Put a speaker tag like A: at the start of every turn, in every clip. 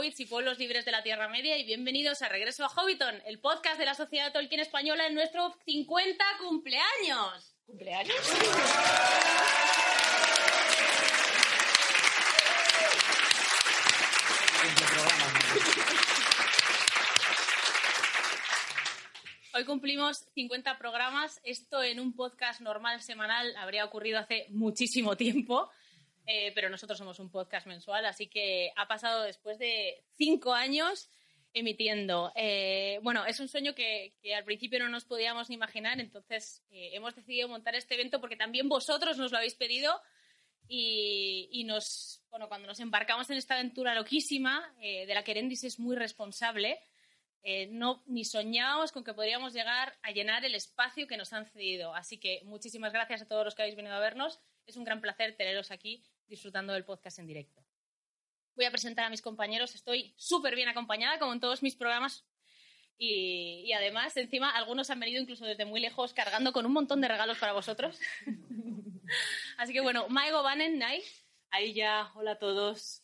A: Hobbits y pueblos libres de la Tierra Media y bienvenidos a Regreso a Hobbiton, el podcast de la Sociedad Tolkien Española en nuestro 50 cumpleaños. ¿Cumpleaños? Hoy cumplimos 50 programas. Esto en un podcast normal semanal habría ocurrido hace muchísimo tiempo. Eh, pero nosotros somos un podcast mensual, así que ha pasado después de cinco años emitiendo. Eh, bueno, es un sueño que, al principio no nos podíamos ni imaginar, entonces eh, hemos decidido montar este evento porque también vosotros nos lo habéis pedido y, y nos, bueno, cuando nos embarcamos en esta aventura loquísima, de la que Erendis es muy responsable, no, ni soñábamos con que podríamos llegar a llenar el espacio que nos han cedido. Así que muchísimas gracias a todos los que habéis venido a vernos. Es un gran placer teneros aquí disfrutando del podcast en directo. Voy a presentar a mis compañeros. Estoy súper bien acompañada, como en todos mis programas. Y, y, además, encima, algunos han venido incluso desde muy lejos cargando con un montón de regalos para vosotros. Así que bueno, Maigo Banen, Nai. Ahí ya, hola a todos.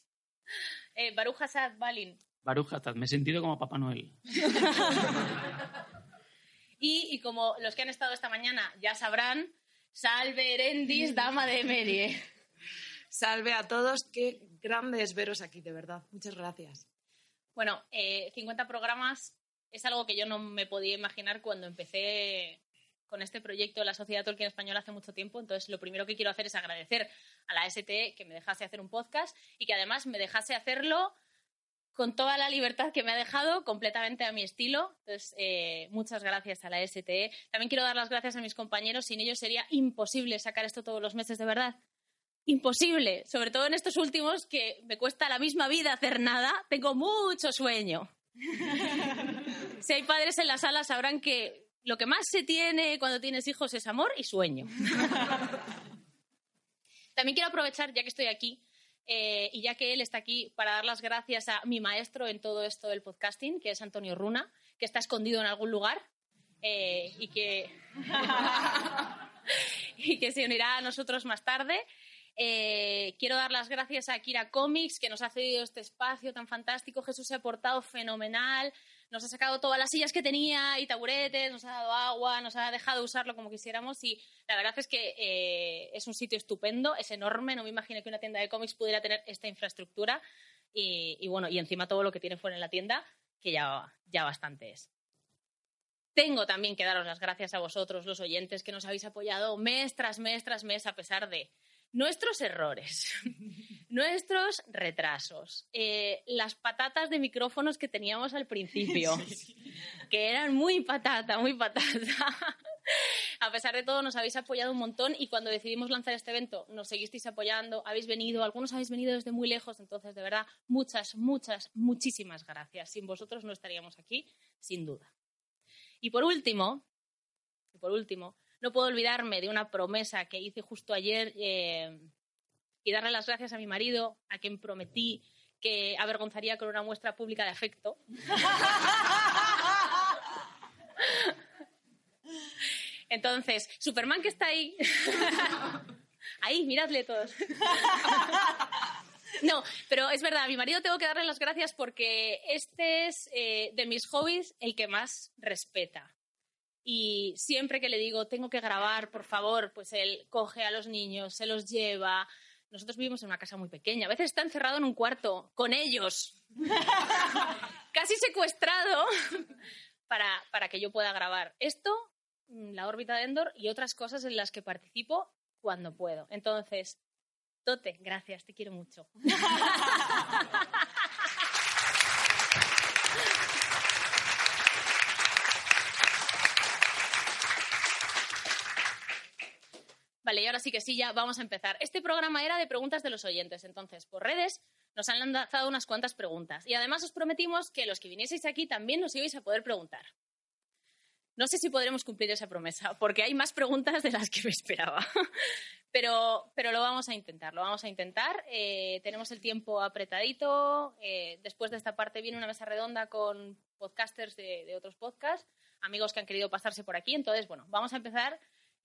A: Eh, Baruch Hassad Balin.
B: Baruch Hassad, me he sentido como Papá Noel.
A: y, y como los que han estado esta mañana ya sabrán, Salve Erendis, dama de Merie.
C: Salve a todos, qué grande es veros aquí, de verdad. Muchas gracias.
A: Bueno, eh, 50 programas es algo que yo no me podía imaginar cuando empecé con este proyecto de la Sociedad Tolkien Española hace mucho tiempo. Entonces, lo primero que quiero hacer es agradecer a la STE que me dejase hacer un podcast y que además me dejase hacerlo con toda la libertad que me ha dejado, completamente a mi estilo. Entonces, eh, muchas gracias a la STE. También quiero dar las gracias a mis compañeros. Sin ellos sería imposible sacar esto todos los meses, de verdad. Imposible. Sobre todo en estos últimos que me cuesta la misma vida hacer nada. Tengo mucho sueño. si hay padres en la sala sabrán que lo que más se tiene cuando tienes hijos es amor y sueño. También quiero aprovechar, ya que estoy aquí, eh, y ya que él está aquí para dar las gracias a mi maestro en todo esto del podcasting, que es Antonio Runa, que está escondido en algún lugar eh, y, que y que se unirá a nosotros más tarde. Eh, quiero dar las gracias a Kira Comics, que nos ha cedido este espacio tan fantástico. Jesús se ha portado fenomenal nos ha sacado todas las sillas que tenía y taburetes, nos ha dado agua, nos ha dejado usarlo como quisiéramos y la verdad es que eh, es un sitio estupendo, es enorme, no me imagino que una tienda de cómics pudiera tener esta infraestructura y, y, bueno, y encima todo lo que tiene fuera en la tienda, que ya, ya bastante es. Tengo también que daros las gracias a vosotros, los oyentes, que nos habéis apoyado mes tras mes tras mes a pesar de nuestros errores, nuestros retrasos, eh, las patatas de micrófonos que teníamos al principio, que eran muy patata, muy patata. A pesar de todo, nos habéis apoyado un montón y cuando decidimos lanzar este evento, nos seguisteis apoyando, habéis venido, algunos habéis venido desde muy lejos, entonces, de verdad, muchas, muchas, muchísimas gracias. Sin vosotros no estaríamos aquí, sin duda. Y por último, y por último, no puedo olvidarme de una promesa que hice justo ayer eh, y darle las gracias a mi marido, a quien prometí que avergonzaría con una muestra pública de afecto. Entonces, Superman que está ahí. ahí, miradle todos. No, pero es verdad, a mi marido tengo que darle las gracias porque este es eh, de mis hobbies el que más respeta y siempre que le digo, tengo que grabar, por favor, pues él coge a los niños, se los lleva. Nosotros vivimos en una casa muy pequeña, a veces está encerrado en un cuarto con ellos, casi secuestrado, para, para que yo pueda grabar. Esto, la órbita de Endor y otras cosas en las que participo cuando puedo. Entonces, Tote, gracias, te quiero mucho. Vale, y ahora sí que sí, ya vamos a empezar. Este programa era de preguntas de los oyentes, entonces por redes nos han lanzado unas cuantas preguntas. Y además os prometimos que los que vinieseis aquí también nos ibais a poder preguntar. No sé si podremos cumplir esa promesa, porque hay más preguntas de las que me esperaba. Pero, pero lo vamos a intentar, lo vamos a intentar. Eh, tenemos el tiempo apretadito. Eh, después de esta parte viene una mesa redonda con podcasters de, de, otros podcasts, amigos que han querido pasarse por aquí. Entonces, bueno, vamos a empezar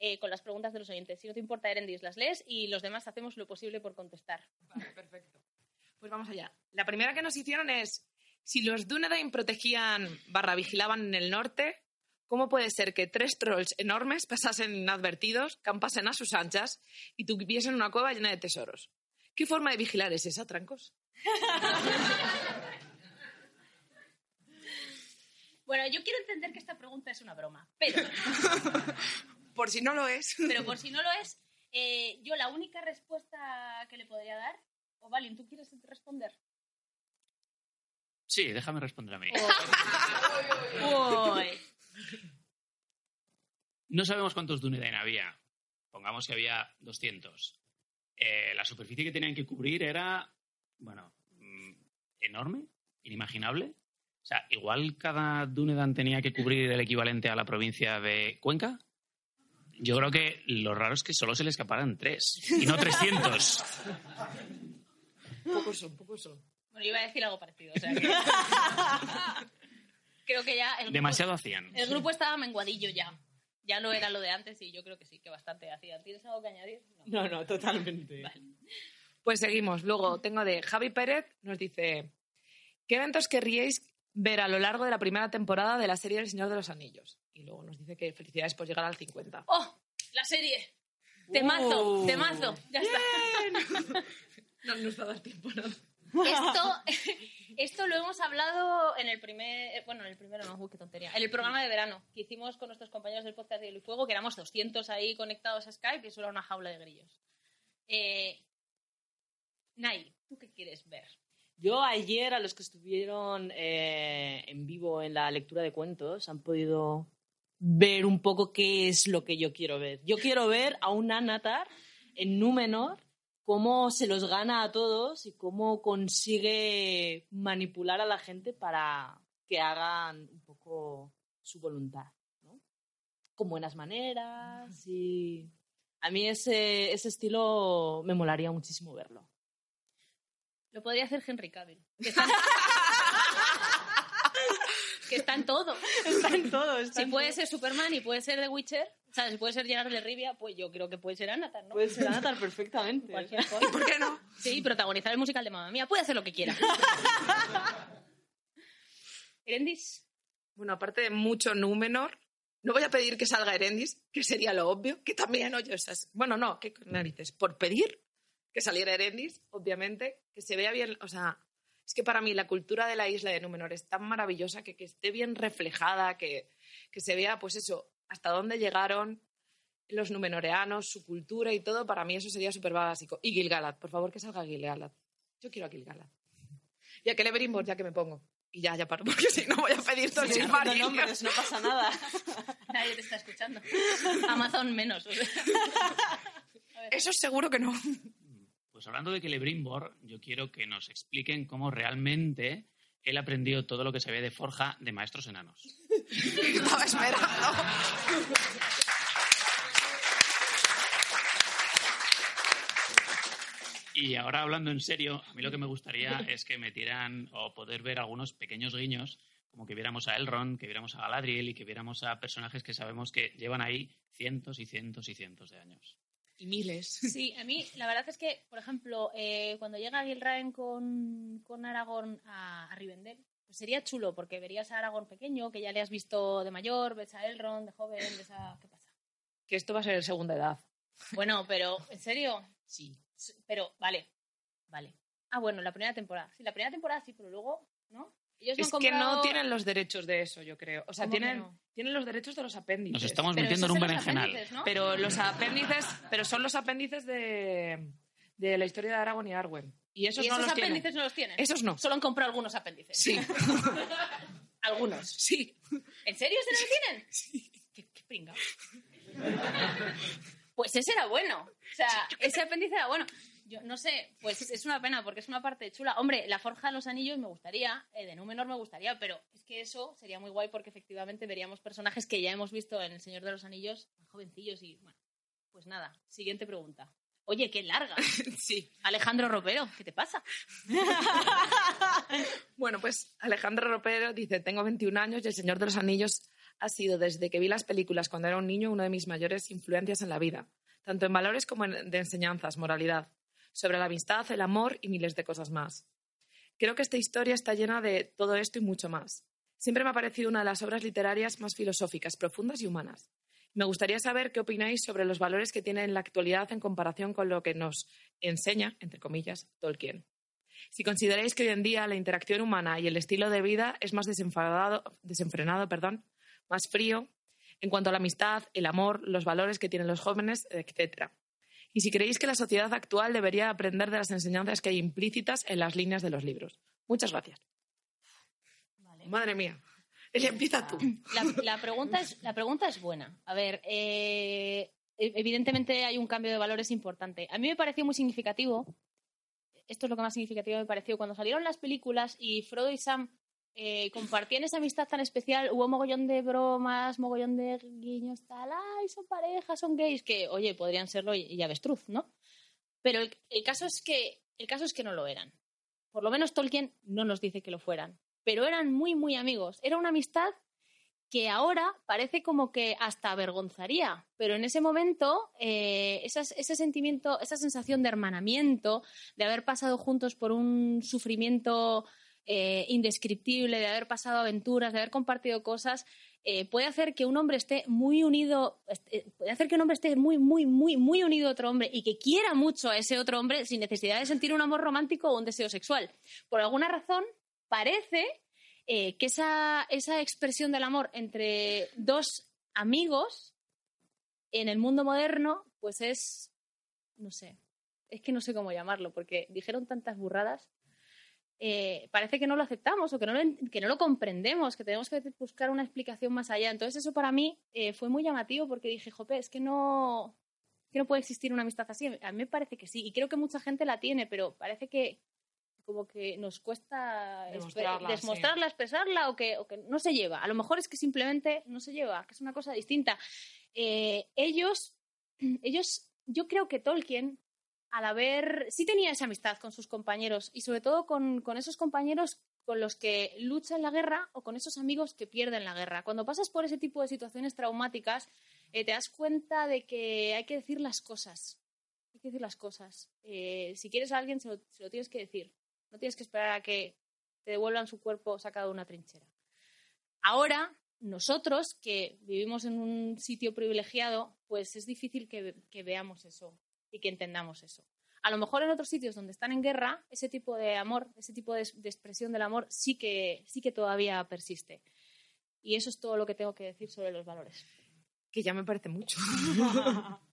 A: eh, con las preguntas de los oyentes. Si no te importa, Erendis, las lees y los demás hacemos lo posible por contestar.
C: Vale, perfecto. Pues vamos allá. La primera que nos hicieron es, si los Dunedain protegían barra vigilaban en el norte, ¿Cómo puede ser que tres trolls enormes pasasen inadvertidos, campasen a sus anchas y tuviesen una cueva llena de tesoros? ¿Qué forma de vigilar es esa, Trancos?
A: bueno, yo quiero entender que esta pregunta es una broma, pero...
C: por si no lo es.
A: pero por si no lo es, eh, yo la única respuesta que le podría dar... O Valin, ¿tú quieres responder?
B: Sí, déjame responder a mí.
A: Oh.
B: No sabemos cuántos Dunedain había. Pongamos que había 200. Eh, la superficie que tenían que cubrir era, bueno, mm, enorme, inimaginable. O sea, igual cada Dunedain tenía que cubrir el equivalente a la provincia de Cuenca. Yo creo que lo raro es que solo se le escaparan tres y no 300.
C: Pocos son, pocos son.
A: Bueno, iba a decir algo parecido. O sea que... creo que ya... El grupo,
B: Demasiado hacían.
A: El grupo estaba menguadillo ya. Ya no era lo de antes y yo creo que sí, que bastante hacían. ¿Tienes algo que añadir?
D: No, no, totalmente.
A: Vale.
C: Pues seguimos. Luego tengo de Javi Pérez, nos dice, ¿qué eventos querríais ver a lo largo de la primera temporada de la serie El Señor de los Anillos? Y luego nos dice que felicidades por llegar al 50.
A: ¡Oh! La serie. Temazo,
D: Uh.
A: temazo. Ya está.
C: No nos va a dar tiempo, ¿no?
A: Esto, esto lo hemos hablado en el primer, bueno, en el primero no, uy, qué tontería, en el programa de verano que hicimos con nuestros compañeros del podcast de Hielo y Fuego, que éramos 200 ahí conectados a Skype y eso era una jaula de grillos. Eh, Nay, ¿tú qué quieres ver?
D: Yo ayer, a los que estuvieron eh, en vivo en la lectura de cuentos, han podido ver un poco qué es lo que yo quiero ver. Yo quiero ver a un Anatar en Númenor, cómo se los gana a todos y cómo consigue manipular a la gente para que hagan un poco su voluntad, ¿no? Con buenas maneras y... A mí ese, ese estilo me molaría muchísimo verlo.
A: Lo podría hacer Henry Cavill. Que está, en todo.
D: Está en todo, está
A: Si
D: en
A: puede
D: todo.
A: ser Superman y puede ser The Witcher, ¿sabes? Si puede ser Gerard de Rivia, pues yo creo que puede ser Anatar, ¿no?
D: Puede ser Anatar perfectamente.
A: Cualquier cosa.
C: ¿Por qué no?
A: Sí, protagonizar el musical de Mamma Mía. Puede hacer lo que quiera. Erendis.
C: Bueno, aparte de mucho Númenor, no voy a pedir que salga Erendis, que sería lo obvio, que también oye esas... Bueno, no, qué narices. Por pedir que saliera Erendis, obviamente, que se vea bien... O sea, es que para mí la cultura de la isla de Númenor es tan maravillosa que, que esté bien reflejada, que, que se vea, pues eso, hasta dónde llegaron los numenoreanos, su cultura y todo, para mí eso sería súper básico. Y Gilgalad, por favor que salga Gilgalad. Yo quiero a Gilgalad. Y a Celebrimbor, ya que me pongo. Y ya, ya paro, porque si no voy a pedir todo el
D: Sí, nombres, no pasa nada.
A: Nadie te está escuchando. Amazon menos. o sea.
C: Eso seguro que no.
B: Pues hablando de Celebrimbor, yo quiero que nos expliquen cómo realmente él aprendió todo lo que sabía de Forja de maestros enanos.
C: Estaba esperando.
B: Y ahora hablando en serio, a mí lo que me gustaría es que metieran o poder ver algunos pequeños guiños, como que viéramos a Elrond, que viéramos a Galadriel y que viéramos a personajes que sabemos que llevan ahí cientos y cientos y cientos de años.
C: Y miles.
A: Sí, a mí la verdad es que, por ejemplo, eh, cuando llega Gilraen con, con Aragorn a, a Rivendell, pues sería chulo porque verías a Aragorn pequeño, que ya le has visto de mayor, ves a Elrond de joven, ves a... ¿Qué pasa?
C: Que esto va a ser el segunda edad.
A: Bueno, pero, ¿en serio?
C: Sí.
A: Pero, vale, vale. Ah, bueno, la primera temporada. Sí, la primera temporada sí, pero luego, ¿no? Ellos no
C: Es que no tienen los derechos de eso, yo creo. O sea,
A: ¿Cómo que
C: tienen,
A: no?
C: tienen los derechos de los apéndices.
B: Nos estamos
A: Pero
B: metiendo en un berenjenal.
A: ¿no?
C: Pero los apéndices, pero son los apéndices de, de la historia de Aragorn y Arwen. Y esos,
A: ¿Y
C: no
A: esos
C: los tienen.
A: apéndices no los tienen?
C: Esos no.
A: Solo han comprado algunos apéndices.
C: Sí.
A: Algunos.
C: sí.
A: ¿En serio se los tienen? Sí. ¿Qué, qué pringao. Pues ese era bueno. O sea, ese apéndice era bueno. Yo no sé, pues es una pena porque es una parte chula. Hombre, la forja de los anillos me gustaría, eh, de Númenor me gustaría, pero es que eso sería muy guay porque efectivamente veríamos personajes que ya hemos visto en El Señor de los Anillos, jovencillos y bueno. Pues nada, siguiente pregunta. Oye, qué larga.
C: Sí.
A: Alejandro Ropero, ¿qué te pasa?
C: Bueno, pues Alejandro Ropero dice, tengo 21 años y El Señor de los Anillos ha sido desde que vi las películas cuando era un niño una de mis mayores influencias en la vida, tanto en valores como en de enseñanzas, moralidad, sobre la amistad, el amor y miles de cosas más. Creo que esta historia está llena de todo esto y mucho más. Siempre me ha parecido una de las obras literarias más filosóficas, profundas y humanas. Me gustaría saber qué opináis sobre los valores que tiene en la actualidad en comparación con lo que nos enseña, entre comillas, Tolkien. Si consideráis que hoy en día la interacción humana y el estilo de vida es más desenfadado, desenfrenado, perdón, más frío, en cuanto a la amistad, el amor, los valores que tienen los jóvenes, etc. Y si creéis que la sociedad actual debería aprender de las enseñanzas que hay implícitas en las líneas de los libros. Muchas gracias.
A: Vale.
C: Madre mía. Elia, empieza tú.
A: La, la pregunta, es, la pregunta es buena. A ver, eh, e- evidentemente hay un cambio de valores importante. A mí me pareció muy significativo, esto es lo que más significativo me pareció, cuando salieron las películas y Frodo y Sam eh, compartían esa amistad tan especial, hubo mogollón de bromas, mogollón de guiños, tal, ay, son parejas, son gays, que, oye, podrían serlo y, avestruz, ¿no? Pero el, caso es que, el caso es que no lo eran. Por lo menos Tolkien no nos dice que lo fueran. Pero eran muy, muy amigos. Era una amistad que ahora parece como que hasta avergonzaría, pero en ese momento eh, ese sentimiento, esa sensación de hermanamiento, de haber pasado juntos por un sufrimiento eh, indescriptible, de haber pasado aventuras, de haber compartido cosas, eh, puede hacer que un hombre esté muy unido, este, puede hacer que un hombre esté muy, muy, muy, muy unido a otro hombre y que quiera mucho a ese otro hombre sin necesidad de sentir un amor romántico o un deseo sexual. Por alguna razón, parece eh, que esa, esa expresión del amor entre dos amigos en el mundo moderno, pues es, no sé, es que no sé cómo llamarlo, porque dijeron tantas burradas. Eh, parece que no lo aceptamos o que no lo, que no lo comprendemos, que tenemos que buscar una explicación más allá. Entonces eso para mí eh, fue muy llamativo porque dije, jope, es que no, que no puede existir una amistad así. A mí me parece que sí, y creo que mucha gente la tiene, pero parece que como que nos cuesta espe-
C: Demostrarla, sí.
A: demostrarla, expresarla o que, o que no se lleva. A lo mejor es que simplemente no se lleva, que es una cosa distinta. Eh, ellos, ellos, yo creo que Tolkien, al haber, sí tenía esa amistad con sus compañeros y sobre todo con, esos compañeros con los que lucha en la guerra o con esos amigos que pierden la guerra. Cuando pasas por ese tipo de situaciones traumáticas, eh, te das cuenta de que hay que decir las cosas. Hay que decir las cosas. Eh, si quieres a alguien, se lo, tienes que decir. No tienes que esperar a que te devuelvan su cuerpo sacado de una trinchera. Ahora, nosotros que vivimos en un sitio privilegiado, pues es difícil que veamos eso y que entendamos eso. A lo mejor en otros sitios donde están en guerra, ese tipo de amor, ese tipo de, de expresión del amor sí que, sí que todavía persiste. Y eso es todo lo que tengo que decir sobre los valores.
C: Que ya me parece mucho.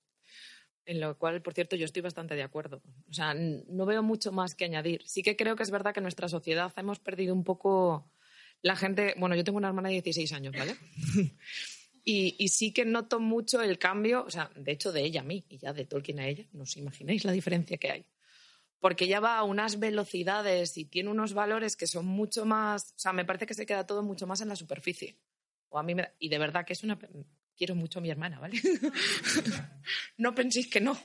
C: en lo cual, por cierto, yo estoy bastante de acuerdo. O sea, no veo mucho más que añadir. Sí que creo que es verdad que en nuestra sociedad hemos perdido un poco la gente. Bueno, yo tengo una hermana de 16 años, ¿vale? y, sí que noto mucho el cambio, o sea, de hecho, de ella a mí y ya de Tolkien a ella. No os imagináis la diferencia que hay. Porque ella va a unas velocidades y tiene unos valores que son mucho más. O sea, me parece que se queda todo mucho más en la superficie. O a mí y de verdad que es una. Quiero mucho a mi hermana, ¿vale? no penséis que no.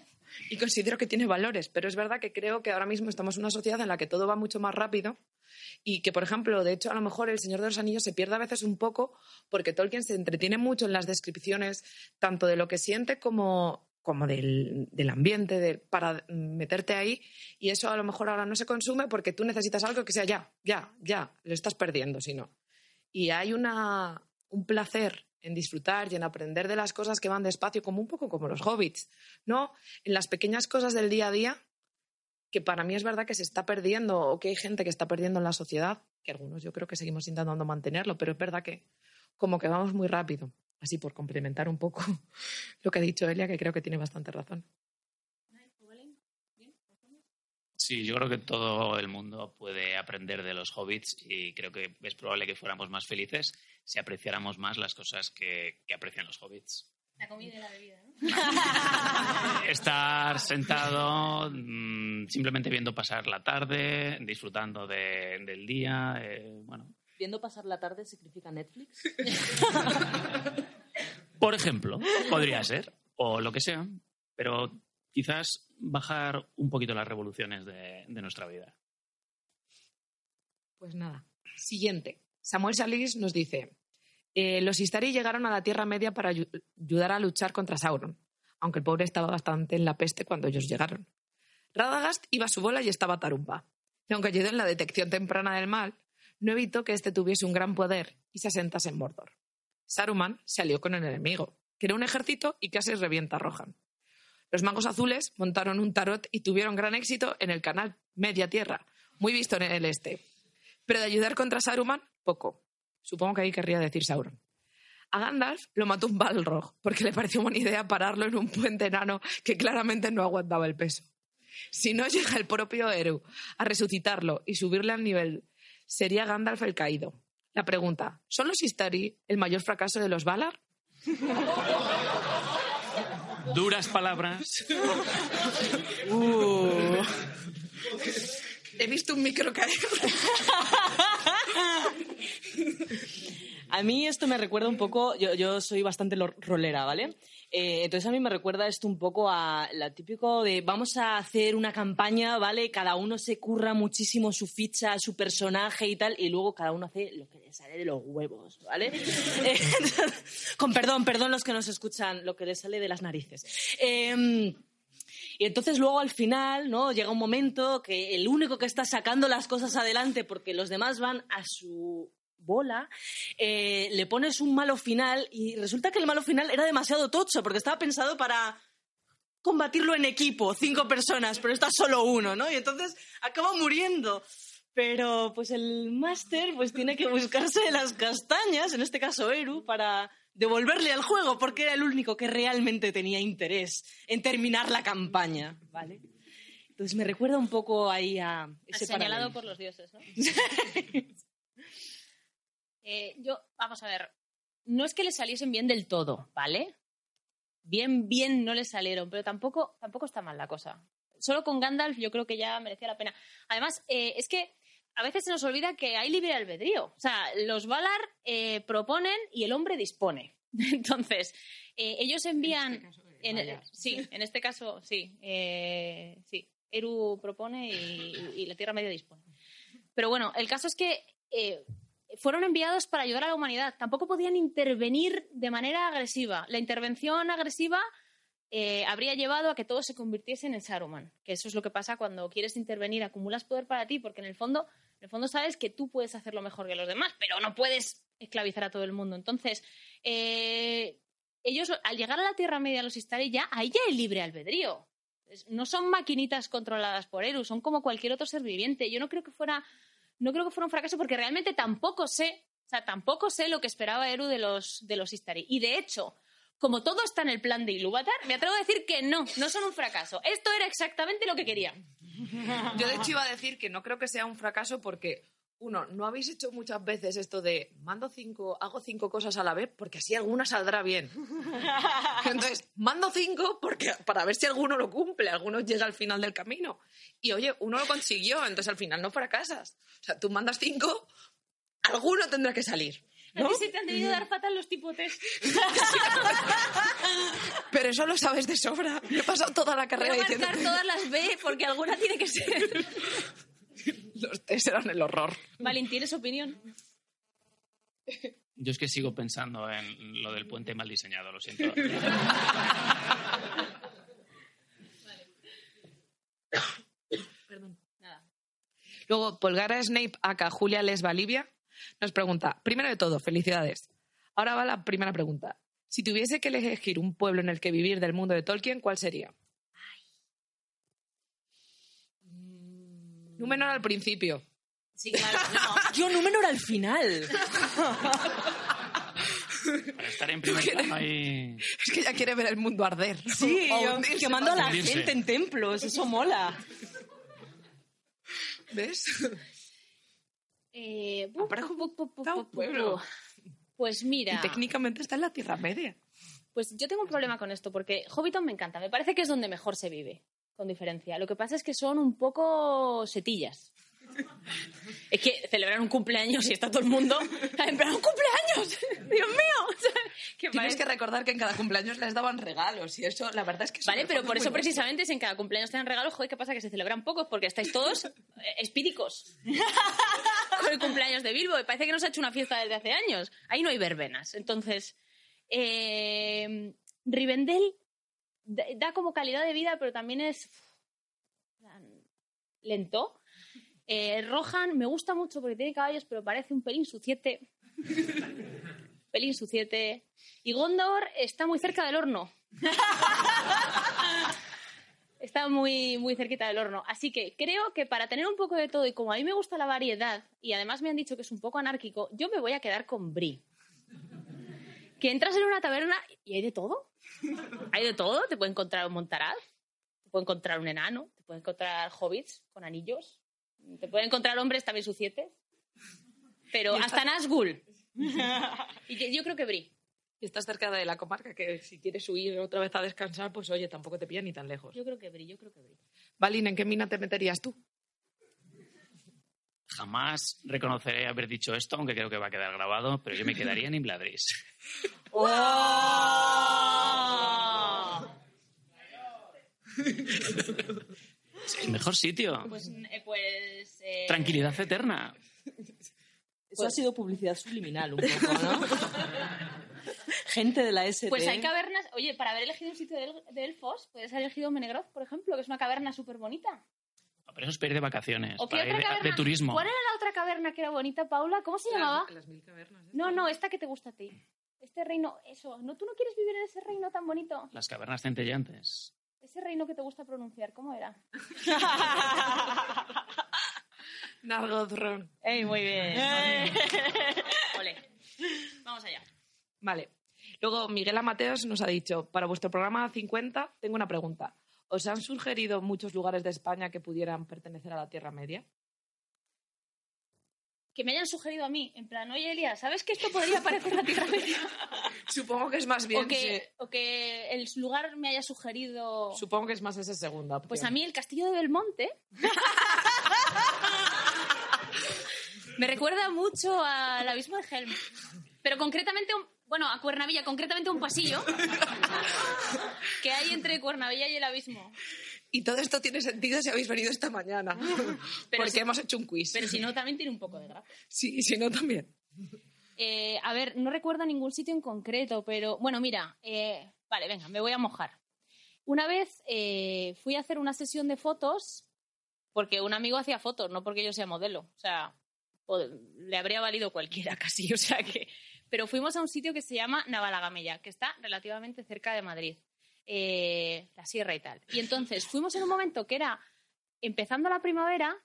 C: Y considero que tiene valores, pero es verdad que creo que ahora mismo estamos en una sociedad en la que todo va mucho más rápido y que, por ejemplo, de hecho, a lo mejor El Señor de los Anillos se pierde a veces un poco porque Tolkien se entretiene mucho en las descripciones tanto de lo que siente como, como del, del ambiente de- para meterte ahí y eso a lo mejor ahora no se consume porque tú necesitas algo que sea ya, ya, ya, lo estás perdiendo si no. Y hay una, un placer en disfrutar y en aprender de las cosas que van despacio, como un poco como los hobbits, ¿no? En las pequeñas cosas del día a día, que para mí es verdad que se está perdiendo o que hay gente que está perdiendo en la sociedad, que algunos yo creo que seguimos intentando mantenerlo, pero es verdad que como que vamos muy rápido. Así por complementar un poco lo que ha dicho Elia, que creo que tiene bastante razón.
B: Sí, yo creo que todo el mundo puede aprender de los hobbits y creo que es probable que fuéramos más felices si apreciáramos más las cosas que, que aprecian los hobbits.
A: La comida y la bebida, ¿no?
B: Estar sentado, mm, simplemente viendo pasar la tarde, disfrutando de- del día, eh, bueno.
D: Viendo pasar la tarde significa Netflix.
B: Por ejemplo, podría ser, o lo que sea, pero quizás bajar un poquito las revoluciones de, de nuestra vida.
C: Pues nada. Siguiente. Samuel Salís nos dice: eh, Los Istari llegaron a la Tierra Media para ayu- ayudar a luchar contra Sauron, aunque el pobre estaba bastante en la peste cuando ellos llegaron. Radagast iba a su bola y estaba tarumba. Y aunque ayudó en la detección temprana del mal, no evitó que éste tuviese un gran poder y se asentase en Mordor. Saruman se alió con el enemigo, que era un ejército y casi revienta a Rohan. Los magos azules montaron un tarot y tuvieron gran éxito en el canal Media Tierra, muy visto en el este. Pero de ayudar contra Saruman, poco. Supongo que ahí querría decir Sauron. A Gandalf lo mató un Balrog, porque le pareció buena idea pararlo en un puente enano que claramente no aguantaba el peso. Si no llega el propio Eru a resucitarlo y subirle al nivel, sería Gandalf el caído. La pregunta, ¿son los Istari el mayor fracaso de los Valar?
B: Duras palabras.
C: He visto un micro.
D: A mí esto me recuerda un poco, yo, soy bastante rolera, ¿vale? Eh, entonces a mí me recuerda esto un poco a la típico de vamos a hacer una campaña, ¿vale? Cada uno se curra muchísimo su ficha, su personaje y tal, y luego cada uno hace lo que le sale de los huevos, ¿vale? Eh, con perdón, perdón los que nos escuchan, lo que les sale de las narices. Em, y entonces luego al final, ¿no? Llega un momento que el único que está sacando las cosas adelante porque los demás van a su bola, eh, le pones un malo final y resulta que el malo final era demasiado tocho porque estaba pensado para combatirlo en equipo, cinco personas, pero está solo uno, ¿no? Y entonces acaba muriendo. Pero pues el máster pues tiene que buscarse las castañas, en este caso Eru, para devolverle al juego porque era el único que realmente tenía interés en terminar la campaña, ¿vale? Entonces me recuerda un poco ahí a ese
A: Señalado por los dioses, ¿no? Eh, yo, vamos a ver, no es que le saliesen bien del todo, ¿vale? Bien, bien no le salieron, pero tampoco, tampoco está mal la cosa. Solo con Gandalf yo creo que ya merecía la pena. Además, eh, es que a veces se nos olvida que hay libre albedrío. O sea, los Valar eh, proponen y el hombre dispone. Entonces, eh, ellos envían... En, sí, en este caso, sí. eh, sí. Eru propone y, y la Tierra Media dispone. Pero bueno, el caso es que eh, fueron enviados para ayudar a la humanidad. Tampoco podían intervenir de manera agresiva. La intervención agresiva eh, habría llevado a que todos se convirtiesen en Saruman. Que eso es lo que pasa cuando quieres intervenir, acumulas poder para ti, porque en el fondo, en el fondo sabes que tú puedes hacerlo mejor que los demás, pero no puedes esclavizar a todo el mundo. Entonces, eh, ellos al llegar a la Tierra Media, los Istari, ya ahí ya hay libre albedrío. No son maquinitas controladas por Eru, son como cualquier otro ser viviente. Yo no creo que fuera, no creo que fuera un fracaso porque realmente tampoco sé, o sea, tampoco sé lo que esperaba Eru de los, de los Istari. Y de hecho, como todo está en el plan de Ilúvatar, me atrevo a decir que no, no son un fracaso. Esto era exactamente lo que querían.
C: Yo de hecho iba a decir que no creo que sea un fracaso porque, uno, no habéis hecho muchas veces esto de mando cinco, hago cinco cosas a la vez porque así alguna saldrá bien. Entonces, mando cinco porque, para ver si alguno lo cumple, alguno llega al final del camino. Y oye, uno lo consiguió, entonces al final no fracasas. O sea, tú mandas cinco, alguno tendrá que salir. ¿no?
A: A ti se te han debido dar fatal los tipotes.
C: Pero eso lo sabes de sobra. Me he pasado toda la
A: Voy
C: carrera
A: a marcar todas las B porque alguna tiene que ser.
C: los test eran el horror.
A: Valentín, ¿tienes opinión?
B: Yo es que sigo pensando en lo del puente mal diseñado, lo siento.
A: Nada.
C: Luego, Polgara Snape, acá Julia Lesba Livia, nos pregunta, primero de todo, felicidades. Ahora va la primera pregunta. Si tuviese que elegir un pueblo en el que vivir del mundo de Tolkien, ¿cuál sería? Númenor al principio.
A: Sí, claro. No.
D: Yo Númenor al final.
B: Para estar en primer plano ahí...
C: Es que ya quiere ver el mundo arder.
D: Sí,
C: O
D: yo
C: hundirse
D: quemando a la
B: hundirse.
D: gente en templos, eso mola.
C: ¿Ves?
A: Eh, bu- bu- bu-
C: un pueblo.
A: Pues mira,
C: Y técnicamente está en la Tierra Media.
A: pues yo tengo un problema con esto, porque Hobbiton me encanta. Me parece que es donde mejor se vive, con diferencia. Lo que pasa es que son un poco setillas. Es que celebrar un cumpleaños y está todo el mundo en plan, ¡un cumpleaños! ¡Dios mío! Que
C: Tienes que recordar que en cada cumpleaños les daban regalos y eso, la verdad es que...
A: Vale, pero por eso precisamente si en cada cumpleaños te dan regalos, joder, ¿qué pasa? Que se celebran pocos porque estáis todos eh, espídicos con el cumpleaños de Bilbo y parece que no se ha hecho una fiesta desde hace años. Ahí no hay verbenas. Entonces, eh, Rivendell da, como calidad de vida, pero también es lento. Eh, Rohan me gusta mucho porque tiene caballos, pero parece un pelín suciete. pelín suciete. Y Gondor está muy cerca del horno. Está muy, muy cerquita del horno. Así que creo que para tener un poco de todo y como a mí me gusta la variedad y además me han dicho que es un poco anárquico, yo me voy a quedar con Brie. Que entras en una taberna y hay de todo. Hay de todo. Te puede encontrar un montaraz, te puede encontrar un enano, te puede encontrar hobbits con anillos, te puede encontrar hombres también sucietes. Pero hasta Nazgûl. y yo creo que Brie.
C: Y estás cerca de la comarca que si quieres huir otra vez a descansar, pues oye, tampoco te pilla ni tan lejos.
A: Yo creo que Brie, yo creo que Brie.
C: Valin, ¿en qué mina te meterías tú?
B: Jamás reconoceré haber dicho esto, aunque creo que va a quedar grabado, pero yo me quedaría en Imbladris. Es el mejor sitio.
A: Pues, eh, pues eh,
B: Tranquilidad eterna.
D: Eso ha sido publicidad subliminal un poco, ¿no? Gente de la ST.
A: Pues hay cavernas. Oye, para haber elegido un sitio de, el- de elfos, puedes haber elegido Menegroth, por ejemplo, que es una caverna súper bonita.
B: No, Pero eso es para ir de vacaciones,
A: ¿O
B: para ir de,
A: caverna?
B: de turismo.
A: ¿Cuál era la otra caverna que era bonita, Paula? ¿Cómo se llamaba?
C: Las mil cavernas.
A: No, no, esta que te gusta a ti. Este reino, eso. ¿No tú no quieres vivir en ese reino tan bonito?
B: Las cavernas centellantes.
A: Ese reino que te gusta pronunciar, ¿cómo era?
C: Nargothrond.
D: Ey, muy bien.
A: Ole. Vamos allá.
C: Vale. Luego, Miguel Amateos nos ha dicho, para vuestro programa 50, tengo una pregunta. ¿Os han sugerido muchos lugares de España que pudieran pertenecer a la Tierra Media?
A: Que me hayan sugerido a mí, en plan, oye, Elia, ¿sabes que esto podría parecer la Tierra Media?
C: Supongo que es más bien...
A: o, que, o que el lugar me haya sugerido...
C: Supongo que es más esa segunda opción.
A: Pues a mí el castillo de Belmonte me recuerda mucho al abismo de Helm. Pero concretamente, un- bueno, a Cuernavilla, concretamente un pasillo que hay entre Cuernavilla y el abismo.
C: Y todo esto tiene sentido si habéis venido esta mañana. porque
A: si-
C: hemos hecho un quiz.
A: Pero si no, también tiene un poco de gracia.
C: Sí, si no, también.
A: Eh, a ver, no recuerdo ningún sitio en concreto, pero bueno, mira, eh, vale, venga, me voy a mojar. Una vez eh, fui a hacer una sesión de fotos porque un amigo hacía fotos, no porque yo sea modelo. O sea, le habría valido cualquiera casi. O sea que. Pero fuimos a un sitio que se llama Navalagamella, que está relativamente cerca de Madrid, la sierra y tal. Y entonces fuimos en un momento que era empezando la primavera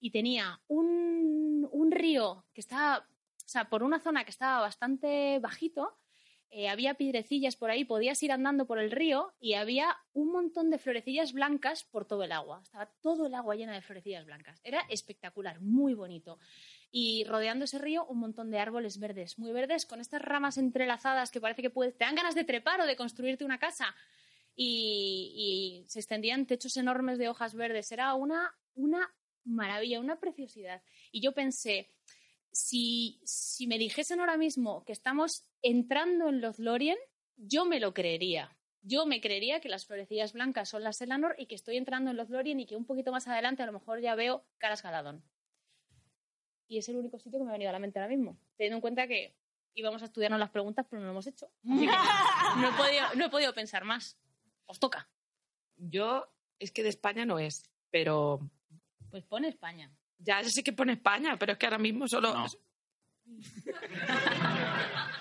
A: y tenía un, un río que estaba, sea, por una zona que estaba bastante bajito, eh, había piedrecillas por ahí, podías ir andando por el río y había un montón de florecillas blancas por todo el agua. Estaba todo el agua llena de florecillas blancas. Era espectacular, muy bonito. Y rodeando ese río, un montón de árboles verdes, muy verdes, con estas ramas entrelazadas que parece que puedes, te dan ganas de trepar o de construirte una casa. Y, y se extendían techos enormes de hojas verdes. Era una, una maravilla, una preciosidad. Y yo pensé, si, si me dijesen ahora mismo que estamos entrando en Lothlórien, yo me lo creería. Yo me creería que las florecillas blancas son las Elanor y que estoy entrando en Lothlórien y que un poquito más adelante a lo mejor ya veo Caras Galadón. Y es el único sitio que me ha venido a la mente ahora mismo, teniendo en cuenta que íbamos a estudiarnos las preguntas, pero no lo hemos hecho. Así que no, he podido, no he podido pensar más. Os toca.
C: Yo, es que de España no es, pero
A: Pues pone España.
C: Ya sé que pone España, pero es que ahora mismo solo...
B: No.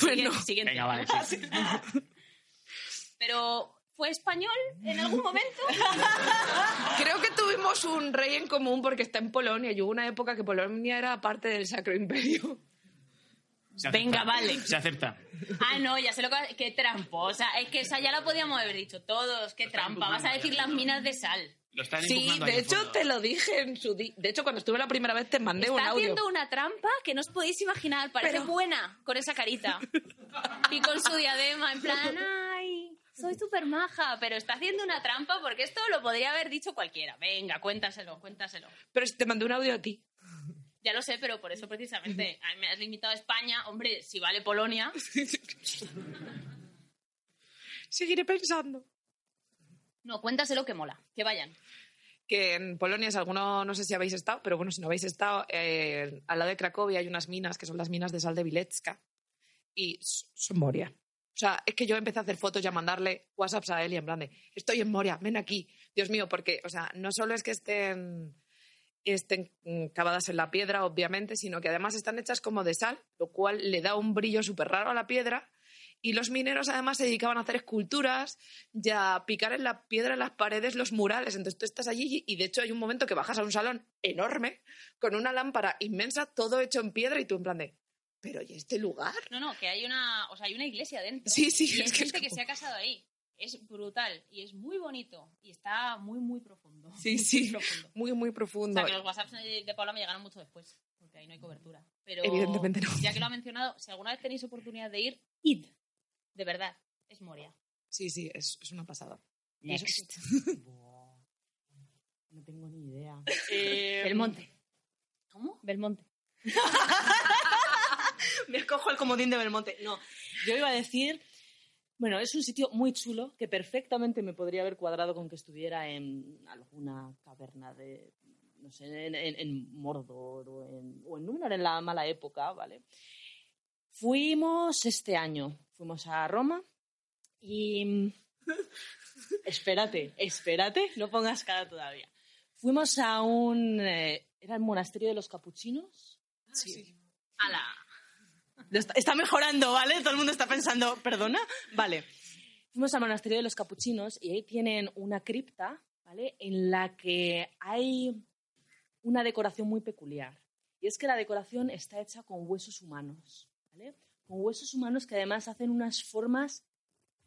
C: Pues no.
A: Siguiente.
B: Venga, vale, sí.
A: Pero, ¿fue español en algún momento?
C: Creo que tuvimos un rey en común porque está en Polonia y hubo una época que Polonia era parte del Sacro Imperio.
D: Venga, vale.
B: Se acepta.
A: Ah, no, ya sé lo que... ¡Qué tramposa! Es que esa ya la podíamos haber dicho todos. ¡Qué trampa! Vas a decir las minas de sal.
B: Lo están
C: Sí, de hecho
B: fondo.
C: te lo dije en su día. De hecho, cuando estuve la primera vez te mandé un
A: Está
C: audio.
A: haciendo una trampa que no os podéis imaginar. Parece
C: Pero-
A: buena con esa carita. Y con su diadema, en plan, ay, soy súper maja. Pero está haciendo una trampa porque esto lo podría haber dicho cualquiera. Venga, cuéntaselo, cuéntaselo.
C: Pero si te mandé un audio a ti.
A: Ya lo sé, pero por eso precisamente a mí me has limitado a España. Hombre, si vale Polonia.
C: Seguiré pensando.
A: No, cuéntaselo que mola. Que vayan.
C: Que en Polonia, si alguno, no sé si habéis estado, pero bueno, si no habéis estado, eh, al lado de Cracovia hay unas minas que son las minas de sal de Vilecka. Y son Moria. O sea, es que yo empecé a hacer fotos y a mandarle WhatsApps a él y en plan de, estoy en Moria, ven aquí. Dios mío, porque, o sea, no solo es que estén, estén cavadas en la piedra, obviamente, sino que además están hechas como de sal, lo cual le da un brillo súper raro a la piedra. Y los mineros además se dedicaban a hacer esculturas y a picar en la piedra en las paredes los murales. Entonces tú estás allí y de hecho hay un momento que bajas a un salón enorme con una lámpara inmensa, todo hecho en piedra y tú en plan de, pero ¿y este lugar?
A: No, no, que hay una, o sea, hay una iglesia dentro.
C: Sí, sí,
A: Y hay
C: es que es
A: gente que se ha casado ahí. Es brutal y es muy bonito y está muy, muy profundo.
C: Sí,
A: Muy
C: sí.
A: profundo.
C: Muy, muy
A: O
C: profundo.
A: sea, que los WhatsApps de de Paula me llegaron mucho después, porque ahí no hay cobertura. Pero
C: Evidentemente no.
A: Ya que lo ha mencionado, si alguna vez tenéis oportunidad de ir, id. De verdad, es Moria.
C: Sí, sí, es, es una pasada.
A: Next.
D: No tengo ni idea. Eh,
A: Belmonte. ¿Cómo? Belmonte.
D: Me escojo el comodín de Belmonte. No, yo iba a decir, bueno, es un sitio muy chulo que perfectamente me podría haber cuadrado con que estuviera en alguna caverna de, no sé, en, en- en Mordor o en, o en Númenor en la mala época, ¿vale? Fuimos este año, fuimos a Roma y... espérate, espérate, no pongas cara todavía. Fuimos a un... eh, ¿Era el monasterio de los capuchinos?
C: Sí.
A: ¡Hala!
D: Lo Está, está mejorando, ¿vale? Todo el mundo está pensando, ¿perdona? Vale. Fuimos al monasterio de los capuchinos y ahí tienen una cripta, ¿vale? En la que hay una decoración muy peculiar. Y es que la decoración está hecha con huesos humanos, ¿vale? Con huesos humanos que además hacen unas formas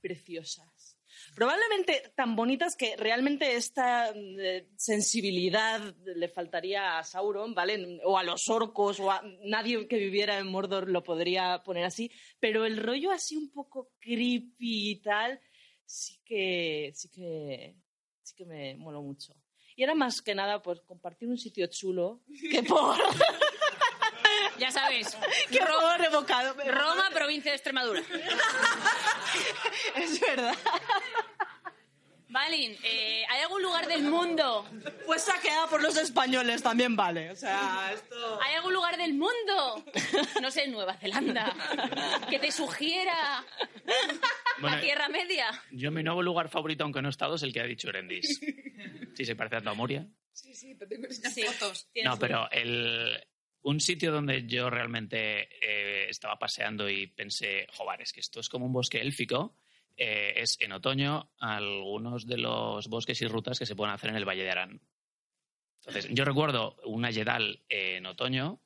D: preciosas. Probablemente tan bonitas que realmente esta eh, sensibilidad le faltaría a Sauron, ¿vale? O a los orcos, o a nadie que viviera en Mordor lo podría poner así, pero el rollo así un poco creepy y tal, sí que, sí que, sí que me moló mucho. Y era más que nada pues compartir un sitio chulo que por,
A: Ya sabes,
D: que por evocado.
A: Roma, provincia de Extremadura.
D: Es verdad.
A: Valin, eh, ¿hay algún lugar del mundo?
D: Pues saqueada por los españoles también vale. O sea, esto...
A: ¿Hay algún lugar del mundo? No sé, Nueva Zelanda. Que te sugiera
B: Bueno,
A: la Tierra Media.
B: yo mi nuevo lugar favorito, aunque no he estado, es el que ha dicho Erendis. Sí, se parece a Moria.
C: Sí, sí, te tengo
A: Sí.
C: fotos.
B: No, pero el, un sitio donde yo realmente eh, estaba paseando y pensé, joder, es que esto es como un bosque élfico, eh, es en otoño algunos de los bosques y rutas que se pueden hacer en el Valle de Arán. Entonces, yo recuerdo una Yedal en otoño,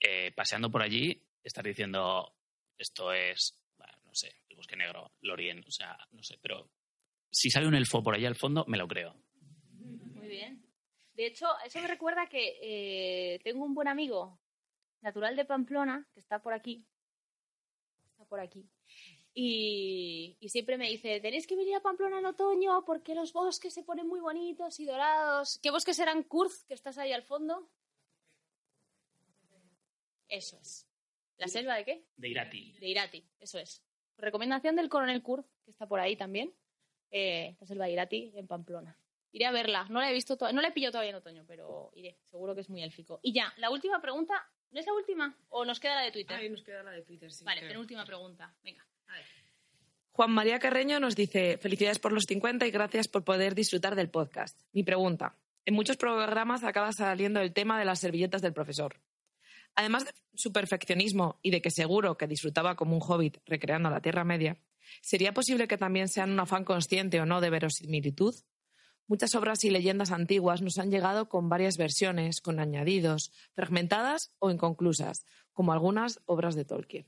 B: eh, paseando por allí, estar diciendo, esto es, no sé, el bosque negro, Lorien, o sea, no sé, pero si sale un elfo por allí al fondo, me lo creo.
A: Muy bien. De hecho, eso me recuerda que eh, tengo un buen amigo natural de Pamplona que está por aquí. Está por aquí. Y, y siempre me dice, tenéis que venir a Pamplona en otoño porque los bosques se ponen muy bonitos y dorados. ¿Qué bosques eran Kurz, que estás ahí al fondo? Eso es. ¿La selva de qué?
B: De Irati.
A: De Irati, eso es. Recomendación del coronel Kurz, que está por ahí también. Eh, la selva de Irati en Pamplona. Iré a verla. No la he visto to- no la he pillado todavía en otoño, pero iré. Seguro que es muy élfico. Y ya, la última pregunta. ¿No es la última? ¿O nos queda la de Twitter?
C: Ahí nos queda la de Twitter, sí.
A: vale, penúltima pregunta. Venga, a ver.
C: Juan María Carreño nos dice, felicidades por los 50 y gracias por poder disfrutar del podcast. Mi pregunta, en muchos programas acaba saliendo el tema de las servilletas del profesor. Además de su perfeccionismo y de que seguro que disfrutaba como un hobbit recreando la Tierra Media, ¿sería posible que también sean un afán consciente o no de verosimilitud? Muchas obras y leyendas antiguas nos han llegado con varias versiones, con añadidos, fragmentadas o inconclusas, como algunas obras de Tolkien.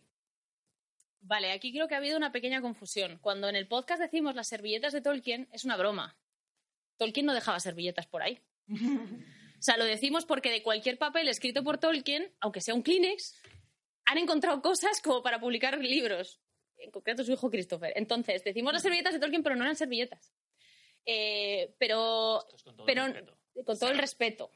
A: Vale, aquí creo que ha habido una pequeña confusión. Cuando en el podcast decimos las servilletas de Tolkien, es una broma. Tolkien no dejaba servilletas por ahí. O sea, lo decimos porque de cualquier papel escrito por Tolkien, aunque sea un Kleenex, han encontrado cosas como para publicar libros. En concreto su hijo Christopher. Entonces, decimos las servilletas de Tolkien, pero no eran servilletas. Eh, pero
B: es con todo
A: pero
B: el respeto.
A: con todo el respeto.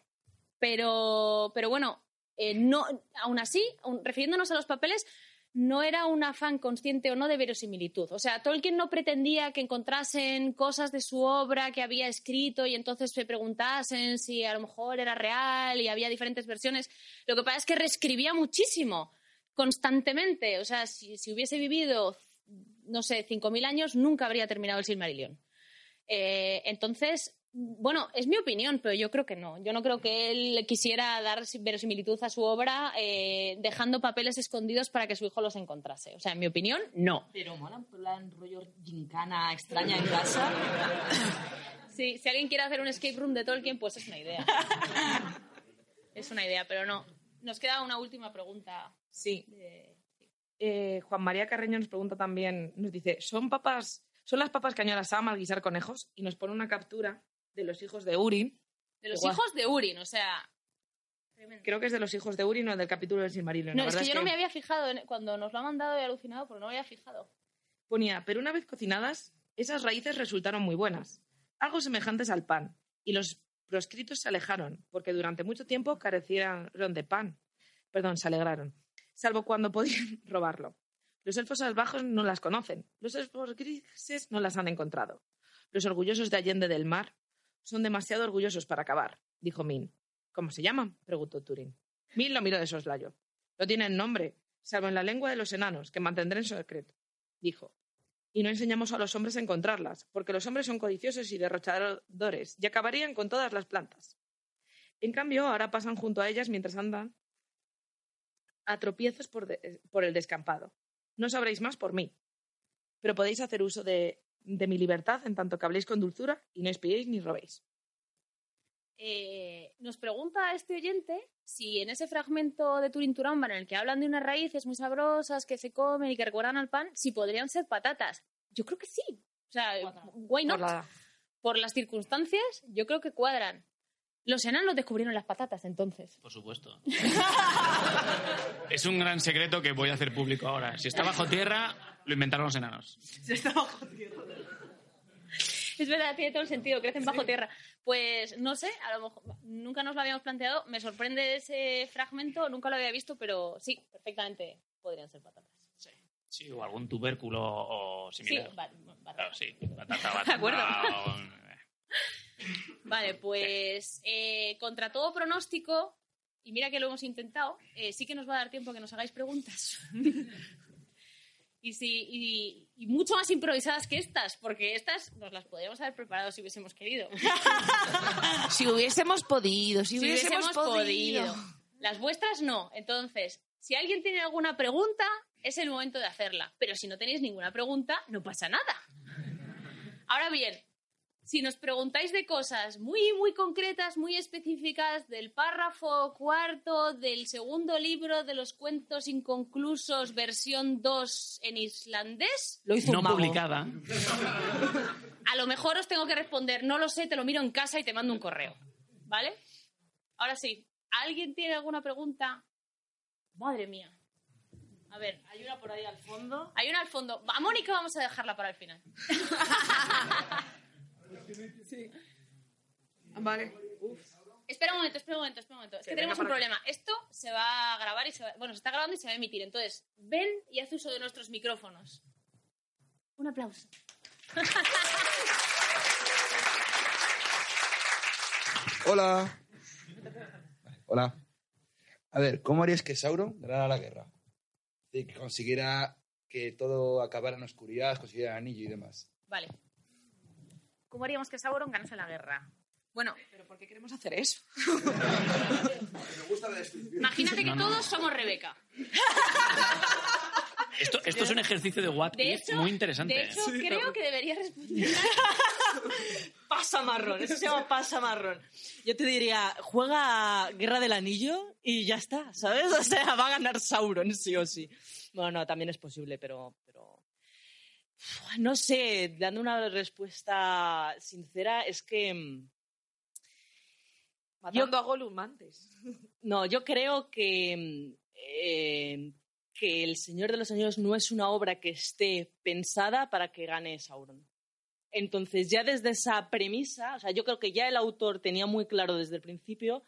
A: Pero, pero bueno, eh, no, aún así, refiriéndonos a los papeles, no era un afán consciente o no de verosimilitud. O sea, Tolkien no pretendía que encontrasen cosas de su obra que había escrito y entonces se preguntasen si a lo mejor era real y había diferentes versiones. Lo que pasa es que reescribía muchísimo, constantemente. O sea, si, si hubiese vivido, no sé, 5.000 años, nunca habría terminado el Silmarillion. Eh, entonces, bueno, es mi opinión, pero yo creo que no. Yo no creo que él quisiera dar verosimilitud a su obra eh, dejando papeles escondidos para que su hijo los encontrase. O sea, en mi opinión, no.
D: Pero mola en plan rollo gincana extraña en casa.
A: Sí, si alguien quiere hacer un escape room de Tolkien, pues es una idea. es una idea, pero no. Nos queda una última pregunta.
C: Sí.
A: de-
C: Eh, Juan María Carreño nos pregunta también, nos dice, ¿son papas, son las papas añora Sam al guisar conejos? Y nos pone una captura de los hijos de Urin.
A: De los
C: Igual.
A: hijos de Urin, o sea. tremendo.
C: Creo que es de los hijos de Urin o del capítulo del Silmarillion.
A: No, es que yo no me había fijado, en- cuando nos lo ha mandado he alucinado, porque no me había fijado.
C: Ponía, pero una vez cocinadas, esas raíces resultaron muy buenas, algo semejantes al pan, y los proscritos se alejaron, porque durante mucho tiempo carecieron de pan. Perdón, se alegraron, salvo cuando podían robarlo. Los elfos salvajes no las conocen, los elfos grises no las han encontrado. Los orgullosos de Allende del Mar son demasiado orgullosos para acabar, dijo Min. ¿Cómo se llaman? preguntó Turing. Min lo miró de soslayo. No tienen nombre, salvo en la lengua de los enanos, que mantendré en secreto, dijo y no enseñamos a los hombres a encontrarlas, porque los hombres son codiciosos y derrochadores y acabarían con todas las plantas. En cambio, ahora pasan junto a ellas mientras andan a tropiezos por, por el descampado. No sabréis más por mí, pero podéis hacer uso de, de mi libertad en tanto que habléis con dulzura y no espiéis ni robéis.
A: Eh, nos pregunta este oyente si en ese fragmento de Turin Turamba en el que hablan de unas raíces muy sabrosas que se comen y que recuerdan al pan, si podrían ser patatas. Yo creo que sí. O sea,
D: Cuadran.
A: why not?
C: Por la-
A: Por las circunstancias, yo creo que cuadran. Los enanos descubrieron las patatas entonces.
B: Por supuesto. es un gran secreto que voy a hacer público ahora. Si está bajo tierra, lo inventaron los enanos.
A: Es verdad, tiene todo el sentido, crecen bajo tierra. Pues no sé, a lo mejor nunca nos lo habíamos planteado. Me sorprende ese fragmento, nunca lo había visto, pero sí, perfectamente podrían ser patatas.
B: Sí. Sí, o algún tubérculo o similar. Claro, sí. Batata, batata.
A: acuerdo.
B: o-
A: Vale, pues eh, contra todo pronóstico, y mira que lo hemos intentado, eh, sí que nos va a dar tiempo a que nos hagáis preguntas. y, sí, y, y mucho más improvisadas que estas, porque estas nos las podríamos haber preparado si hubiésemos querido.
C: Si hubiésemos podido, si,
A: si hubiésemos podido. Las vuestras no. Entonces, si alguien tiene alguna pregunta, es el momento de hacerla. Pero si no tenéis ninguna pregunta, no pasa nada. Ahora bien, si nos preguntáis de cosas muy, muy concretas, muy específicas del párrafo cuarto del segundo libro de los cuentos inconclusos, versión 2 en islandés,
D: Lo hizo
B: No
D: un mago.
B: publicada.
A: a lo mejor os tengo que responder, no lo sé, te lo miro en casa y te mando un correo. ¿Vale? Ahora sí, ¿alguien tiene alguna pregunta? Madre mía. A ver,
D: Hay una por ahí al fondo.
A: hay una al fondo. A Mónica vamos a dejarla para el final.
C: Vale.
A: Espera un momento, espera un momento, espera un momento. Es que tenemos un problema. Esto se va a grabar y se va... Bueno, se está grabando y se va a emitir. Entonces, ven y haz uso de nuestros micrófonos. Un aplauso.
E: Hola. Hola. A ver, ¿cómo harías que Sauron ganara la guerra? Y que consiguiera que todo acabara en oscuridad, consiguiera el anillo y demás.
A: Vale. ¿Cómo haríamos que Sauron ganase la guerra? Bueno,
C: ¿Pero por qué queremos hacer eso?
E: Me gusta la descripción.
A: imagínate que
B: No, no.
A: todos somos Rebeca.
B: Esto, esto es un ejercicio de What
A: De
B: If
A: hecho,
B: muy interesante.
A: de hecho creo que debería responder.
D: Pasa marrón, eso se llama pasa marrón. Yo te diría, juega Guerra del Anillo y ya está, ¿sabes? O sea, va a ganar Sauron, sí o sí. Bueno, no, también es posible, pero. pero... No sé, dando una respuesta sincera, es que... mm,
C: Matando a Gollum antes.
D: No, yo creo que, mm, eh, que El Señor de los Anillos no es una obra que esté pensada para que gane Sauron. Entonces, ya desde esa premisa, o sea, yo creo que ya el autor tenía muy claro desde el principio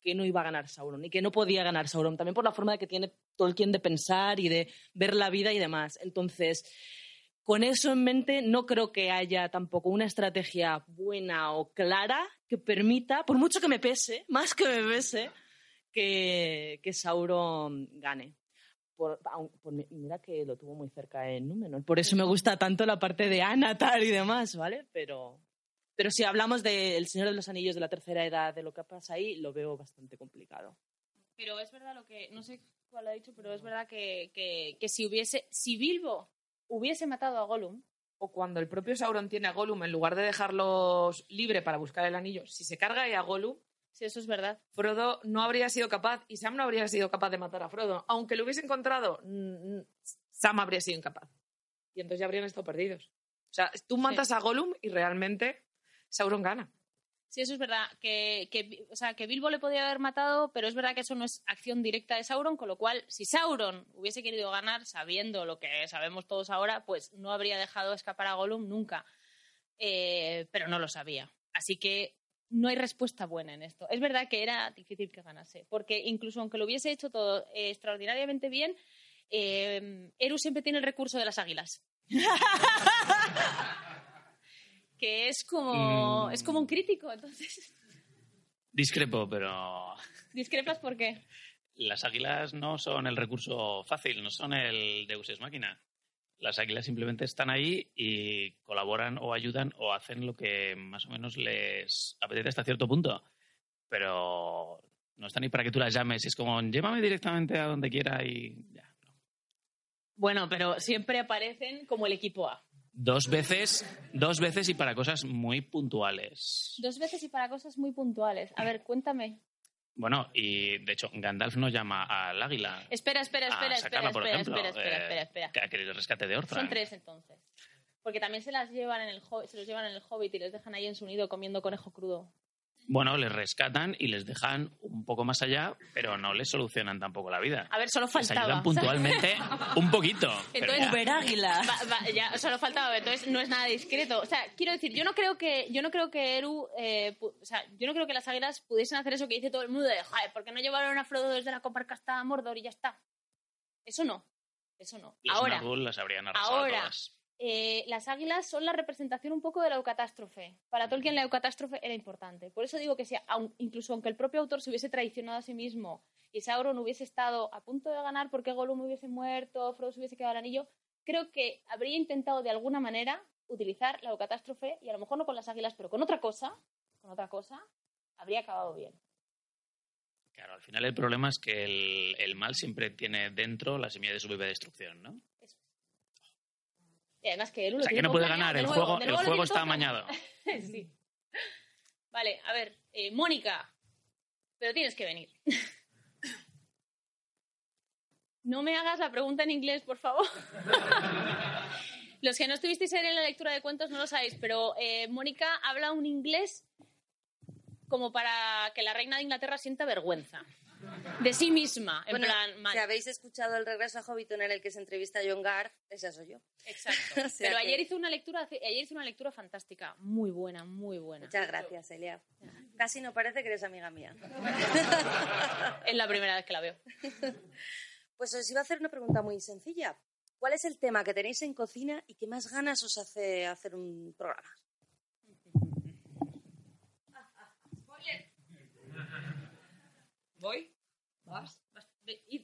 D: que no iba a ganar Sauron y que no podía ganar Sauron, también por la forma que tiene Tolkien de pensar y de ver la vida y demás. Entonces, con eso en mente, no creo que haya tampoco una estrategia buena o clara que permita, por mucho que me pese, más que me pese, que, que Sauron gane. Por- mira que lo tuvo muy cerca en Númenor. Por eso me gusta tanto la parte de Anatar y demás, ¿vale? Pero, pero si hablamos del Señor de los Anillos de la tercera edad, de lo que pasa ahí, lo veo bastante complicado.
A: Pero es verdad lo que, no sé cuál ha dicho, pero es verdad que, que, que si hubiese, si Bilbo hubiese matado a Gollum,
C: O cuando el propio Sauron tiene a Gollum, en lugar de dejarlos libre para buscar el anillo, si se carga ahí a Gollum,
A: si eso es verdad.
C: Frodo no habría sido capaz y Sam no habría sido capaz de matar a Frodo. Aunque lo hubiese encontrado, mm, mm, Sam habría sido incapaz. Y entonces ya habrían estado perdidos. O sea, tú matas a Gollum y realmente Sauron gana.
A: Sí, eso es verdad. Que, o sea, que Bilbo le podía haber matado, pero es verdad que eso no es acción directa de Sauron, con lo cual, si Sauron hubiese querido ganar, sabiendo lo que sabemos todos ahora, pues no habría dejado escapar a Gollum nunca. Eh, pero no lo sabía. Así que no hay respuesta buena en esto. Es verdad que era difícil que ganase, porque incluso aunque lo hubiese hecho todo eh, extraordinariamente bien, eh, Eru siempre tiene el recurso de las águilas. que es como,
B: Mm.
A: es como un crítico, entonces...
B: Discrepo, pero
A: ¿Discrepas por qué?
B: las águilas no son el recurso fácil, no son el Deus Ex Máquina. Las águilas simplemente están ahí y colaboran o ayudan o hacen lo que más o menos les apetece hasta cierto punto. Pero no están ahí para que tú las llames. Es como, llévame directamente a donde quiera y ya.
A: Bueno, pero siempre aparecen como el equipo A.
B: Dos veces, dos veces y para cosas muy puntuales.
A: Dos veces y para cosas muy puntuales. A ver, cuéntame.
B: Bueno, y de hecho, Gandalf no llama al águila.
A: Espera, espera, espera, espera,
B: sacarla, por
A: espera,
B: ejemplo,
A: espera, espera,
B: eh,
A: espera, espera.
B: que- le rescate de Orthan.
A: Son tres entonces. Porque también se las llevan en el se los llevan en el Hobbit y les dejan ahí en su nido comiendo conejo crudo.
B: Bueno, les rescatan y les dejan un poco más allá, pero no les solucionan tampoco la vida.
A: A ver, solo
B: Les
A: faltaba.
B: ayudan puntualmente un poquito.
A: Entonces.
D: Uber Águila.
A: Va- va, ya, solo faltaba, entonces no es nada discreto. O sea, quiero decir, yo no creo que, yo no creo que Eru, eh, o sea, yo no creo que las águilas pudiesen hacer eso que dice todo el mundo de, joder, ¿por qué no llevaron a Frodo desde la comarca hasta Mordor y ya está? Eso no, eso no.
B: Los
A: Ahora,
B: las habrían
A: ahora,
B: todas.
A: Eh, las águilas son la representación un poco de la eucatástrofe. Para Tolkien la eucatástrofe era importante. Por eso digo que si, aun- incluso aunque el propio autor se hubiese traicionado a sí mismo y Sauron hubiese estado a punto de ganar porque Gollum hubiese muerto, Frodo se hubiese quedado el anillo, creo que habría intentado de alguna manera utilizar la eucatástrofe y a lo mejor no con las águilas, pero con otra cosa, con otra cosa, habría acabado bien.
B: Claro, al final el problema es que el, el mal siempre tiene dentro la semilla de su propia destrucción, ¿no?
A: Y además que Eru
B: O
A: lo
B: sea, que no puede ganar, el juego, el
A: nuevo
B: juego está amañado.
A: sí. Vale, a ver, eh, Mónica, pero tienes que venir. No me hagas la pregunta en inglés, por favor. Los que no estuvisteis en la lectura de cuentos no lo sabéis, pero eh, Mónica habla un inglés como para que la reina de Inglaterra sienta vergüenza de sí misma. En
F: Bueno,
A: plan, mal.
F: si habéis escuchado el regreso a Hobbiton en el que se entrevista a John Garth, esa soy yo.
A: Exacto.
F: O sea
A: Pero
F: que-
A: ayer hizo una lectura, ayer hizo una lectura fantástica, muy buena, muy buena.
F: Muchas gracias, Elia. Casi no parece que eres amiga mía.
A: Es la primera vez que la veo.
F: Pues os iba a hacer una pregunta muy sencilla. ¿Cuál es el tema que tenéis en cocina y qué más ganas os hace hacer un programa?
C: ¿Voy? ¿Vas?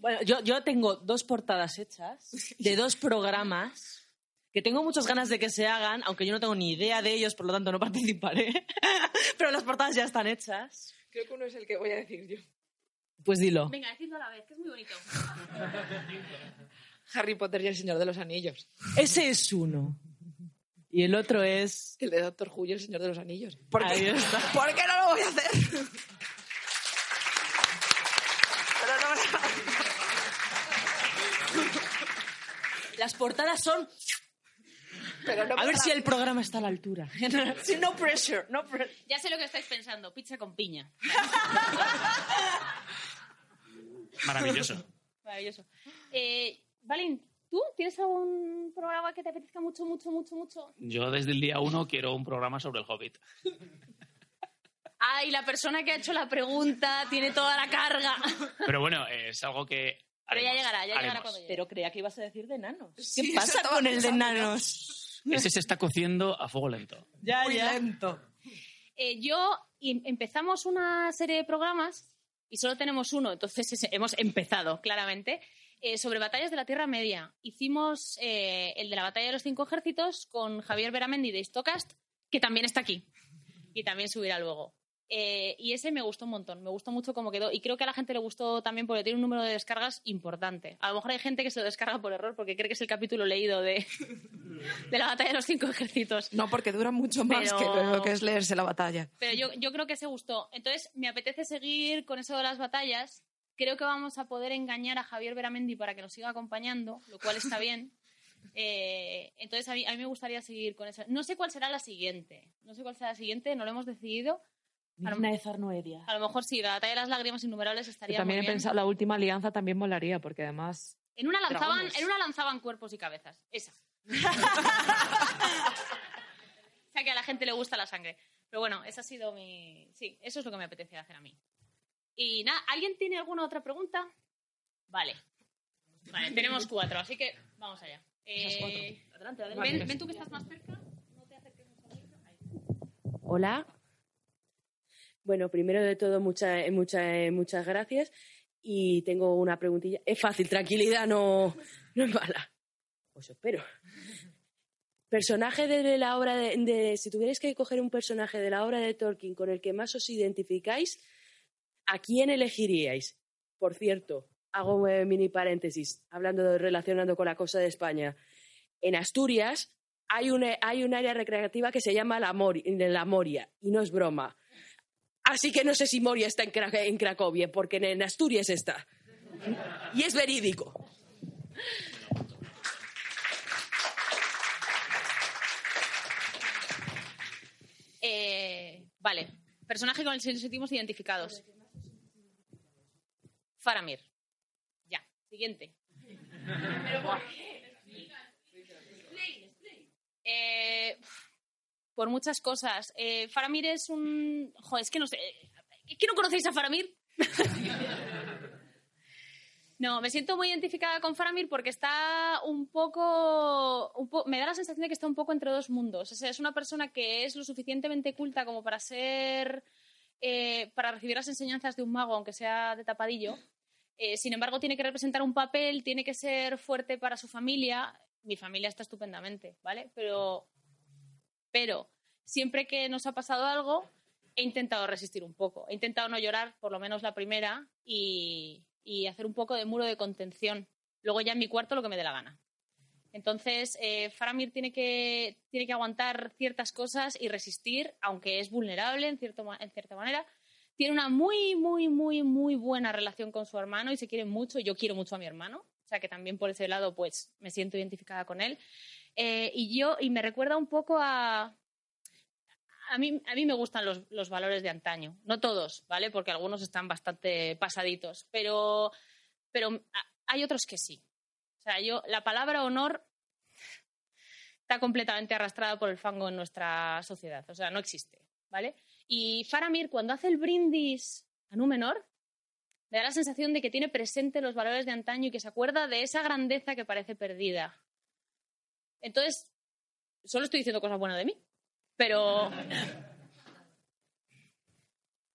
D: Bueno, yo, yo tengo dos portadas hechas de dos programas que tengo muchas ganas de que se hagan, aunque yo no tengo ni idea de ellos, por lo tanto no participaré. Pero las portadas ya están hechas.
C: Creo que uno es el que voy a decir yo.
D: Pues dilo.
A: Venga, decidlo a la vez, que es muy bonito.
C: Harry Potter y el Señor de los Anillos.
D: Ese es uno. Y el otro es.
C: El de Doctor Who y el Señor de los Anillos. ¿Por
D: Ahí
C: qué?
D: está.
C: ¿Por qué no lo voy a hacer? Pero no me
D: Las portadas son.
C: Pero no
D: A ver si el programa está a la altura. Sí, no pressure, no pressure.
A: Ya sé lo que estáis pensando, pizza con piña.
B: Maravilloso.
A: Maravilloso. Eh, Valin, ¿tú tienes algún programa que te apetezca mucho, mucho, mucho, mucho?
B: Yo desde el día uno quiero un programa sobre el Hobbit.
A: Ay, la persona que ha hecho la pregunta tiene toda la carga.
B: Pero bueno, es algo que.
A: Pero ya llegará, ya llegará cuando llegue.
D: Pero creía que ibas a decir de enanos.
C: Sí,
D: ¿Qué pasa con el de enanos?
B: Ese se está cociendo a fuego lento.
D: Ya,
C: Muy
D: ya.
C: lento.
A: Eh, yo empezamos una serie de programas y solo tenemos uno, entonces es- hemos empezado claramente eh, sobre batallas de la Tierra Media. Hicimos eh, el de la batalla de los cinco ejércitos con Javier Beramendi de Stocast, que también está aquí y también subirá luego. Eh, y ese me gustó un montón, me gustó mucho cómo quedó y creo que a la gente le gustó también porque tiene un número de descargas importante. A lo mejor hay gente que se lo descarga por error porque cree que es el capítulo leído de, de la batalla de los cinco ejércitos.
C: No, porque dura mucho más
A: Pero-
C: que lo que es leerse la batalla.
A: Pero yo, yo creo que se gustó. Entonces, me apetece seguir con eso de las batallas. Creo que vamos a poder engañar a Javier Beramendi para que nos siga acompañando, lo cual está bien. Eh, entonces, a mí, a mí me gustaría seguir con eso. No sé cuál será la siguiente. No sé cuál será la siguiente, no lo hemos decidido.
D: Digna de Zarnoedia.
A: A lo mejor sí, la batalla de las lágrimas innumerables
G: Yo
A: estaría
G: también
A: muy
G: he
A: bien.
G: pensado, la última alianza también molaría, porque además
A: En una, lanzaban,
C: Dragones.
A: en una lanzaban cuerpos y cabezas. Esa. o sea que a la gente le gusta la sangre. Pero bueno, esa ha sido mi... Sí, eso es lo que me apetece hacer a mí. Y nada, ¿alguien tiene alguna otra pregunta? Vale. Vale, tenemos cuatro, así que vamos allá. Eh,
D: Adelante, adelante.
A: ven, ven tú que estás más cerca. No te acerques mucho al micro. Ahí.
H: Hola. Bueno, primero de todo, muchas muchas muchas gracias. Y tengo una preguntilla. Es fácil, tranquilidad, no, no es mala. Pues espero. Personaje de la obra de, Si tuvierais que coger un personaje de la obra de Tolkien con el que más os identificáis, ¿a quién elegiríais? Por cierto, hago un eh, mini paréntesis, hablando relacionando con la cosa de España. En Asturias hay un, hay un área recreativa que se llama la Moria, y no es broma. Así que no sé si Moria está en, Cra- en Cracovia, porque en, Asturias está. Y es verídico.
A: Eh, vale. Personaje con el que nos sentimos identificados. Faramir. Ya. Siguiente. Eh, por muchas cosas. Eh, Faramir es un... Joder, es que no sé. ¿Es que no conocéis a Faramir? No, me siento muy identificada con Faramir porque está un poco, Me da la sensación de que está un poco entre dos mundos. O sea, es una persona que es lo suficientemente culta como para ser. eh, para recibir las enseñanzas de un mago, aunque sea de tapadillo. Eh, sin embargo, tiene que representar un papel, tiene que ser fuerte para su familia. Mi familia está estupendamente, ¿vale? Pero. Pero, siempre que nos ha pasado algo, he intentado resistir un poco. He intentado no llorar, por lo menos la primera, y, hacer un poco de muro de contención. Luego ya en mi cuarto lo que me dé la gana. Entonces, eh, Faramir tiene que, tiene que aguantar ciertas cosas y resistir, aunque es vulnerable en, cierto, en cierta manera. Tiene una muy, muy, muy, muy buena relación con su hermano y se quiere mucho. Yo quiero mucho a mi hermano, o sea que también por ese lado, pues me siento identificada con él. Eh, y yo, y me recuerda un poco a, a mí, a mí me gustan los, los valores de antaño. No todos, ¿vale? Porque algunos están bastante pasaditos. Pero, pero hay otros que sí. O sea, yo, la palabra honor está completamente arrastrada por el fango en nuestra sociedad. O sea, no existe, ¿vale? Y Faramir, cuando hace el brindis a Númenor, me da la sensación de que tiene presente los valores de antaño y que se acuerda de esa grandeza que parece perdida. Entonces, solo estoy diciendo cosas buenas de mí. Pero.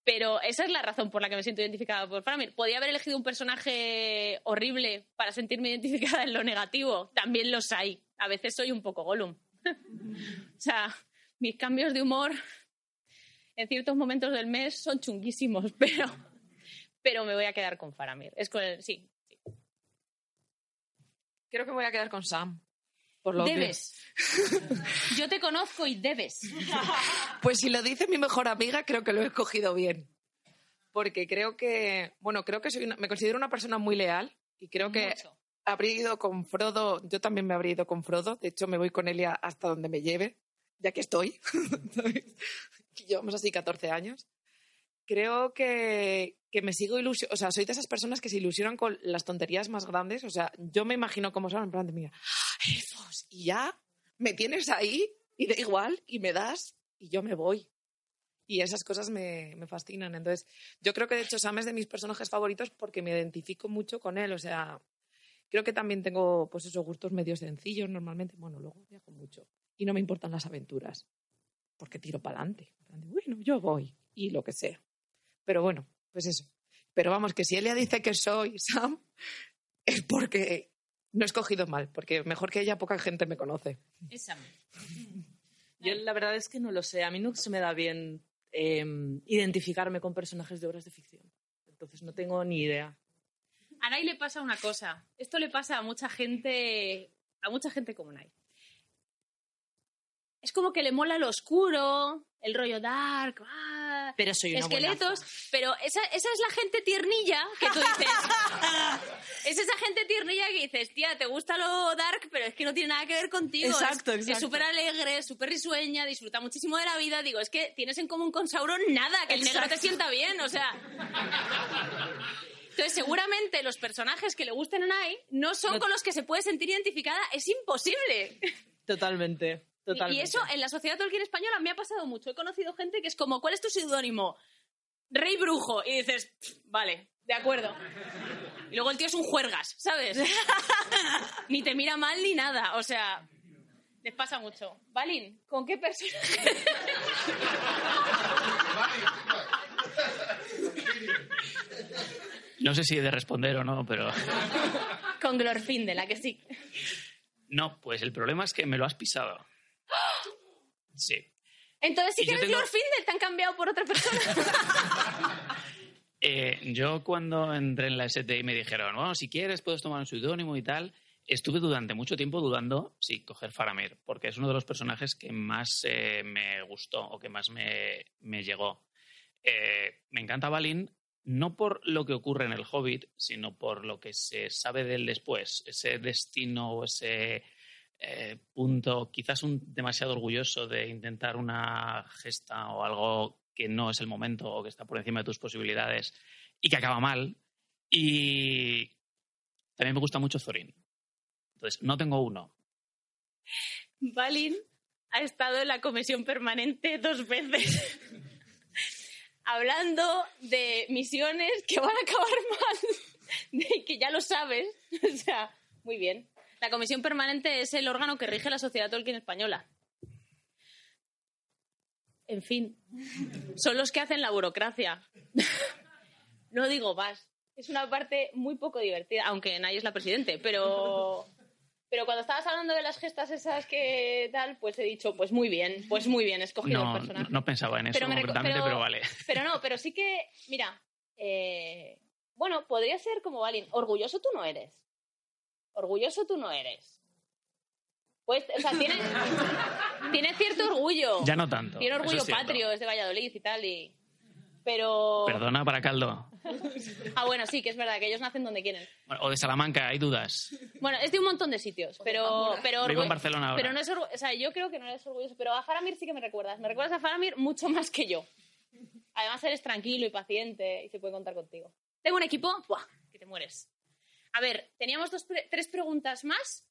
A: Pero esa es la razón por la que me siento identificada por Faramir. Podía haber elegido un personaje horrible para sentirme identificada en lo negativo. También los hay. A veces soy un poco Gollum. o sea, mis cambios de humor en ciertos momentos del mes son chunguísimos, pero, pero me voy a quedar con Faramir. Es con el, sí, sí.
C: Creo que me voy a quedar con Sam. Por lo obvio.
A: Debes. Yo te conozco y debes.
C: Pues si lo dice mi mejor amiga, creo que lo he escogido bien. Porque creo que, bueno, creo que soy una- me considero una persona muy leal y creo que
A: Mucho.
C: habría ido con Frodo, yo también me habría ido con Frodo, de hecho me voy con Elia hasta donde me lleve, ya que estoy. Llevamos así 14 años. Creo que, que me sigo ilusionando, o sea, soy de esas personas que se ilusionan con las tonterías más grandes, o sea, yo me imagino cómo son, en plan de, mira, elfos, y ya, me tienes ahí, y da igual, y me das, y yo me voy. Y esas cosas me, me fascinan. Entonces, yo creo que de hecho Sam es de mis personajes favoritos porque me identifico mucho con él. O sea, creo que también tengo pues esos gustos medio sencillos normalmente. Bueno, luego viajo mucho. Y no me importan las aventuras. Porque tiro para adelante. Bueno, yo voy. Y lo que sea. Pero bueno, pues eso. Pero vamos, que si Elia dice que soy Sam, es porque no he escogido mal. Porque mejor que ella poca gente me conoce.
D: Esa. Yo la verdad es que no lo sé. A mí no se me da bien eh, identificarme con personajes de obras de ficción. Entonces no tengo ni idea.
A: A Nai le pasa una cosa. Esto le pasa a mucha gente, a mucha gente como Nai. Es como que le mola lo oscuro, el rollo dark, ah,
D: Pero soy una
A: esqueletos,
D: buenaza.
A: pero esa, esa es la gente tiernilla que tú dices. es esa gente tiernilla que dices, tía, te gusta lo dark, pero es que no tiene nada que ver contigo. Es-
D: Exacto,
A: Es
D: exacto.
A: súper alegre, súper risueña, disfruta muchísimo de la vida. Digo, es que tienes en común con Sauron nada, que el negro te sienta bien, o sea. Entonces, seguramente los personajes que le gusten a Nai no son
D: No-
A: con los que se puede sentir identificada. Es imposible.
D: Totalmente.
A: Y-
D: Totalmente.
A: Y eso en la sociedad Tolkien española me ha pasado mucho. He conocido gente que es como, ¿cuál es tu seudónimo? Rey Brujo. Y dices, "Pff, vale, de acuerdo. Y luego el tío es un juergas, ¿sabes? ni te mira mal ni nada. O sea, les pasa mucho. Valin, ¿con qué personaje?
B: No sé si he de responder o no, pero...
A: Con Glorfindel, ¿a que sí?
B: No, pues el problema es que me lo has pisado. Sí.
A: Entonces sí
B: Y
A: que
B: yo
A: eres
B: tengo-
A: Glorfindel, te han cambiado por otra persona.
B: Eh, yo cuando entré en la STI me dijeron, bueno, si quieres puedes tomar un seudónimo y tal. Estuve durante mucho tiempo dudando si coger Faramir, porque es uno de los personajes que más eh, me gustó o que más me, me llegó. Eh, me encanta Balin, no por lo que ocurre en el Hobbit, sino por lo que se sabe de él después, ese destino o ese eh, punto, quizás un demasiado orgulloso de intentar una gesta o algo que no es el momento o que está por encima de tus posibilidades y que acaba mal. Y también me gusta mucho Thorin. Entonces, no tengo uno.
A: Balin ha estado en la comisión permanente dos veces. Hablando de misiones que van a acabar mal, de que ya lo sabes. O sea, muy bien. La comisión permanente es el órgano que rige la sociedad Tolkien española. En fin, son los que hacen la burocracia. No digo más. Es una parte muy poco divertida, aunque nadie es la presidente, pero pero cuando estabas hablando de las gestas esas que tal, pues he dicho, pues muy bien, pues muy bien, he escogido
B: No,
A: el personaje.
B: no pensaba en eso
A: Pero
B: concretamente,
A: pero-
B: pero vale.
A: Pero no, pero sí que, mira, eh, bueno, podría ser como Valin, orgulloso tú no eres. Orgulloso tú no eres. Pues, o sea, tiene, tiene cierto orgullo.
B: Ya no tanto.
A: Tiene orgullo
B: es
A: patrio, es de Valladolid y tal, y... Pero...
B: Perdona para Caldo.
A: Ah, bueno, sí, que es verdad, que ellos nacen donde quieren.
B: Bueno, o de Salamanca, hay dudas.
A: Bueno, es de un montón de sitios, pero... pero
B: Vivo en Barcelona ahora.
A: Pero no es orgu- o sea, yo creo que no eres orgulloso, pero a Faramir sí que me recuerdas. Me recuerdas a Faramir mucho más que yo. Además eres tranquilo y paciente y se puede contar contigo. Tengo un equipo, ¡buah! que te mueres. A ver, teníamos dos tres preguntas más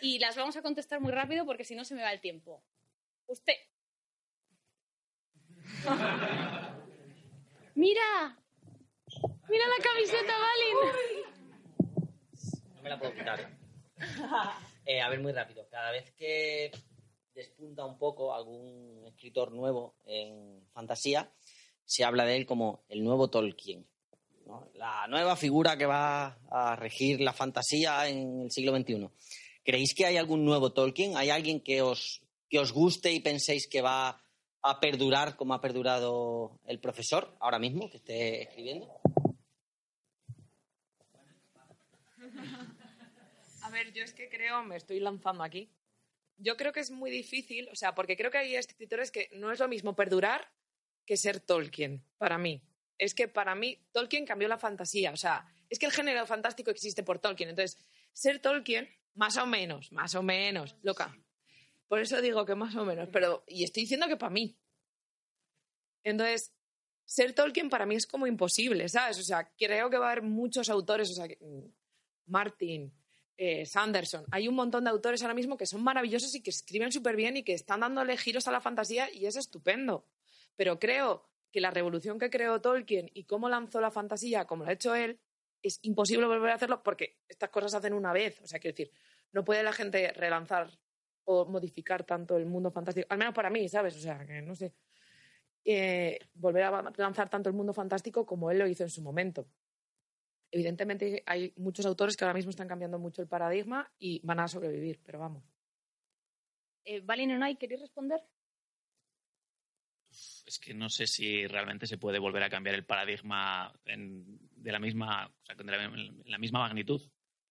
A: y las vamos a contestar muy rápido porque si no se me va el tiempo. Usted. Mira, mira la camiseta, Valin.
I: No me la puedo quitar. Eh, a ver, muy rápido. Cada vez que despunta un poco algún escritor nuevo en fantasía, se habla de él como el nuevo Tolkien. La nueva figura que va a regir la fantasía en el siglo XXI. ¿Creéis que hay algún nuevo Tolkien? ¿Hay alguien que os, que os guste y penséis que va a perdurar como ha perdurado el profesor ahora mismo, que esté escribiendo?
C: A ver, yo es que creo, me estoy lanzando aquí. Yo creo que es muy difícil, o sea, porque creo que hay escritores que no es lo mismo perdurar que ser Tolkien, para mí. Es que para mí Tolkien cambió la fantasía, o sea, es que el género fantástico existe por Tolkien, entonces ser Tolkien, más o menos, más o menos, loca. Por eso digo que más o menos, pero, y estoy diciendo que para mí. Entonces, ser Tolkien para mí es como imposible, ¿sabes? O sea, creo que va a haber muchos autores, o sea, mm, Martin, eh, Sanderson, hay un montón de autores ahora mismo que son maravillosos y que escriben súper bien y que están dándole giros a la fantasía y es estupendo. Pero creo que la revolución que creó Tolkien y cómo lanzó la fantasía, como lo ha hecho él, es imposible volver a hacerlo porque estas cosas se hacen una vez. O sea, quiero decir, no puede la gente relanzar o modificar tanto el mundo fantástico. Al menos para mí, ¿sabes? O sea, que no sé. Eh, volver a lanzar tanto el mundo fantástico como él lo hizo en su momento. Evidentemente hay muchos autores que ahora mismo están cambiando mucho el paradigma y van a sobrevivir, pero vamos.
A: Eh, Valin Onay, ¿queréis responder?
B: Es que no sé si realmente se puede volver a cambiar el paradigma en- de la misma, o sea, de la, misma magnitud.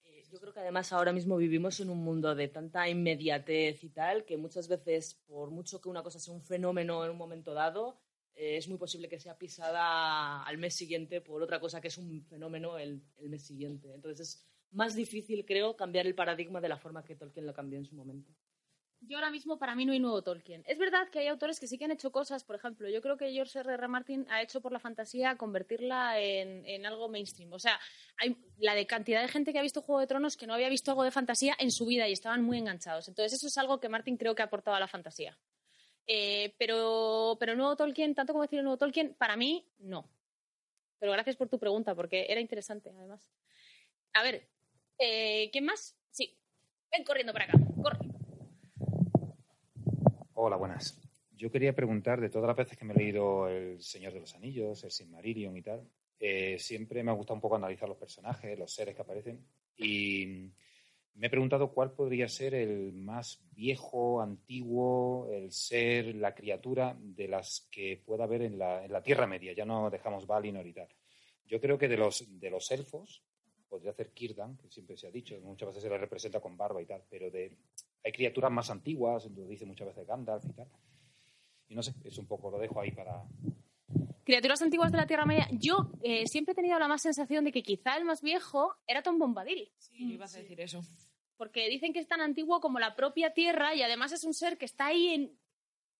D: Eh, Yo creo que además ahora mismo vivimos en un mundo de tanta inmediatez y tal que muchas veces, por mucho que una cosa sea un fenómeno en un momento dado, eh, es muy posible que sea pisada al mes siguiente por otra cosa que es un fenómeno el, el mes siguiente. Entonces es más difícil, creo, cambiar el paradigma de la forma que Tolkien lo cambió en su momento.
A: Yo ahora mismo para mí no hay nuevo Tolkien. Es verdad que hay autores que sí que han hecho cosas, por ejemplo, yo creo que George R. R. Martin ha hecho por la fantasía convertirla en, en algo mainstream. O sea, hay la de cantidad de gente que ha visto Juego de Tronos que no había visto algo de fantasía en su vida y estaban muy enganchados. Entonces eso es algo que Martin creo que ha aportado a la fantasía. Eh, pero, pero el nuevo Tolkien, tanto como decir el nuevo Tolkien, para mí no. Pero gracias por tu pregunta, porque era interesante, además. A ver, eh, ¿quién más? Sí, ven corriendo para acá, corre.
J: Hola, buenas. Yo quería preguntar, de todas las veces que me he leído El Señor de los Anillos, El Silmarillion y tal, eh, siempre me ha gustado un poco analizar los personajes, los seres que aparecen, y me he preguntado cuál podría ser el más viejo, antiguo, el ser, la criatura de las que pueda haber en la, en la Tierra Media. Ya no dejamos Valinor y tal. Yo creo que de los, de los elfos, podría ser Círdan, que siempre se ha dicho, muchas veces se le representa con barba y tal, pero de, hay criaturas más antiguas, lo dice muchas veces Gandalf y tal. Y no sé, es un poco, lo dejo ahí para...
A: Criaturas antiguas de la Tierra Media. Yo eh, siempre he tenido la más sensación de que quizá el más viejo era Tom Bombadil.
C: Sí, ibas a decir eso.
A: Porque dicen que es tan antiguo como la propia Tierra y además es un ser que está ahí en,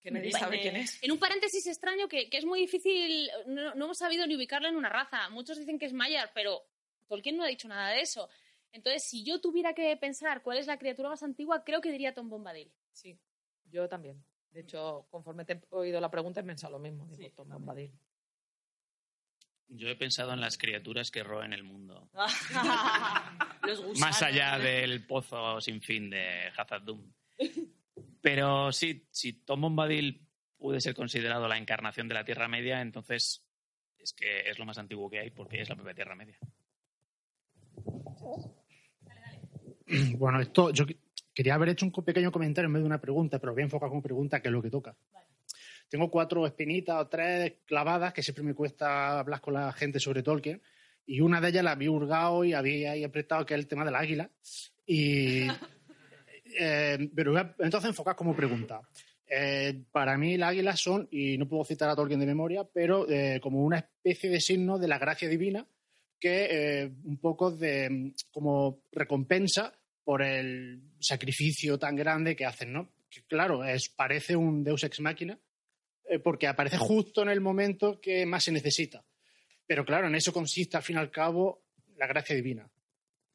C: Que nadie sabe quién es.
A: en un paréntesis extraño que, que es muy difícil. No, no hemos sabido ni ubicarlo en una raza. Muchos dicen que es Maiar, pero Tolkien no ha dicho nada de eso. Entonces, si yo tuviera que pensar cuál es la criatura más antigua, creo que diría Tom Bombadil.
C: Sí, yo también. De hecho, conforme te he oído la pregunta, he pensado lo mismo. Digo, Tom Bombadil.
B: Yo he pensado en las criaturas que roen el mundo.
D: Los gusanos,
B: Más allá
D: ¿no?
B: del pozo sin fin de Hazard Doom. Pero sí, si Tom Bombadil puede ser considerado la encarnación de la Tierra Media, entonces es que es lo más antiguo que hay porque es la propia Tierra Media.
K: Bueno, esto yo que- quería haber hecho un pequeño comentario en vez de una pregunta, pero voy a enfocar como pregunta, que es lo que toca. Tengo cuatro espinitas o tres clavadas que siempre me cuesta hablar con la gente sobre Tolkien. Y una de ellas la había hurgado y había ahí apretado, que es el tema del águila. Y, eh, pero voy a entonces enfocar como pregunta. Eh, para mí las águilas son, y no puedo citar a Tolkien de memoria, pero eh, como una especie de signo de la gracia divina que eh, un poco de mm, como recompensa por el sacrificio tan grande que hacen, ¿no? Que claro, es, parece un Deus ex machina, eh, porque aparece justo en el momento que más se necesita. Pero claro, en eso consiste al fin y al cabo la gracia divina.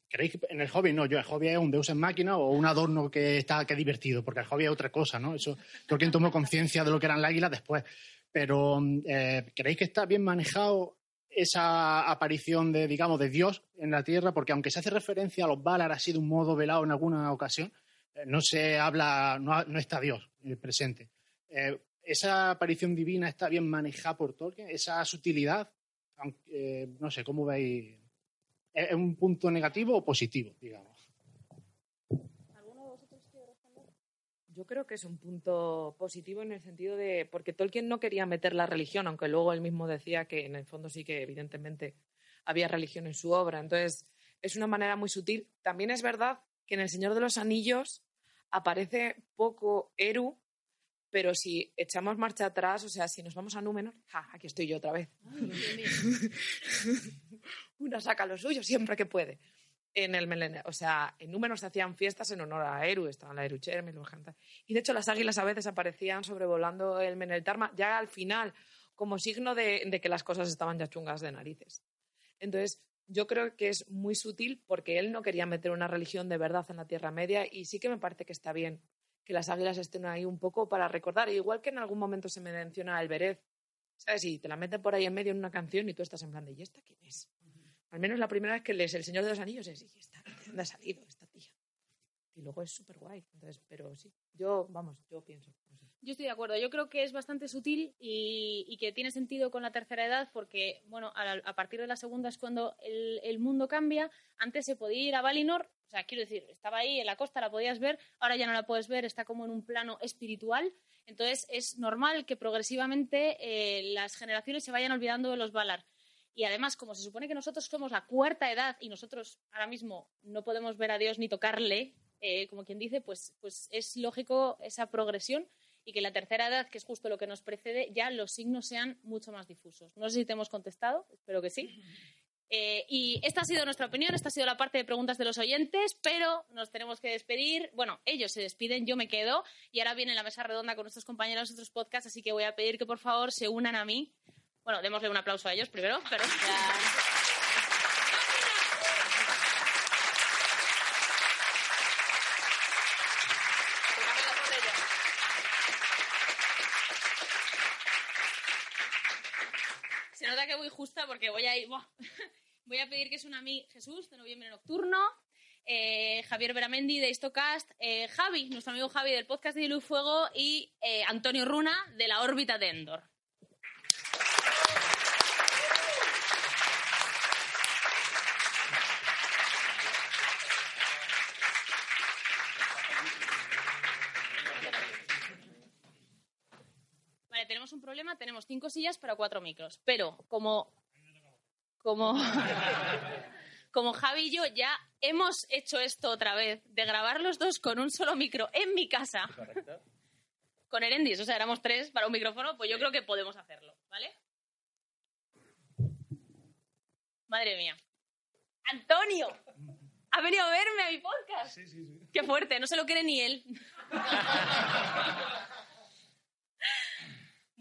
K: ¿Creéis que en el hobby no? Yo, el hobby es un Deus ex máquina o un adorno que está que divertido, porque el hobby es otra cosa, ¿no? Eso creo que tomó conciencia de lo que eran las águilas después. Pero eh, ¿creéis que está bien manejado esa aparición de, digamos, de Dios en la Tierra? Porque aunque se hace referencia a los Valar así de un modo velado en alguna ocasión, eh, no se habla, no, no está Dios eh, presente. Eh, ¿Esa aparición divina está bien manejada por Tolkien? ¿Esa sutilidad? No sé, ¿cómo veis? ¿Es es un punto negativo o positivo, digamos?
C: Yo creo que es un punto positivo en el sentido de. Porque Tolkien no quería meter la religión, aunque luego él mismo decía que en el fondo sí que, evidentemente, había religión en su obra. Entonces, es una manera muy sutil. También es verdad que en El Señor de los Anillos aparece poco Eru, pero si echamos marcha atrás, o sea, si nos vamos a Númenor. ¡Ja! Aquí estoy yo otra vez. Una saca lo suyo siempre que puede. En el Melen- o sea, en Númenor se hacían fiestas en honor a Eru, estaban la Eru Chermel, Eru Jantar. y de hecho las águilas a veces aparecían sobrevolando el Meneltarma ya al final, como signo de, que las cosas estaban ya chungas de narices. Entonces, yo creo que es muy sutil porque él no quería meter una religión de verdad en la Tierra Media y sí que me parece que está bien que las águilas estén ahí un poco para recordar, igual que en algún momento se me menciona el Berez, ¿sabes? Y te la meten por ahí en medio en una canción y tú estás en plan de, ¿y esta quién es? Al menos la primera vez que lees El Señor de los Anillos es, ¿y esta? ¿De dónde ha salido esta tía? Y luego es súper guay. Entonces, pero sí, yo, vamos, yo pienso.
A: Yo estoy de acuerdo. Yo creo que es bastante sutil y, que tiene sentido con la tercera edad porque, bueno, a, partir de la segunda es cuando el, el mundo cambia. Antes se podía ir a Valinor, o sea, quiero decir, estaba ahí en la costa, la podías ver, ahora ya no la puedes ver, está como en un plano espiritual. Entonces es normal que progresivamente eh, las generaciones se vayan olvidando de los Valar. Y además, como se supone que nosotros somos la cuarta edad y nosotros ahora mismo no podemos ver a Dios ni tocarle, eh, como quien dice, pues, pues es lógico esa progresión y que la tercera edad, que es justo lo que nos precede, ya los signos sean mucho más difusos. No sé si te hemos contestado, espero que sí. Eh, y esta ha sido nuestra opinión, esta ha sido la parte de preguntas de los oyentes, pero nos tenemos que despedir. Bueno, ellos se despiden, yo me quedo y ahora viene la mesa redonda con nuestros compañeros de otros podcasts, así que voy a pedir que por favor se unan a mí. Bueno, démosle un aplauso a ellos primero, pero se nota que voy justa porque voy a ir. buah. Voy a pedir que es una mí Jesús de Noviembre Nocturno, eh, Javier Beramendi de Histocast, eh, Javi, nuestro amigo Javi del podcast de y Fuego y eh, Antonio Runa de la órbita de Endor. Vale, tenemos un problema, tenemos cinco sillas para cuatro micros, pero como como como Javi y yo ya hemos hecho esto otra vez de grabar los dos con un solo micro en mi casa con Erendis, o sea, éramos tres para un micrófono, pues yo creo que podemos hacerlo, ¿vale? Madre mía. Antonio, ha venido a verme a mi podcast.
L: Sí, sí, sí.
A: Qué fuerte, no se lo quiere ni él.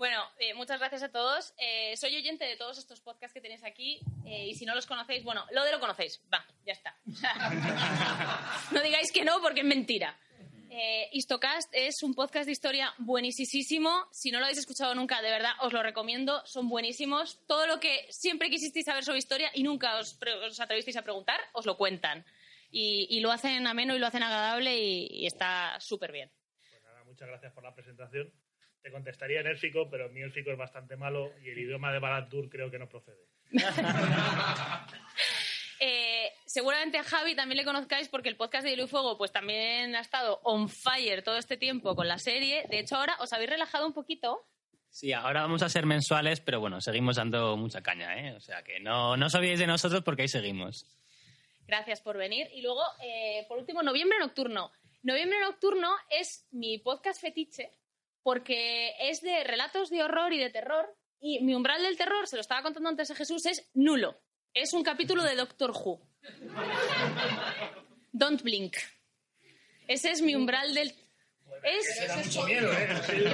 A: Bueno, eh, muchas gracias a todos. Eh, soy oyente de todos estos podcasts que tenéis aquí eh, y si no los conocéis, bueno, lo de lo conocéis. Va, ya está. No digáis que no porque es mentira. Histocast es un podcast de historia buenísimo. Si no lo habéis escuchado nunca, de verdad, os lo recomiendo. Son buenísimos. Todo lo que siempre quisisteis saber sobre historia y nunca os, atrevisteis a preguntar, os lo cuentan. Y, lo hacen ameno y lo hacen agradable y, está súper bien.
L: Pues muchas gracias por la presentación. Te contestaría en élfico, pero mi élfico es bastante malo y el idioma de Balantur creo que no procede.
A: Eh, seguramente a Javi también le conozcáis porque el podcast de Hielo y Fuego pues también ha estado on fire todo este tiempo con la serie. De hecho, ahora os habéis relajado un poquito.
M: Sí, ahora vamos a ser mensuales, pero bueno, seguimos dando mucha caña, ¿eh? O sea que no, no os olvidéis de nosotros porque ahí seguimos.
A: Gracias por venir. Y luego, eh, por último, Noviembre Nocturno. Noviembre Nocturno es mi podcast fetiche porque es de relatos de horror y de terror. Y mi umbral del terror, se lo estaba contando antes a Jesús, es nulo. Es un capítulo de Doctor Who. Don't blink. Ese es mi umbral del... Es...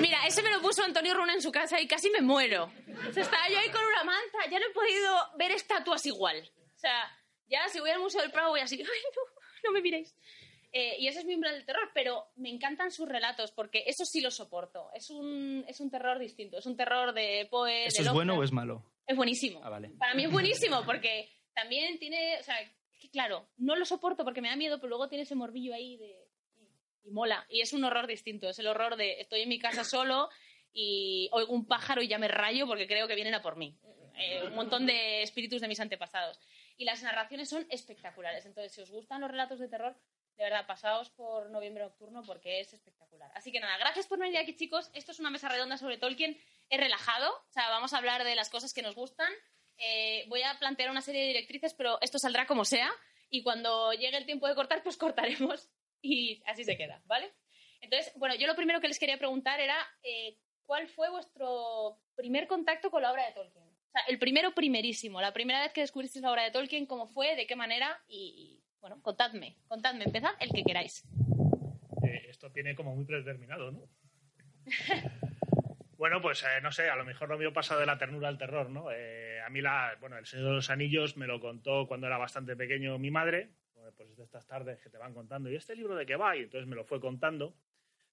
A: Mira, ese me lo puso Antonio Runa en su casa y casi me muero. O sea, estaba yo ahí con una manta, ya no he podido ver estatuas igual. O sea, ya si voy al Museo del Prado voy así, ay, no, no me miréis. Eh, y ese es mi umbral del terror, pero me encantan sus relatos porque eso sí lo soporto. Es un, es un terror distinto, es un terror de Poe.
N: ¿Eso
A: de
N: es bueno o es malo?
A: Es buenísimo.
N: Ah, vale.
A: Para mí es buenísimo porque también tiene, o sea, es que claro, no lo soporto porque me da miedo, pero luego tiene ese morbillo ahí de y, y mola. Y es un horror distinto, es el horror de estoy en mi casa solo y oigo un pájaro y ya me rayo porque creo que vienen a por mí. Eh, un montón de espíritus de mis antepasados. Y las narraciones son espectaculares. Entonces, si os gustan los relatos de terror, de verdad, pasaos por Noviembre Nocturno porque es espectacular. Así que nada, gracias por venir aquí, chicos. Esto es una mesa redonda sobre Tolkien. Es relajado, o sea, vamos a hablar de las cosas que nos gustan. Eh, voy a plantear una serie de directrices, pero esto saldrá como sea. Y cuando llegue el tiempo de cortar, pues cortaremos. Y así se queda, ¿vale? Entonces, bueno, yo lo primero que les quería preguntar era eh, ¿cuál fue vuestro primer contacto con la obra de Tolkien? O sea, el primero primerísimo, la primera vez que descubristeis la obra de Tolkien, ¿cómo fue? ¿De qué manera? Y, Bueno, contadme, contadme, empezad el que queráis.
L: Eh, esto tiene como muy predeterminado, ¿no? bueno, pues eh, no sé, a lo mejor lo mío pasa de la ternura al terror, ¿no? Eh, a mí, la, bueno, El Señor de los Anillos me lo contó cuando era bastante pequeño mi madre, Pues, de estas tardes que te van contando, ¿y este libro de qué va? Y entonces me lo fue contando.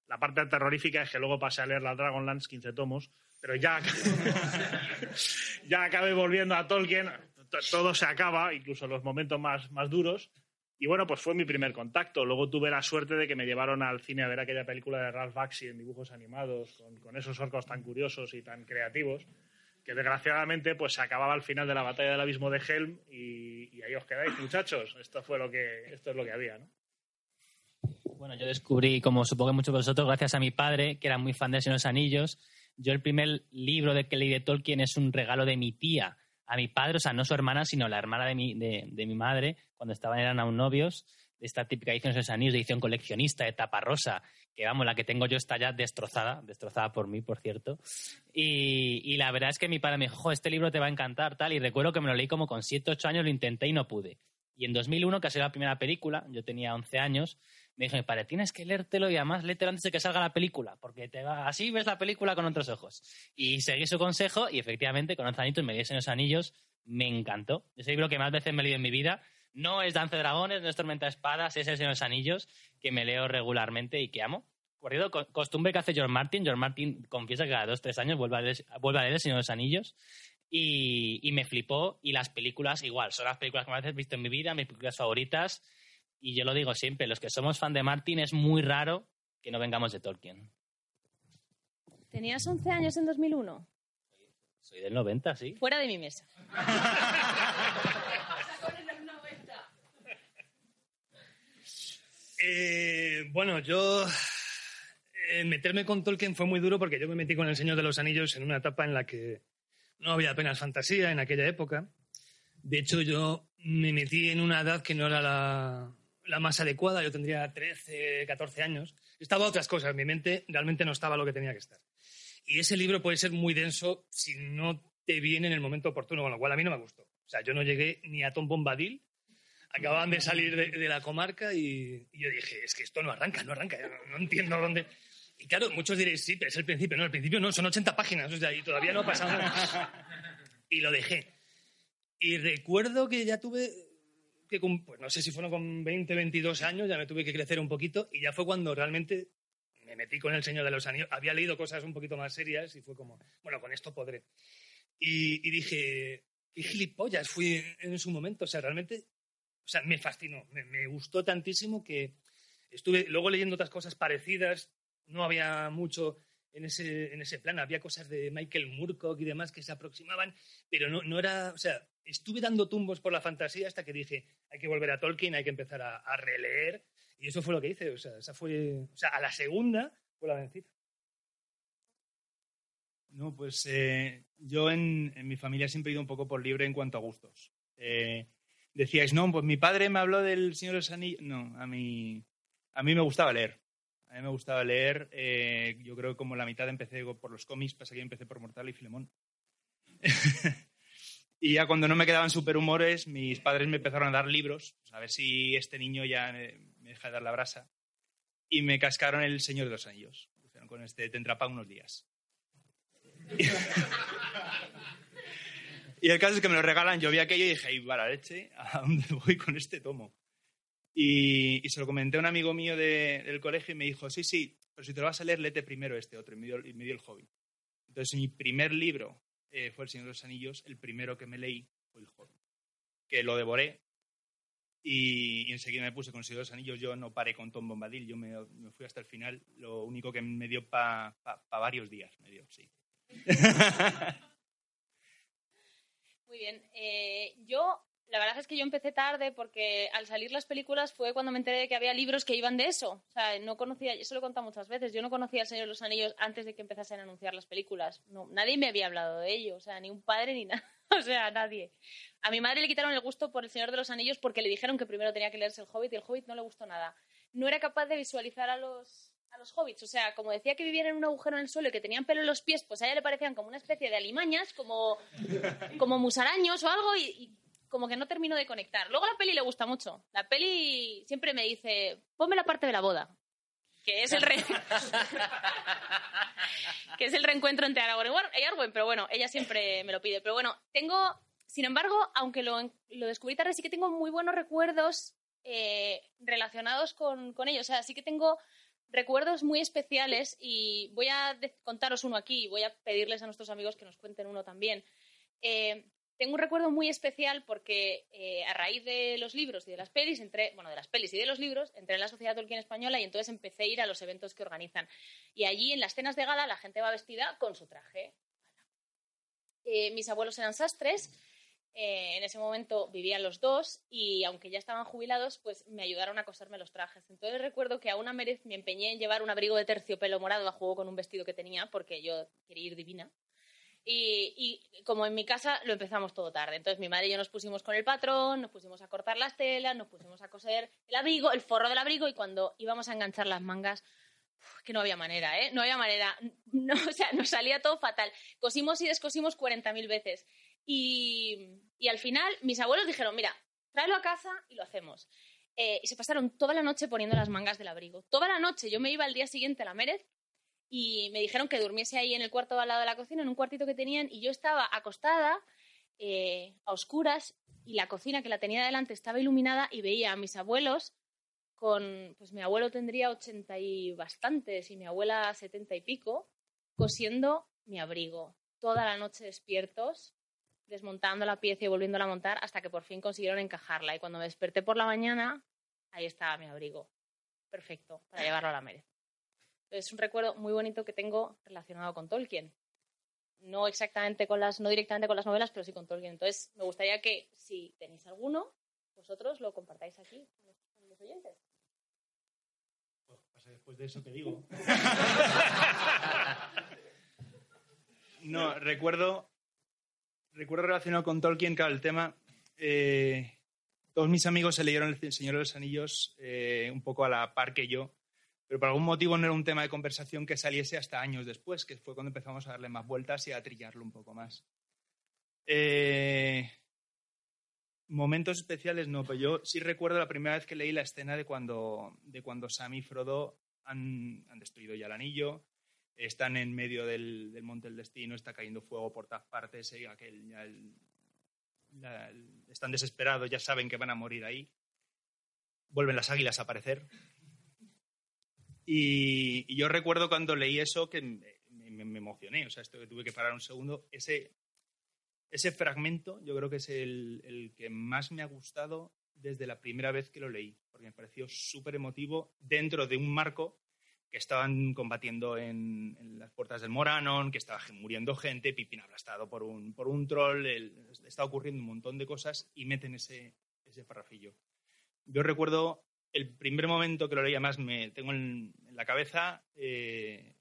L: La parte terrorífica es que luego pasé a leer la Dragonlance 15 tomos, pero ya, ya acabé volviendo a Tolkien, todo se acaba, incluso los momentos más, más duros. Y bueno, pues fue mi primer contacto. Luego tuve la suerte de que me llevaron al cine a ver aquella película de Ralph Bakshi en dibujos animados, con, esos orcos tan curiosos y tan creativos, que desgraciadamente pues se acababa al final de la batalla del abismo de Helm y, ahí os quedáis, muchachos. Esto fue lo que, esto es lo que había, ¿no?
M: Bueno, yo descubrí, como supongo que muchos de vosotros, gracias a mi padre, que era muy fan de Señor de los Anillos. Yo el primer libro de que leí de Tolkien es un regalo de mi tía a mi padre, o sea, no su hermana, sino la hermana de mi, de, de mi madre, cuando estaban eran aún novios, de esta típica edición de los de edición coleccionista, de tapa rosa, que vamos, la que tengo yo está ya destrozada, destrozada por mí, por cierto. Y, y la verdad es que mi padre me dijo, "Jo, este libro te va a encantar, tal, y recuerdo que me lo leí como con 7, 8 años, lo intenté y no pude. Y en 2001, que ha sido la primera película, yo tenía 11 años, me mi padre, tienes que leértelo y además léetelo antes de que salga la película, porque te va... así ves la película con otros ojos. Y seguí su consejo y efectivamente con 11 añitos me en los anillos, me encantó. Ese libro que más veces me he en mi vida. No es Danza de Dragones, no es Tormenta de Espadas, es El Señor de los Anillos, que me leo regularmente y que amo. Por cierto, co- costumbre que hace George Martin. George Martin confiesa que cada dos tres años vuelve a leer, El Señor de los Anillos. Y, y me flipó. Y las películas, igual, son las películas que más he visto en mi vida, mis películas favoritas. Y yo lo digo siempre, los que somos fan de Martin es muy raro que no vengamos de Tolkien.
A: ¿Tenías 11 años en 2001?
M: Soy del 90, sí.
A: Fuera de mi mesa.
N: Eh, bueno, yo. eh, meterme con Tolkien fue muy duro porque yo me metí con El Señor de los Anillos en una etapa en la que no había apenas fantasía en aquella época. De hecho, yo me metí en una edad que no era la, la más adecuada. Yo tendría 13, 14 años. Estaba otras cosas. Mi mente realmente no estaba lo que tenía que estar. Y ese libro puede ser muy denso si no te viene en el momento oportuno, con lo cual a mí no me gustó. O sea, yo no llegué ni a Tom Bombadil. Acababan de salir de, la comarca y, yo dije, es que esto no arranca, no arranca, no entiendo dónde... Y claro, muchos diréis, sí, pero es el principio. No, el principio no, son 80 páginas, o sea, y todavía no ha pasado nada. Y lo dejé. Y recuerdo que ya tuve, que pues no sé si fueron con 20, 22 años, ya me tuve que crecer un poquito y ya fue cuando realmente me metí con El Señor de los Anillos. Había leído cosas un poquito más serias y fue como, bueno, con esto podré. Y, y dije, qué gilipollas fui en su momento. O sea, realmente, o sea, me fascinó, me gustó tantísimo que estuve luego leyendo otras cosas parecidas. No había mucho en ese, en ese plan. Había cosas de Michael Moorcock y demás que se aproximaban, pero no, no era, o sea, estuve dando tumbos por la fantasía hasta que dije, hay que volver a Tolkien, hay que empezar a, releer. Y eso fue lo que hice. O sea, esa fue, o sea, a la segunda fue la vencida.
O: No, pues eh, yo en, mi familia siempre he ido un poco por libre en cuanto a gustos. Eh, decíais, no, pues mi padre me habló del Señor de. No, a mí, a mí me gustaba leer. A mí me gustaba leer. eh, yo creo que como la mitad empecé por los cómics, pasa que empecé por Mortal y Filemón. y ya cuando no me quedaban superhumores, mis padres me empezaron a dar libros, pues, a ver si este niño ya me deja de dar la brasa. Y me cascaron el Señor de los Anillos. Dijeron, con este te entrapa unos días. Y el caso es que me lo regalan, yo vi aquello y dije, ay, va la leche, ¿a dónde voy con este tomo? Y, y se lo comenté a un amigo mío de- del colegio y me dijo, sí, sí, pero si te lo vas a leer, léete primero este otro. Y me dio, y me dio el Hobbit. Entonces, mi primer libro eh, fue El Señor de los Anillos, el primero que me leí fue el Hobbit. Que lo devoré y, y enseguida me puse con El Señor de los Anillos. Yo no paré con Tom Bombadil, yo me, me fui hasta el final. Lo único que me dio para varios días, me dio, sí.
A: Muy bien. Eh, yo, la verdad es que yo empecé tarde porque al salir las películas fue cuando me enteré de que había libros que iban de eso. O sea, no conocía, eso lo he contado muchas veces, yo no conocía El Señor de los Anillos antes de que empezasen a anunciar las películas. No, nadie me había hablado de ello, o sea, ni un padre ni nada. O sea, nadie. A mi madre le quitaron el gusto por El Señor de los Anillos porque le dijeron que primero tenía que leerse El Hobbit y El Hobbit no le gustó nada. No era capaz de visualizar a los, a los hobbits. O sea, como decía que vivían en un agujero en el suelo y que tenían pelo en los pies, pues a ella le parecían como una especie de alimañas, como, como musaraños o algo. Y, y como que no termino de conectar. Luego la peli le gusta mucho. La peli siempre me dice, ponme la parte de la boda, que es el re- que es el reencuentro entre Aragorn y Arwen, pero bueno, ella siempre me lo pide. Pero bueno, tengo, sin embargo, aunque lo, lo descubrí tarde, sí que tengo muy buenos recuerdos eh, relacionados con, con ellos. O sea, sí que tengo recuerdos muy especiales y voy a contaros uno aquí y voy a pedirles a nuestros amigos que nos cuenten uno también. Eh, tengo un recuerdo muy especial porque eh, a raíz de los libros y de las pelis, entré, bueno, de las pelis y de los libros, entré en la Sociedad Tolkien Española y entonces empecé a ir a los eventos que organizan. Y allí en las cenas de gala la gente va vestida con su traje. Eh, mis abuelos eran sastres, eh, en ese momento vivían los dos y aunque ya estaban jubilados, pues me ayudaron a coserme los trajes. Entonces recuerdo que a una merez me empeñé en llevar un abrigo de terciopelo morado a juego con un vestido que tenía porque yo quería ir divina. Y, como en mi casa lo empezamos todo tarde. Entonces mi madre y yo nos pusimos con el patrón, nos pusimos a cortar las telas, nos pusimos a coser el abrigo, el forro del abrigo y cuando íbamos a enganchar las mangas, que no había manera, ¿eh? No había manera. No, o sea, nos salía todo fatal. Cosimos y descosimos 40.000 veces. Y, y al final mis abuelos dijeron, mira, tráelo a casa y lo hacemos. Eh, y se pasaron toda la noche poniendo las mangas del abrigo. Toda la noche. Yo me iba al día siguiente a la Mérez y me dijeron que durmiese ahí en el cuarto al lado de la cocina, en un cuartito que tenían, y yo estaba acostada eh, a oscuras y la cocina que la tenía delante estaba iluminada y veía a mis abuelos con, pues mi abuelo tendría ochenta y bastantes y mi abuela setenta y pico, cosiendo mi abrigo. Toda la noche despiertos, desmontando la pieza y volviéndola a montar hasta que por fin consiguieron encajarla. Y cuando me desperté por la mañana, ahí estaba mi abrigo. Perfecto, para llevarlo a la Es un recuerdo muy bonito que tengo relacionado con Tolkien. No exactamente con las, no directamente con las novelas, pero sí con Tolkien. Entonces, me gustaría que, si tenéis alguno, vosotros lo compartáis aquí con los, con los oyentes.
O: Pasa después de eso que digo. No, recuerdo, recuerdo relacionado con Tolkien, claro, el tema. eh, todos mis amigos se leyeron El Señor de los Anillos eh, un poco a la par que yo, pero por algún motivo no era un tema de conversación que saliese hasta años después, que fue cuando empezamos a darle más vueltas y a trillarlo un poco más. Eh, momentos especiales no, pero yo sí recuerdo la primera vez que leí la escena de cuando, de cuando Sam y Frodo han, destruido ya el anillo, están en medio del, monte del destino, está cayendo fuego por todas partes, eh, aquel, ya el- están desesperados, ya saben que van a morir ahí. Vuelven las águilas a aparecer. Y, yo recuerdo cuando leí eso que me, emocioné, o sea, esto que tuve que parar un segundo. Ese, ese fragmento yo creo que es el, el que más me ha gustado desde la primera vez que lo leí, porque me pareció súper emotivo dentro de un marco que estaban combatiendo en, las puertas del Moranon, que estaba muriendo gente, Pippin aplastado por un, por un troll, el- está ocurriendo un montón de cosas y meten ese, ese parrafillo. Yo recuerdo el primer momento que lo leí, además me tengo en, la cabeza eh,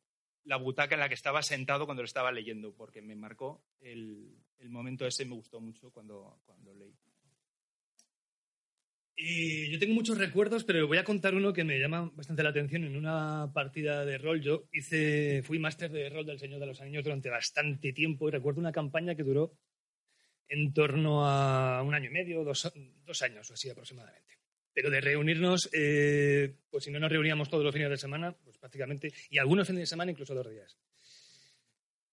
O: la butaca en la que estaba sentado cuando lo estaba leyendo, porque me marcó el, el momento ese, me gustó mucho cuando, cuando leí.
N: Y yo tengo muchos recuerdos, pero voy a contar uno que me llama bastante la atención. En una partida de rol, yo hice, fui máster de rol del Señor de los Anillos durante bastante tiempo y recuerdo una campaña que duró en torno a un año y medio, dos, dos años o así aproximadamente. Pero de reunirnos, eh, pues si no nos reuníamos todos los fines de semana, pues prácticamente, y algunos fines de semana incluso dos días.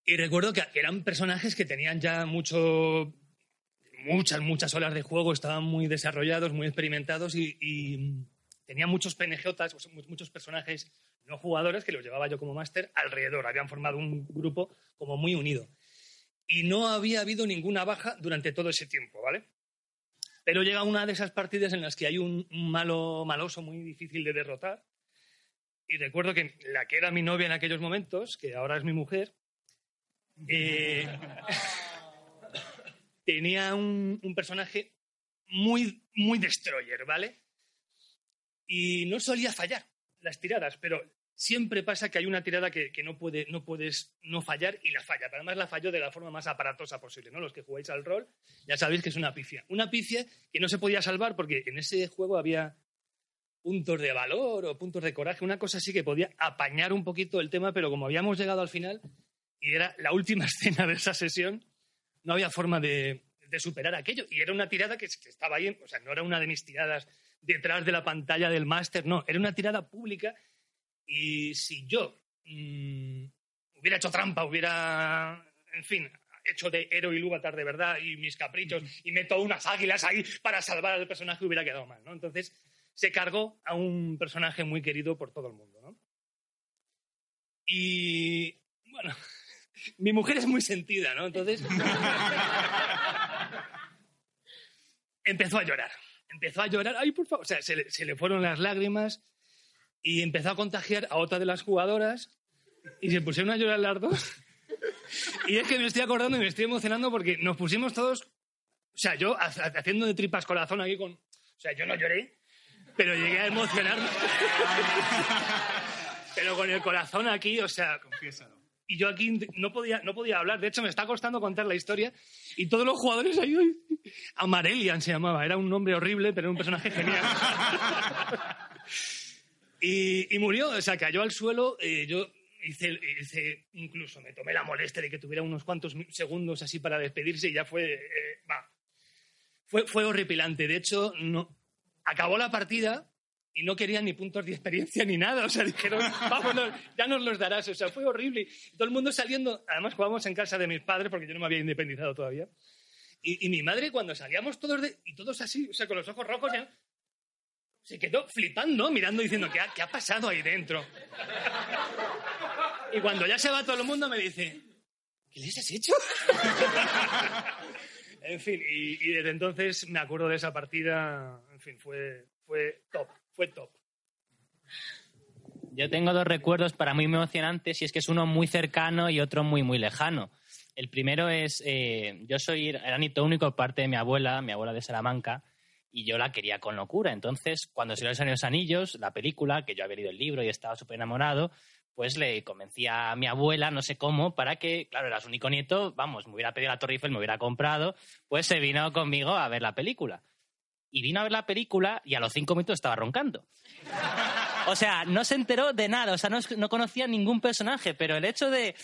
N: Y recuerdo que eran personajes que tenían ya mucho, muchas, muchas horas de juego, estaban muy desarrollados, muy experimentados y, y tenían muchos PNJs, pues, mu- muchos personajes no jugadores que los llevaba yo como máster alrededor. Habían formado un grupo como muy unido. Y no había habido ninguna baja durante todo ese tiempo, ¿vale? Pero llega una de esas partidas en las que hay un, malo maloso muy difícil de derrotar. Y recuerdo que la que era mi novia en aquellos momentos, que ahora es mi mujer, eh, tenía un, un personaje muy, muy destroyer, ¿vale? Y no solía fallar las tiradas, pero siempre pasa que hay una tirada que, no, puede, no puedes no fallar y la falla. Pero además la falló de la forma más aparatosa posible, ¿no? Los que jugáis al rol ya sabéis que es una pifia. Una pifia que no se podía salvar porque en ese juego había puntos de valor o puntos de coraje, una cosa así que podía apañar un poquito el tema, pero como habíamos llegado al final y era la última escena de esa sesión, no había forma de, de superar aquello. Y era una tirada que, que estaba ahí, o sea, no era una de mis tiradas detrás de la pantalla del máster, no, era una tirada pública. Y si yo mm, hubiera hecho trampa, hubiera, en fin, hecho de héroe y lúvatar de verdad y mis caprichos y meto unas águilas ahí para salvar al personaje, hubiera quedado mal, ¿no? Entonces se cargó a un personaje muy querido por todo el mundo, ¿no? Y, bueno, mi mujer es muy sentida, ¿no? Entonces empezó a llorar. Empezó a llorar, ay, por favor, o sea, se le, se le fueron las lágrimas y empezó a contagiar a otra de las jugadoras y se pusieron a llorar las dos. Y es que me estoy acordando y me estoy emocionando porque nos pusimos todos, o sea, yo ha- ha- haciendo de tripas corazón aquí con, o sea, yo no lloré, pero llegué a emocionarme. pero con el corazón aquí, o sea, y yo aquí no podía, no podía hablar. De hecho, me está costando contar la historia. Y todos los jugadores ahí. Amarelian se llamaba. Era un nombre horrible, pero era un personaje genial. y, y murió, o sea, cayó al suelo. eh, yo hice, hice- incluso me tomé la molestia de que tuviera unos cuantos segundos así para despedirse y ya fue. eh. Fue, fue horripilante. De hecho, no, acabó la partida y no querían ni puntos de experiencia ni nada. O sea, dijeron, vámonos, ya nos los darás. O sea, fue horrible. Todo el mundo saliendo. Además, jugábamos en casa de mis padres porque yo no me había independizado todavía. Y, y mi madre, cuando salíamos todos de. Y todos así, o sea, con los ojos rojos, ya. Se quedó flipando, mirando, diciendo, ¿qué ha, qué ha pasado ahí dentro? Y cuando ya se va todo el mundo, me dice, ¿qué les has hecho? en fin, y, desde entonces me acuerdo de esa partida. En fin, fue, fue top, fue top.
M: Yo tengo dos recuerdos para mí emocionantes y es que es uno muy cercano y otro muy, muy lejano. El primero es, eh, yo soy granito único parte de mi abuela, mi abuela de Salamanca, y yo la quería con locura. Entonces, cuando salió Los Anillos, la película, que yo había leído el libro y estaba súper enamorado, pues le convencí a mi abuela, no sé cómo, para que, claro, era su único nieto, vamos, me hubiera pedido la Torre me hubiera comprado, pues se vino conmigo a ver la película. Y vino a ver la película y a los cinco minutos estaba roncando. O sea, no se enteró de nada, o sea, no, no conocía ningún personaje, pero el hecho de...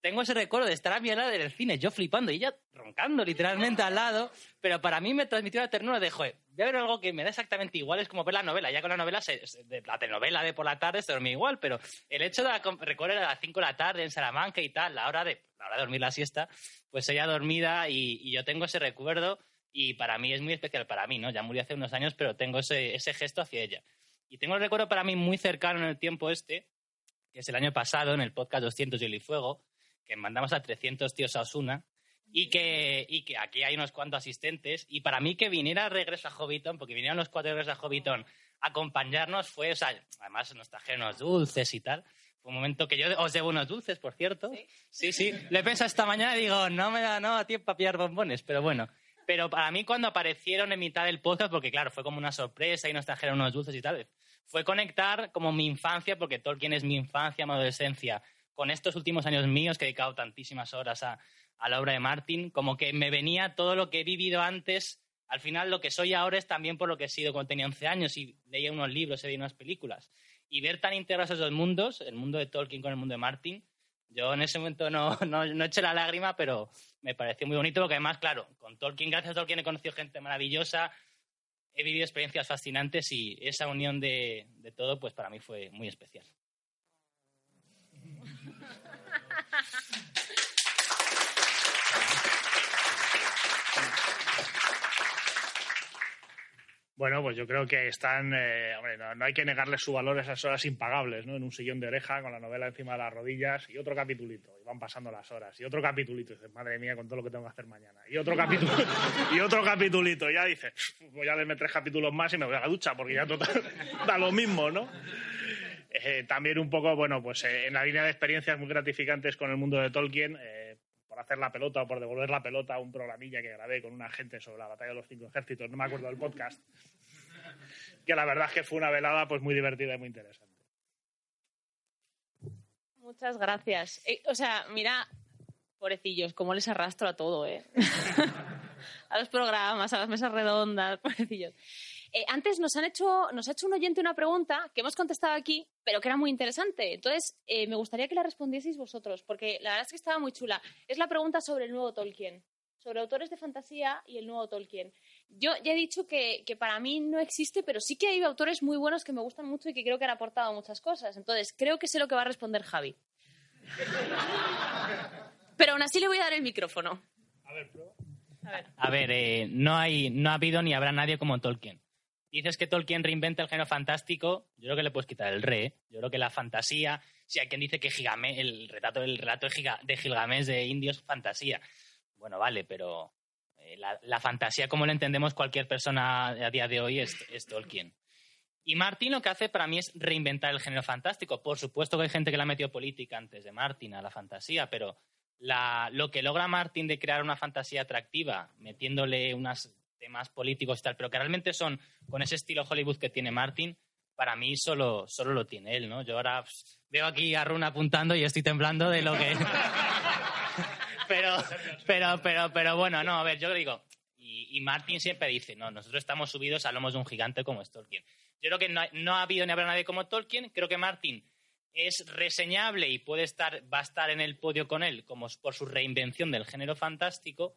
M: Tengo ese recuerdo de estar a mi lado en el cine, yo flipando y ella roncando literalmente al lado, pero para mí me transmitió la ternura de, joder, voy a ver algo que me da exactamente igual, es como ver la novela, ya con la novela, se- de la telenovela de por la tarde se dormía igual, pero el hecho de la, recorrer a las 5 de la tarde en Salamanca y tal, la hora de, la hora de dormir la siesta, pues ella dormida y, y yo tengo ese recuerdo y para mí es muy especial, para mí, ¿no? Ya murió hace unos años, pero tengo ese, ese gesto hacia ella. Y tengo un recuerdo para mí muy cercano en el tiempo este, que es el año pasado, en el podcast 200 Hielo y Fuego, que mandamos a 300 tíos a Osuna, y que, y que aquí hay unos cuantos asistentes, y para mí que viniera Regreso a Hobbiton, porque vinieron los cuatro de Regreso a Hobbiton a acompañarnos, fue, o sea, además nos trajeron unos dulces y tal. Fue un momento que yo os debo unos dulces, por cierto. Sí, sí. Le pensé esta mañana y digo, no me da no, a tiempo para pillar bombones, pero bueno. Pero para mí cuando aparecieron en mitad del podcast, porque claro, fue como una sorpresa y nos trajeron unos dulces y tal, fue conectar como mi infancia, porque Tolkien es mi infancia, mi adolescencia, con estos últimos años míos que he dedicado tantísimas horas a, la obra de Martin, como que me venía todo lo que he vivido antes. Al final, lo que soy ahora es también por lo que he sido cuando tenía 11 años y leía unos libros, he veía unas películas. Y ver tan integrados esos dos mundos, el mundo de Tolkien con el mundo de Martin, yo en ese momento no, no, no eché la lágrima, pero me pareció muy bonito porque además, claro, con Tolkien, gracias a Tolkien he conocido gente maravillosa, he vivido experiencias fascinantes y esa unión de, de todo, pues para mí fue muy especial.
L: Bueno, pues yo creo que están. eh, hombre, no, hay que negarles su valor a esas horas impagables, ¿no? En un sillón de oreja con la novela encima de las rodillas y otro capitulito. Y van pasando las horas. Y otro capitulito. Y dices, madre mía, con todo lo que tengo que hacer mañana. Y otro capítulo. y otro capitulito. Y ya dices, voy a leerme tres capítulos más y me voy a la ducha porque ya total, da lo mismo, ¿no? Eh, también un poco, bueno, pues eh, en la línea de experiencias muy gratificantes con el mundo de Tolkien, eh, por hacer la pelota o por devolver la pelota a un programilla que grabé con una gente sobre la batalla de los cinco ejércitos, no me acuerdo del podcast, que la verdad es que fue una velada pues muy divertida y muy interesante.
A: Muchas gracias. Eh, o sea, mira, pobrecillos, cómo les arrastro a todo, ¿eh? a los programas, a las mesas redondas, pobrecillos. Eh, antes nos han hecho, nos ha hecho un oyente una pregunta que hemos contestado aquí, pero que era muy interesante. Entonces, eh, me gustaría que la respondieseis vosotros, porque la verdad es que estaba muy chula. Es la pregunta sobre el nuevo Tolkien. sobre autores de fantasía y el nuevo Tolkien. Yo ya he dicho que, que para mí no existe, pero sí que hay autores muy buenos que me gustan mucho y que creo que han aportado muchas cosas. Entonces, creo que sé lo que va a responder Javi. Pero aún así le voy a dar el micrófono.
M: A ver, eh, no, hay, no ha habido ni habrá nadie como Tolkien. Dices que Tolkien reinventa el género fantástico, yo creo que le puedes quitar el re. ¿eh? Yo creo que la fantasía, si hay quien dice que el retrato, el relato de, de Gilgamesh de indios es fantasía. Bueno, vale, pero eh, la, la fantasía como la entendemos cualquier persona a día de hoy es, Tolkien. Y Martin lo que hace para mí es reinventar el género fantástico. Por supuesto que hay gente que le ha metido política antes de Martin a la fantasía, pero la- lo que logra Martin de crear una fantasía atractiva, metiéndole unos temas políticos y tal, pero que realmente son con ese estilo Hollywood que tiene Martin, para mí solo, solo lo tiene él, ¿no? Yo ahora pff, veo aquí a Runa apuntando y estoy temblando de lo que... pero, pero, pero, pero bueno, no, a ver, yo digo, y, Martin siempre dice, no, nosotros estamos subidos a lomos de un gigante como es Tolkien. Yo creo que no, no ha habido ni habrá nadie como Tolkien, creo que Martin es reseñable y puede estar, va a estar en el podio con él como por su reinvención del género fantástico.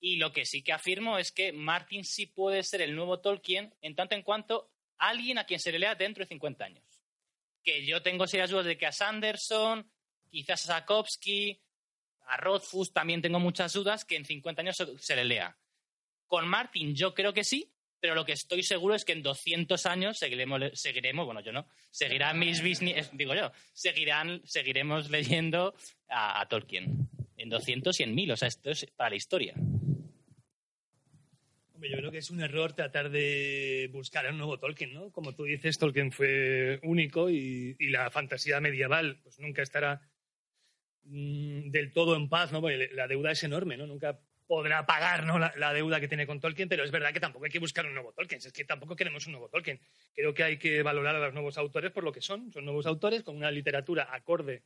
M: Y lo que sí que afirmo es que Martin sí puede ser el nuevo Tolkien en tanto en cuanto alguien a quien se le lea dentro de 50 años. Que yo tengo serias dudas de que a Sanderson, quizás a Sapkowski, a Rothfuss también tengo muchas dudas que en 50 años se, le lea. Con Martin yo creo que sí, pero lo que estoy seguro es que en 200 años seguiremos, seguiremos bueno, yo no, seguirán mis bisnietos, digo yo, seguirán, seguiremos leyendo a, a Tolkien. En 200 y en 1000, o sea, esto es para la historia.
N: Yo creo que es un error tratar de buscar un nuevo Tolkien, ¿no? Como tú dices, Tolkien fue único y, y la fantasía medieval pues nunca estará mm, del todo en paz, ¿no? La deuda es enorme, ¿no? Nunca podrá pagar ¿no? la, la deuda que tiene con Tolkien, pero es verdad que tampoco hay que buscar un nuevo Tolkien, es que tampoco queremos un nuevo Tolkien. Creo que hay que valorar a los nuevos autores por lo que son, son nuevos autores con una literatura acorde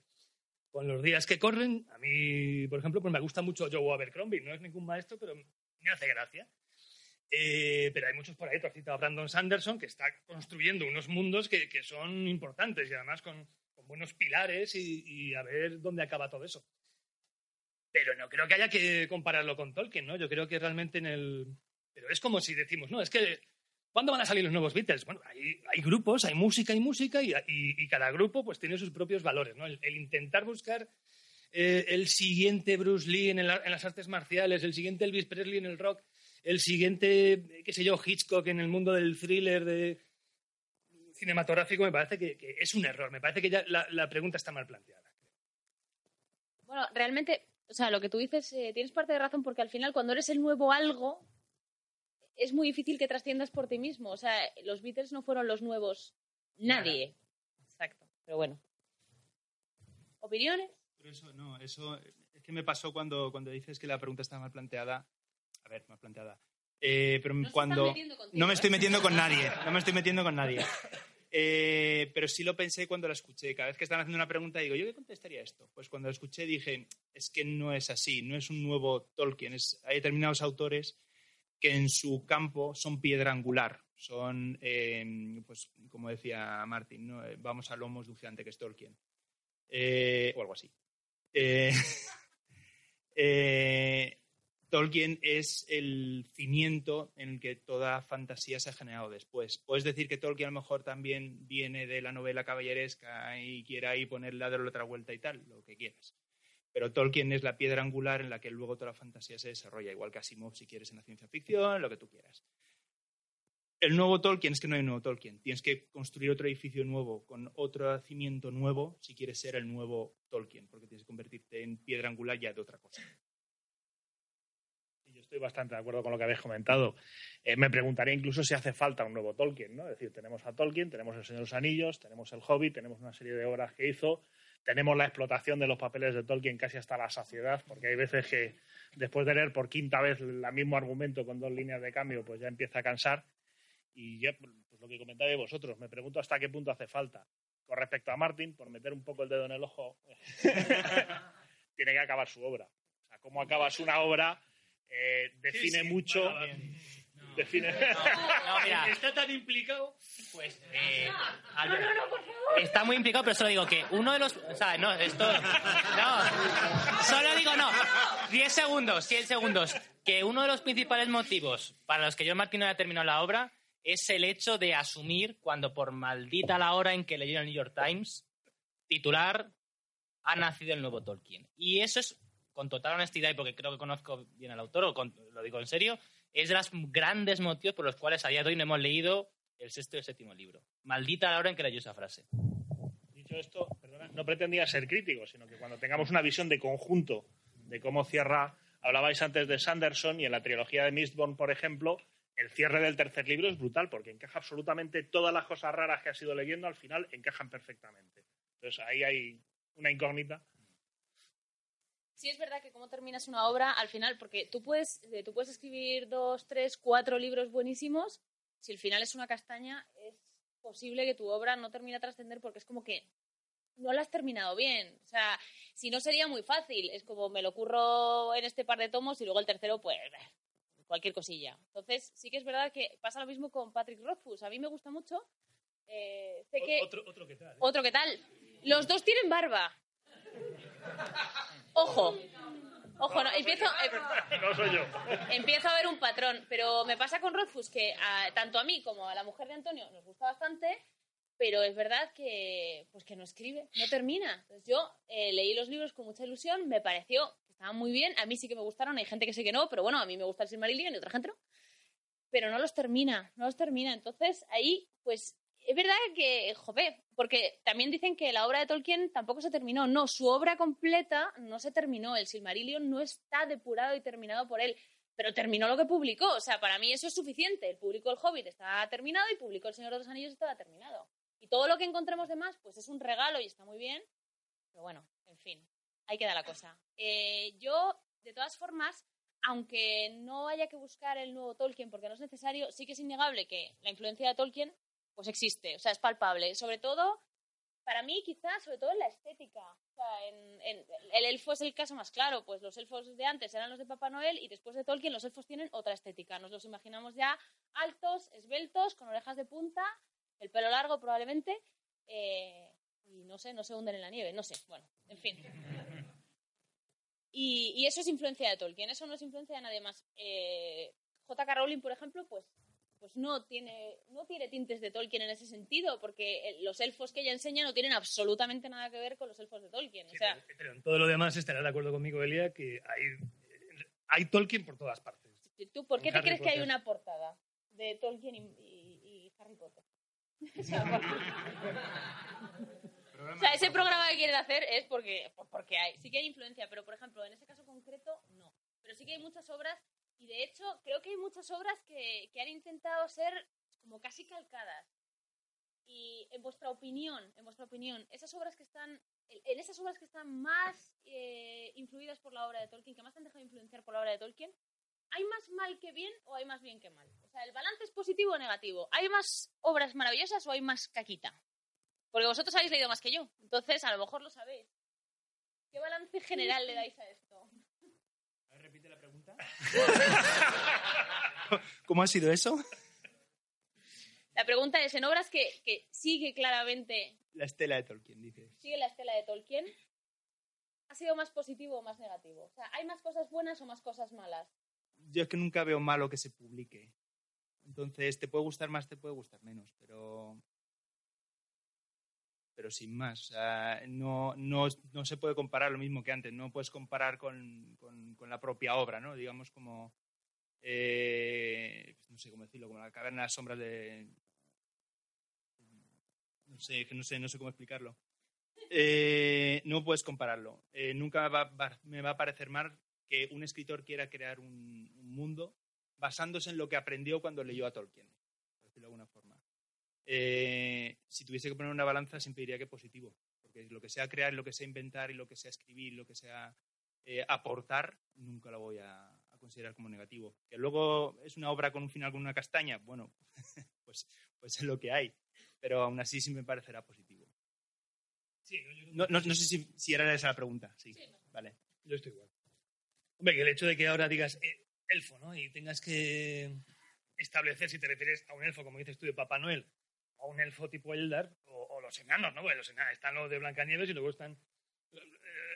N: con los días que corren. A mí, por ejemplo, pues me gusta mucho Joe Abercrombie, no es ningún maestro, pero me hace gracia. Eh, pero hay muchos por ahí, tú has citado a Brandon Sanderson, que está construyendo unos mundos que, que son importantes y además con, con buenos pilares y, y a ver dónde acaba todo eso. Pero no creo que haya que compararlo con Tolkien, ¿no? Yo creo que realmente en el... Pero es como si decimos, no, es que... ¿Cuándo van a salir los nuevos Beatles? Bueno, hay, hay grupos, hay música y música y, y- y cada grupo pues tiene sus propios valores, ¿no? El, el intentar buscar eh, el siguiente Bruce Lee en, el- en las artes marciales, el siguiente Elvis Presley en el rock, el siguiente, qué sé yo, Hitchcock en el mundo del thriller de cinematográfico, me parece que, que es un error. Me parece que ya la, la pregunta está mal planteada.
A: Bueno, realmente, o sea, lo que tú dices, eh, tienes parte de razón porque al final cuando eres el nuevo algo, es muy difícil que trasciendas por ti mismo. O sea, los Beatles no fueron los nuevos nadie. Exacto. Pero bueno. ¿Opiniones?
O: Pero eso, no, eso es que me pasó cuando, cuando dices que la pregunta está mal planteada. A ver, mal planteada. Eh, pero
A: se
O: cuando.
A: están contigo,
O: no me
A: ¿eh?
O: estoy metiendo con nadie. No me estoy metiendo con nadie. Eh, pero sí lo pensé cuando la escuché. Cada vez que estaban haciendo una pregunta, digo, ¿yo qué contestaría esto? Pues cuando la escuché dije, es que no es así, no es un nuevo Tolkien. Es, hay determinados autores que en su campo son piedra angular. Son, eh, pues, como decía Martín, ¿no? Eh, vamos a lomos gigante que es Tolkien. Eh, o algo así. Tolkien es el cimiento en el que toda fantasía se ha generado después. Puedes decir que Tolkien a lo mejor también viene de la novela caballeresca y quiere ahí ponerle a darle otra vuelta y tal, lo que quieras. Pero Tolkien es la piedra angular en la que luego toda la fantasía se desarrolla, igual que Asimov si quieres en la ciencia ficción, lo que tú quieras. El nuevo Tolkien es que no hay un nuevo Tolkien. Tienes que construir otro edificio nuevo, con otro cimiento nuevo, si quieres ser el nuevo Tolkien, porque tienes que convertirte en piedra angular ya de otra cosa.
L: Yo estoy bastante de acuerdo con lo que habéis comentado. Eh, me preguntaría incluso si hace falta un nuevo Tolkien, ¿no? Es decir, tenemos a Tolkien, tenemos El Señor de los Anillos, tenemos El Hobbit, tenemos una serie de obras que hizo, tenemos la explotación de los papeles de Tolkien casi hasta la saciedad, porque hay veces que después de leer por quinta vez el mismo argumento con dos líneas de cambio, pues ya empieza a cansar. Y ya, pues lo que comentáis vosotros, me pregunto hasta qué punto hace falta. Con respecto a Martin, por meter un poco el dedo en el ojo, tiene que acabar su obra. O sea, cómo acabas una obra eh, define mucho. define...
M: No, mira.
N: Está tan implicado.
M: Pues, eh, Albert, está muy implicado, pero solo digo que uno de los. O sea, no, esto. No, solo digo no. 10 segundos, 10 segundos. Que uno de los principales motivos para los que yo Martín no haya terminado la obra es el hecho de asumir cuando por maldita la hora en que leyó el New York Times, titular, ha nacido el nuevo Tolkien. Y eso es, con total honestidad, y porque creo que conozco bien al autor, o con- lo digo en serio, es de los grandes motivos por los cuales a día de hoy no hemos leído el sexto y el séptimo libro. Maldita la hora en que leyó esa frase.
L: Dicho esto, no pretendía ser crítico, sino que cuando tengamos una visión de conjunto de cómo cierra, hablabais antes de Sanderson y en la trilogía de Mistborn, por ejemplo, el cierre del tercer libro es brutal porque encaja absolutamente todas las cosas raras que has ido leyendo, al final encajan perfectamente. Entonces ahí hay una incógnita.
A: Sí es verdad que cómo terminas una obra al final, porque tú puedes, eh, tú puedes escribir dos, tres, cuatro libros buenísimos, si el final es una castaña, es posible que tu obra no termine a trascender porque es como que no la has terminado bien. O sea, si no sería muy fácil, es como me lo curro en este par de tomos y luego el tercero, pues cualquier cosilla. Entonces, sí que es verdad que pasa lo mismo con Patrick Rothfuss. A mí me gusta mucho. Eh, sé que...
L: Otro, otro que tal. ¿eh?
A: Otro que tal. Los dos tienen barba. Ojo. Ojo, no, empiezo, eh,
L: No soy yo.
A: empiezo a ver un patrón, pero me pasa con Rothfuss que a- tanto a mí como a la mujer de Antonio nos gusta bastante, pero es verdad que pues que no escribe, no termina. Entonces yo eh, leí los libros con mucha ilusión, me pareció que estaban muy bien, a mí sí que me gustaron, hay gente que sí que no, pero bueno, a mí me gusta el Silmarillion y otra gente no. Pero no los termina, no los termina. Entonces ahí, pues es verdad que, joder, porque también dicen que la obra de Tolkien tampoco se terminó. No, su obra completa no se terminó. El Silmarillion no está depurado y terminado por él, pero terminó lo que publicó. O sea, para mí eso es suficiente. El publicó El Hobbit, está terminado, y publicó El Señor de los Anillos, estaba terminado. Y todo lo que encontremos de más, pues es un regalo y está muy bien. Pero bueno, en fin, ahí queda la cosa. Eh, yo, de todas formas, aunque no haya que buscar el nuevo Tolkien porque no es necesario, sí que es innegable que la influencia de Tolkien pues existe, o sea, es palpable. Sobre todo, para mí quizás, sobre todo en la estética. O sea, en, el elfo es el caso más claro, pues los elfos de antes eran los de Papá Noel y después de Tolkien los elfos tienen otra estética. Nos los imaginamos ya altos, esbeltos, con orejas de punta, el pelo largo probablemente, eh, y no sé, no se hunden en la nieve, no sé, bueno, en fin. Y, y eso es influencia de Tolkien, eso no es influencia de nadie más. Eh, J.K. Rowling, por ejemplo, pues, pues no, tiene, no tiene tintes de Tolkien en ese sentido, porque los elfos que ella enseña no tienen absolutamente nada que ver con los elfos de Tolkien. O sea,
N: Pero en todo lo demás estarás de acuerdo conmigo, Elia, que hay, hay Tolkien por todas partes.
A: ¿tú por qué
N: En
A: te
N: Harry
A: crees que hay una portada de Tolkien y, y- y Harry Potter? O sea, por- O sea, ese programa que quieren hacer es porque, porque hay, sí que hay influencia, pero por ejemplo, en este caso concreto, no. Pero sí que hay muchas obras, y de hecho, creo que hay muchas obras que, que han intentado ser como casi calcadas. Y en vuestra opinión, en vuestra opinión, esas obras que están, en esas obras que están más eh, influidas por la obra de Tolkien, que más han dejado influenciar por la obra de Tolkien, ¿hay más mal que bien o hay más bien que mal? O sea, ¿el balance es positivo o negativo? ¿Hay más obras maravillosas o hay más caquita? Porque vosotros habéis leído más que yo, entonces a lo mejor lo sabéis. ¿Qué balance general le dais a esto?
O: ¿Cómo ha sido eso?
A: La pregunta es, en obras que, que sigue claramente,
O: La estela de Tolkien, dices.
A: sigue la estela de Tolkien, ¿ha sido más positivo o más negativo? O sea, ¿hay más cosas buenas o más cosas malas?
O: Yo es que nunca veo malo que se publique. Entonces, te puede gustar más, te puede gustar menos, pero. Pero sin más. No, no, no se puede comparar lo mismo que antes. No puedes comparar con, con- la propia obra, ¿no? Digamos como. eh, no sé cómo decirlo, como la caverna de las sombras de. No sé, no sé, no sé cómo explicarlo. Eh, no puedes compararlo. Eh, nunca va- me va a parecer mal que un escritor quiera crear un, un mundo basándose en lo que aprendió cuando leyó a Tolkien, por decirlo de alguna forma. Eh, si tuviese que poner una balanza, siempre diría que positivo, porque lo que sea crear, lo que sea inventar y lo que sea escribir, lo que sea eh, aportar, nunca lo voy a, a considerar como negativo. Que luego es una obra con un final con una castaña, bueno, pues, pues es lo que hay, pero aún así sí me parecerá positivo. No, no, no sé si, si era esa la pregunta. Sí, vale.
N: Yo estoy igual. Hombre, que el hecho de que ahora digas eh, elfo, ¿no? Y tengas que establecer si te refieres a un elfo, como dices tú, de Papá Noel, a un elfo tipo Eldar, o, o los enanos, ¿no? Porque los enanos están los de Blancanieves y luego están, eh,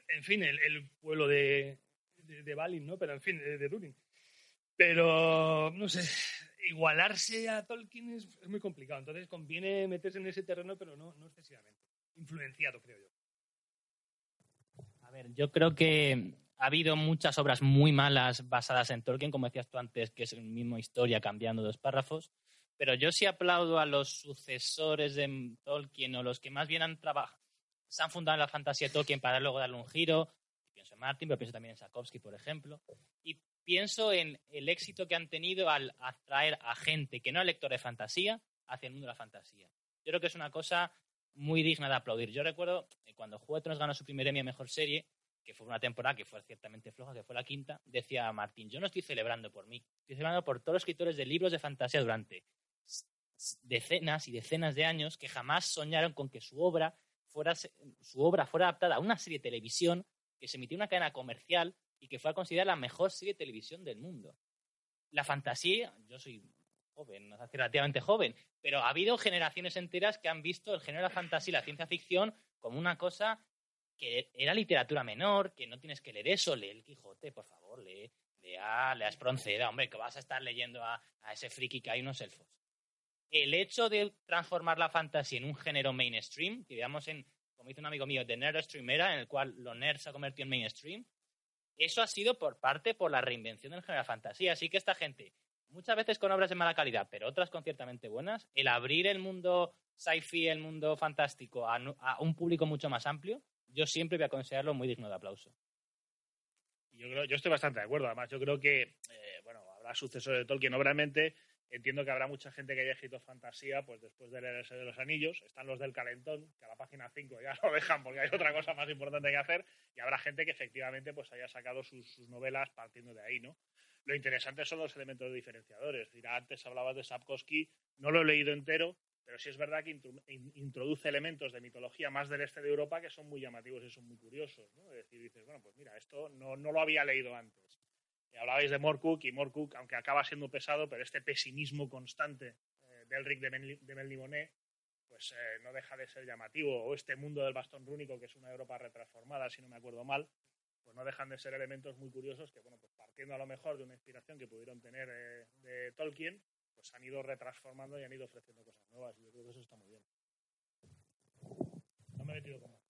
N: en fin, el, el pueblo de, de, de Balin, ¿no? Pero en fin, de, de Durin. Pero, no sé, igualarse a Tolkien es, es muy complicado. Entonces conviene meterse en ese terreno, pero no, no excesivamente. Influenciado, creo yo.
M: A ver, yo creo que ha habido muchas obras muy malas basadas en Tolkien, como decías tú antes, que es la misma historia cambiando dos párrafos. Pero yo sí aplaudo a los sucesores de Tolkien o los que más bien han trabajado, se han fundado en la fantasía de Tolkien para luego darle un giro. Pienso en Martin, pero pienso también en Sapkowski, por ejemplo. Y pienso en el éxito que han tenido al atraer a gente que no es lector de fantasía hacia el mundo de la fantasía. Yo creo que es una cosa muy digna de aplaudir. Yo recuerdo eh, cuando Juego de ganó su primer Emmy a Mejor Serie, que fue una temporada que fue ciertamente floja, que fue la quinta, decía Martín, yo no estoy celebrando por mí, estoy celebrando por todos los escritores de libros de fantasía durante decenas y decenas de años que jamás soñaron con que su obra fuera, su obra fuera adaptada a una serie de televisión que se emitió en una cadena comercial y que fue considerada la mejor serie de televisión del mundo. La fantasía, yo soy joven, no relativamente joven, pero ha habido generaciones enteras que han visto el género de la fantasía y la ciencia ficción como una cosa que era literatura menor, que no tienes que leer eso, lee el Quijote, por favor, lee, lea, lea Espronceda, hombre, que vas a estar leyendo a, a ese friki que hay unos elfos. El hecho de transformar la fantasía en un género mainstream, que digamos en, como dice un amigo mío, de nerdstream era, en el cual lo nerd se ha convertido en mainstream, eso ha sido por parte por la reinvención del género de la fantasía. Así que esta gente, muchas veces con obras de mala calidad, pero otras conciertamente buenas, el abrir el mundo sci-fi, el mundo fantástico a, un público mucho más amplio, yo siempre voy a considerarlo muy digno de aplauso.
L: Yo creo, yo estoy bastante de acuerdo. Además, yo creo que, eh, bueno, habrá sucesores de Tolkien. Obviamente, entiendo que habrá mucha gente que haya escrito fantasía, pues después de leer El Señor de los Anillos. Están los del Calentón, que a la página 5 ya lo dejan porque hay otra cosa más importante que hacer. Y habrá gente que efectivamente pues haya sacado sus, novelas partiendo de ahí, ¿no? Lo interesante son los elementos diferenciadores. Dirá, antes hablabas de Sapkowski, no lo he leído entero, pero sí es verdad que introduce elementos de mitología más del este de Europa que son muy llamativos y son muy curiosos. Es decir, dices, bueno, pues mira, esto no, no lo había leído antes. Y hablabais de Morcook y Morcook, aunque acaba siendo pesado, pero este pesimismo constante eh, del Rick de, Mel, de Melniboné, pues eh, no deja de ser llamativo. O este mundo del bastón rúnico, que es una Europa retransformada, si no me acuerdo mal, pues no dejan de ser elementos muy curiosos que, bueno, pues partiendo a lo mejor de una inspiración que pudieron tener eh, de Tolkien, pues han ido retransformando y han ido ofreciendo cosas nuevas. Y yo creo que eso está muy bien. No me he metido como.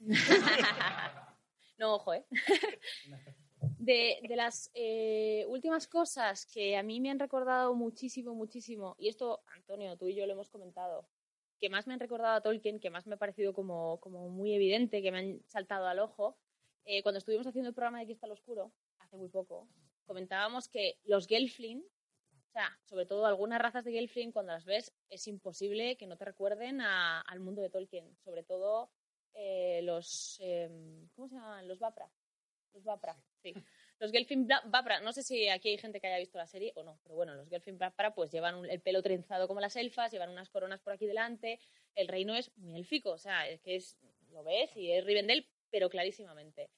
A: No, ojo, ¿eh? De, de las eh, últimas cosas que a mí me han recordado muchísimo, muchísimo, y esto, Antonio, tú y yo lo hemos comentado, que más me han recordado a Tolkien, que más me ha parecido como, muy evidente, que me han saltado al ojo, eh, cuando estuvimos haciendo el programa de Cristal Oscuro, hace muy poco, comentábamos que los Gelfling, o sea, sobre todo algunas razas de Gelfling, cuando las ves, es imposible que no te recuerden a- al mundo de Tolkien, sobre todo eh, los, em, ¿cómo se llaman? Los Vapra. Los Vapra, sí. Los Gelfin Vapra, no sé si aquí hay gente que haya visto la serie o no, pero bueno, los Gelfin Vapra pues llevan un- el pelo trenzado como las elfas, llevan unas coronas por aquí delante, el reino es muy élfico, o sea, es que es, lo ves y es Rivendell, pero clarísimamente.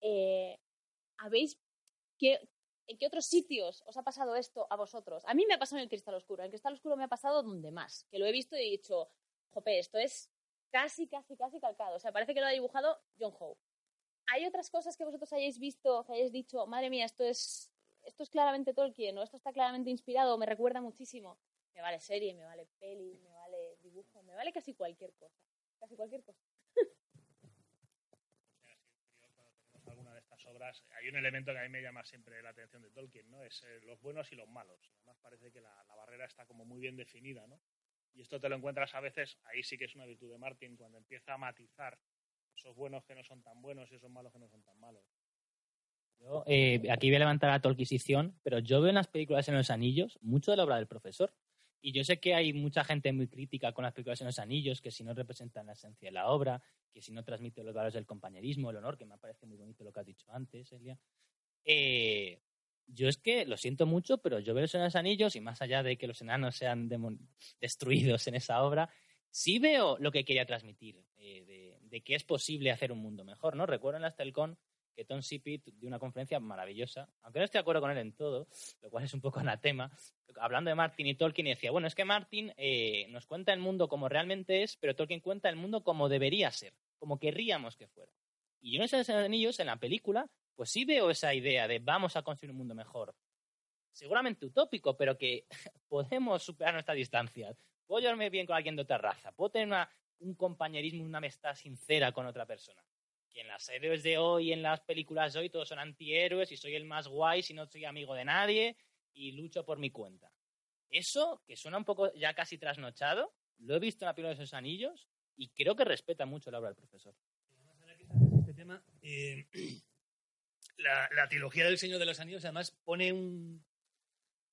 A: Eh, ¿Habéis, qué, en qué otros sitios os ha pasado esto a vosotros? A mí me ha pasado en el Cristal Oscuro, en el Cristal Oscuro me ha pasado donde más, que lo he visto y he dicho, jope, esto es casi, casi, casi calcado, o sea, parece que lo ha dibujado John Howe. ¿Hay otras cosas que vosotros hayáis visto, que hayáis dicho, madre mía, esto es, esto es claramente Tolkien o esto está claramente inspirado, me recuerda muchísimo? Me vale serie, me vale peli, me vale dibujo, me vale casi cualquier cosa. Casi cualquier cosa.
L: obras, hay un elemento que a mí me llama siempre la atención de Tolkien, ¿no? Es eh, los buenos y los malos. Además parece que la, la barrera está como muy bien definida, ¿no? Y esto te lo encuentras a veces, ahí sí que es una virtud de Martin, cuando empieza a matizar esos buenos que no son tan buenos y esos malos que no son tan malos.
M: Yo, eh, aquí voy a levantar la Tolkisición, pero yo veo en las películas en los anillos mucho de la obra del profesor. Y yo sé que hay mucha gente muy crítica con las películas en los anillos, que si no representan la esencia de la obra, que si no transmiten los valores del compañerismo, el honor, que me parece muy bonito lo que has dicho antes, Elia. Eh, yo es que lo siento mucho, pero yo veo los los anillos y más allá de que los enanos sean destruidos en esa obra, sí veo lo que quería transmitir, eh, de, de que es posible hacer un mundo mejor, ¿no? Recuerdo en la Stelcon que Tom Sipit dio una conferencia maravillosa, aunque no estoy de acuerdo con él en todo, lo cual es un poco anatema, hablando de Martin y Tolkien y decía, bueno, es que Martin eh, nos cuenta el mundo como realmente es, pero Tolkien cuenta el mundo como debería ser, como querríamos que fuera. Y yo en esos anillos, en la película, pues sí veo esa idea de vamos a construir un mundo mejor. Seguramente utópico, pero que podemos superar nuestras distancias. Puedo llevarme bien con alguien de otra raza. Puedo tener una- un compañerismo, una amistad sincera con otra persona. Que en las héroes de hoy, en las películas de hoy, todos son antihéroes y soy el más guay si no soy amigo de nadie y lucho por mi cuenta. Eso, que suena un poco ya casi trasnochado, lo he visto en la película de esos anillos y creo que respeta mucho la obra del profesor.
N: este tema. eh, la, la trilogía del Señor de los Anillos además pone un,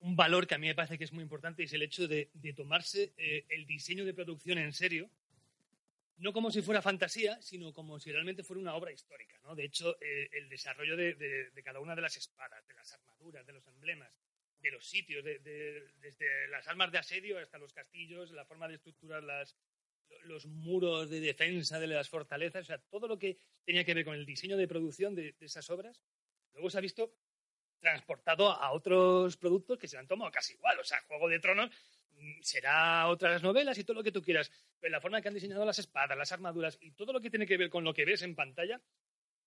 N: un valor que a mí me parece que es muy importante y es el hecho de, de tomarse eh, el diseño de producción en serio, no como si fuera fantasía, sino como si realmente fuera una obra histórica. ¿no? De hecho, eh, el desarrollo de, cada una de las espadas, de las armaduras, de los emblemas, de los sitios, de- de- desde las armas de asedio hasta los castillos, la forma de estructurar los muros de defensa de las fortalezas, o sea, todo lo que tenía que ver con el diseño de producción de, esas obras, luego se ha visto transportado a otros productos que se han tomado casi igual. O sea, Juego de Tronos será otras novelas y todo lo que tú quieras, pero la forma que han diseñado las espadas, las armaduras y todo lo que tiene que ver con lo que ves en pantalla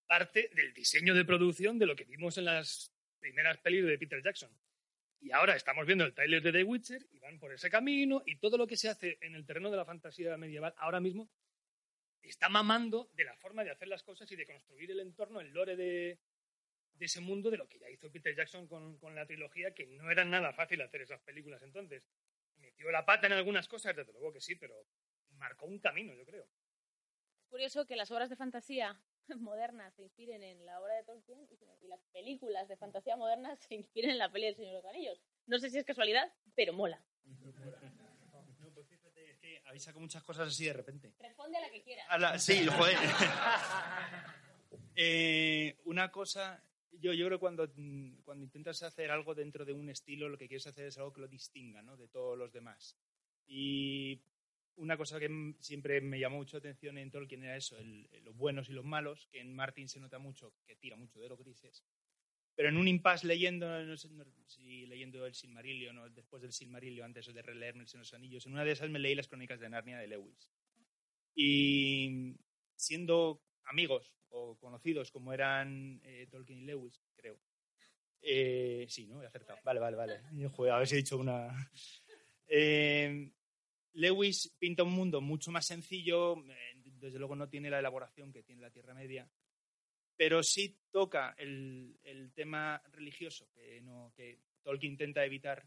N: parte del diseño de producción de lo que vimos en las primeras pelis de Peter Jackson. Y ahora estamos viendo el trailer de The Witcher y van por ese camino y todo lo que se hace en el terreno de la fantasía medieval ahora mismo está mamando de la forma de hacer las cosas y de construir el entorno, el lore de, de ese mundo de lo que ya hizo Peter Jackson con, con la trilogía, que no era nada fácil hacer esas películas entonces. Metió la pata en algunas cosas, desde luego que sí, pero marcó un camino, yo creo.
A: Es curioso que las obras de fantasía modernas se inspiren en la obra de Tolkien y, las películas de fantasía modernas se inspiren en la peli del Señor de los Anillos. No sé si es casualidad, pero mola.
O: No, pues fíjate, es que habéis sacado muchas cosas así de repente.
A: Responde a la que quieras.
O: A la- sí, joder. Eh, una cosa, yo, yo creo que cuando, mm, cuando intentas hacer algo dentro de un estilo, lo que quieres hacer es algo que lo distinga ¿no? de todos los demás. Y una cosa que siempre me llamó mucho la atención en Tolkien era eso, los buenos y los malos, que en Martin se nota mucho, que tira mucho de los grises. Pero en un impasse leyendo, no sé si leyendo el Silmarillion o después del Silmarillion, antes de releerme el Señor los Anillos, en una de esas me leí las crónicas de Narnia de Lewis. Y siendo amigos o conocidos como eran eh, Tolkien y Lewis, creo. Eh, sí, ¿no? He acertado. Vale, vale, vale. A ver si he dicho una... Eh, Lewis pinta un mundo mucho más sencillo, eh, desde luego no tiene la elaboración que tiene la Tierra Media, pero sí toca el, el tema religioso que, no, que Tolkien intenta evitar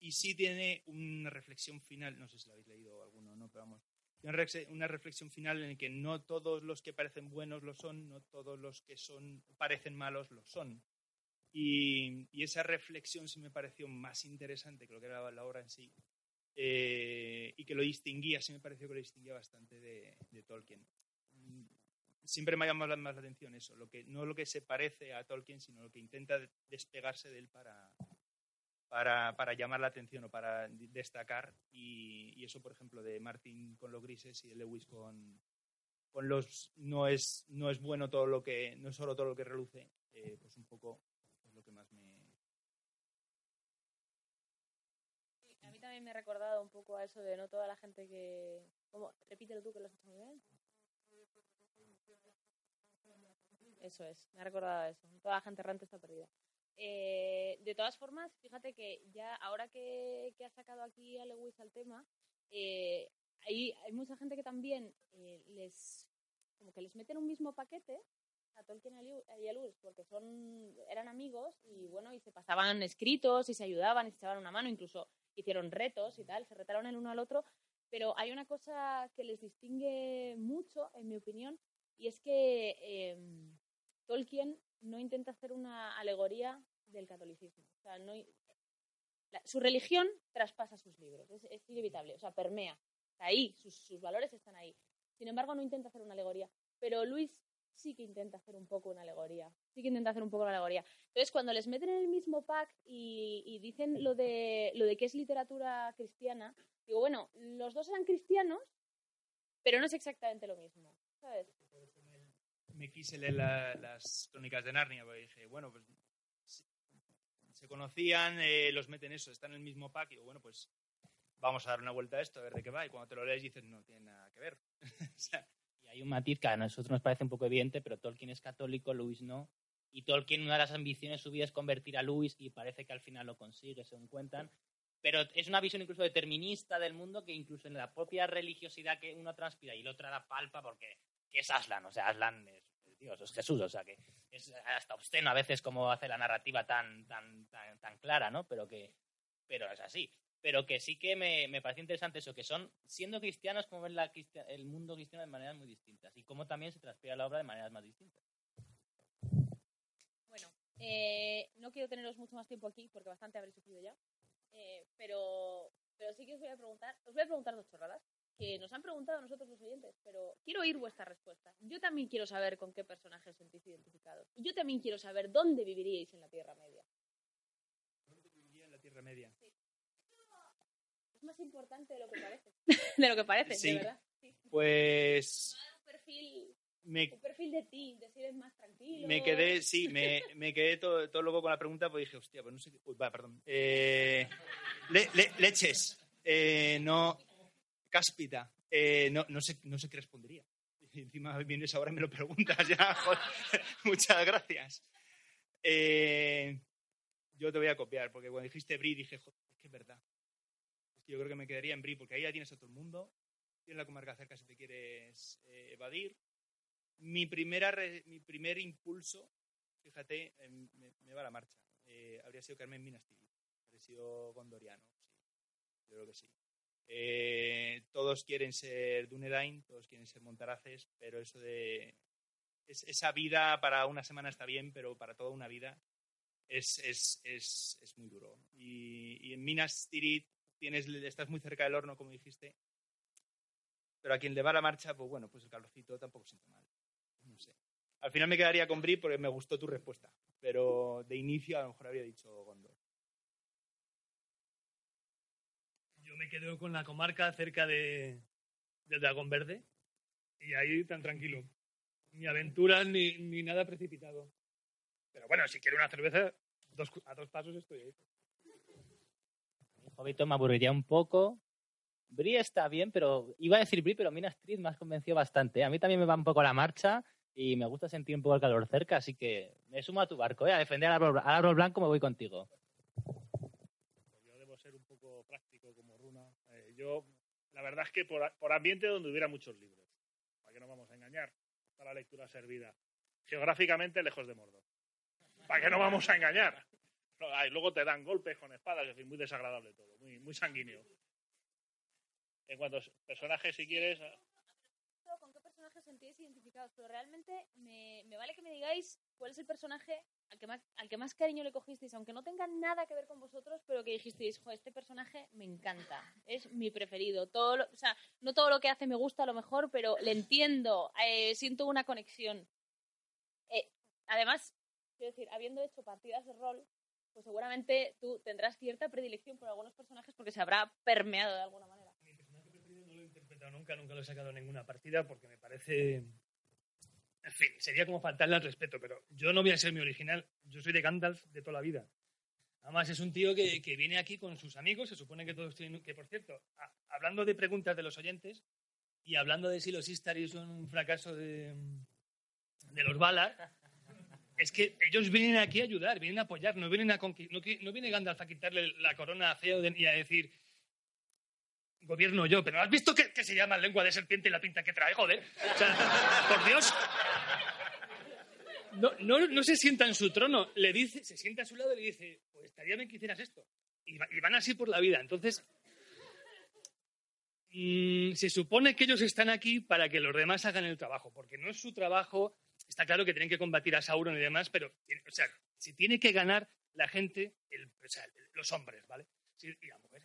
O: y sí tiene una reflexión final, no sé si lo habéis leído alguno, ¿no? pero vamos, una, reflexión final en la que no todos los que parecen buenos lo son, no todos los que son parecen malos lo son. Y, y esa reflexión sí me pareció más interesante que lo que era la obra en sí. eh, y que lo distinguía, sí me pareció que lo distinguía bastante de, de Tolkien. Siempre me ha llamado más la atención eso, lo que, no lo que se parece a Tolkien, sino lo que intenta despegarse de él para, para, para llamar la atención o para destacar. Y, y eso, por ejemplo, de Martin con los grises y de Lewis con, con los no es, no es bueno todo lo que, no es solo todo lo que reluce, eh, pues un poco es lo que más me,
A: A mí también me ha recordado un poco a eso de no toda la gente que... ¿Cómo? Repítelo tú que lo has hecho muy bien. Eso es, me ha recordado a eso. Toda la gente errante está perdida. Eh, de todas formas, fíjate que ya ahora que, que ha sacado aquí a Lewis al tema, eh, hay, mucha gente que también eh, les como que les meten un mismo paquete a Tolkien y a Lewis porque son eran amigos y bueno y se pasaban escritos y se ayudaban y se echaban una mano incluso hicieron retos y tal se retaron el uno al otro. Pero hay una cosa que les distingue mucho en mi opinión y es que eh, Tolkien no intenta hacer una alegoría del catolicismo o sea su religión traspasa sus libros es, inevitable o sea permea ahí sus, valores están ahí sin embargo no intenta hacer una alegoría pero Luis sí que intenta hacer un poco una alegoría. Sí que intenta hacer un poco una alegoría. Entonces, cuando les meten en el mismo pack y, y dicen lo de, lo de que es literatura cristiana, digo, bueno, los dos eran cristianos, pero no es exactamente lo mismo. ¿Sabes?
O: Me quise leer la- las crónicas de Narnia, porque dije, bueno, pues se, conocían, eh, los meten eso, están en el mismo pack, y digo, bueno, pues vamos a dar una vuelta a esto, a ver de qué va, y cuando te lo lees dices, no tiene nada que ver.
M: Y hay un matiz que a nosotros nos parece un poco evidente, pero Tolkien es católico, Lewis no. Y Tolkien, una de las ambiciones de su vida es convertir a Lewis y parece que al final lo consigue, según cuentan. Pero es una visión incluso determinista del mundo que incluso en la propia religiosidad que uno transpira y la otra la palpa porque ¿qué es Aslan? O sea, Aslan es Dios, es Jesús, o sea que es hasta obsceno a veces como hace la narrativa tan, tan, tan, tan clara, ¿no? Pero que pero es así. Pero que sí que me, me parece interesante eso, que son, siendo cristianos, como ven el mundo cristiano de maneras muy distintas y cómo también se transpira la obra de maneras más distintas.
A: Bueno, eh, no quiero teneros mucho más tiempo aquí porque bastante habréis sufrido ya. Eh, pero, pero sí que os voy a preguntar, os voy a preguntar dos chorradas que nos han preguntado a nosotros los oyentes, pero quiero oír vuestra respuesta. Yo también quiero saber con qué personaje os sentís identificados. Y yo también quiero saber dónde viviríais en la Tierra Media.
O: Viviría en la Tierra Media.
A: Es más importante de lo que parece. de lo que parece,
O: Sí.
A: de verdad. Sí.
O: Pues
A: Un perfil,
O: me,
A: un perfil de ti, de si eres más tranquilo.
O: me quedé, sí, me, me quedé todo, todo loco con la pregunta, pues dije, hostia, pues no sé qué. Uy, va, perdón. Eh, le- le- leches. Eh, no. Cáspita. Eh, no, sé, no sé qué respondería. Encima vienes ahora y me lo preguntas ya. Muchas gracias. Eh, yo te voy a copiar, porque cuando dijiste Bri dije, joder, es que es verdad. Es que yo creo que me quedaría en Bri, porque ahí ya tienes a todo el mundo. Tienes la comarca cerca si te quieres eh, evadir. Mi, primera re- mi primer impulso, fíjate, eh, me, va la marcha. Eh, habría sido Carmen Minas Tirith. Habría sido Gondoriano, sí. Yo creo que sí. Eh, todos quieren ser Dunedain, todos quieren ser Montaraces, pero eso de... es- esa vida para una semana está bien, pero para toda una vida es, es, es, es muy duro. Y, y en Minas Tirith tienes, estás muy cerca del horno, como dijiste, pero a quien le va la marcha, pues bueno, pues el calorcito tampoco siente mal. No sé. Al final me quedaría con Bri porque me gustó tu respuesta, pero de inicio a lo mejor habría dicho Gondor.
N: Me quedo con la comarca cerca de, del Dragón Verde y ahí tan tranquilo. Ni aventuras ni, ni nada precipitado. Pero bueno, si quiero una cerveza, a dos pasos estoy ahí.
M: Hobbit me aburriría un poco. Bri está bien, pero iba a decir Bri, pero Minas Tirith me has convencido bastante. A mí también me va un poco la marcha y me gusta sentir un poco el calor cerca, así que me sumo a tu barco, ¿eh? a defender al árbol blanco me voy contigo.
L: Yo debo ser un poco práctico como Runa. Eh, yo, la verdad es que por, por ambiente donde hubiera muchos libros. ¿Para qué nos vamos a engañar? Está la lectura servida. Geográficamente lejos de Mordor. ¿Para qué nos vamos a engañar? No, luego te dan golpes con espadas, en fin, muy desagradable todo, muy, muy sanguíneo. En cuanto a personajes, si quieres,
A: con qué personaje os sentíais identificados, pero realmente me, me vale que me digáis cuál es el personaje al que, más, cariño le cogisteis, aunque no tenga nada que ver con vosotros, pero que dijisteis, jo, este personaje me encanta, es mi preferido. Todo lo- o sea, no todo lo que hace me gusta a lo mejor, pero le entiendo, eh, siento una conexión. Eh, además, quiero decir, habiendo hecho partidas de rol, pues seguramente tú tendrás cierta predilección por algunos personajes porque se habrá permeado de alguna manera.
N: No lo he interpretado nunca, nunca lo he sacado en ninguna partida porque me parece. En fin, sería como faltarle al respeto, pero yo no voy a ser mi original. Yo soy de Gandalf de toda la vida. Además, es un tío que, que viene aquí con sus amigos, se supone que todos tienen. Que por cierto, hablando de preguntas de los oyentes y hablando de si los Istari son un fracaso de, de los Valar, es que ellos vienen aquí a ayudar, vienen a apoyar, no vienen a no, no viene Gandalf a quitarle la corona a Theoden y a decir gobierno yo, pero ¿has visto que, se llama lengua de serpiente y la pinta que trae, joder? O sea, por Dios. No, no, no se sienta en su trono, le dice, se sienta a su lado y le dice, pues estaría bien que hicieras esto. Y, y van así por la vida. Entonces, mm, se supone que ellos están aquí para que los demás hagan el trabajo, porque no es su trabajo. Está claro que tienen que combatir a Sauron y demás, pero, o sea, si tiene que ganar la gente, el- o sea, los hombres, ¿vale? Sí, y la mujer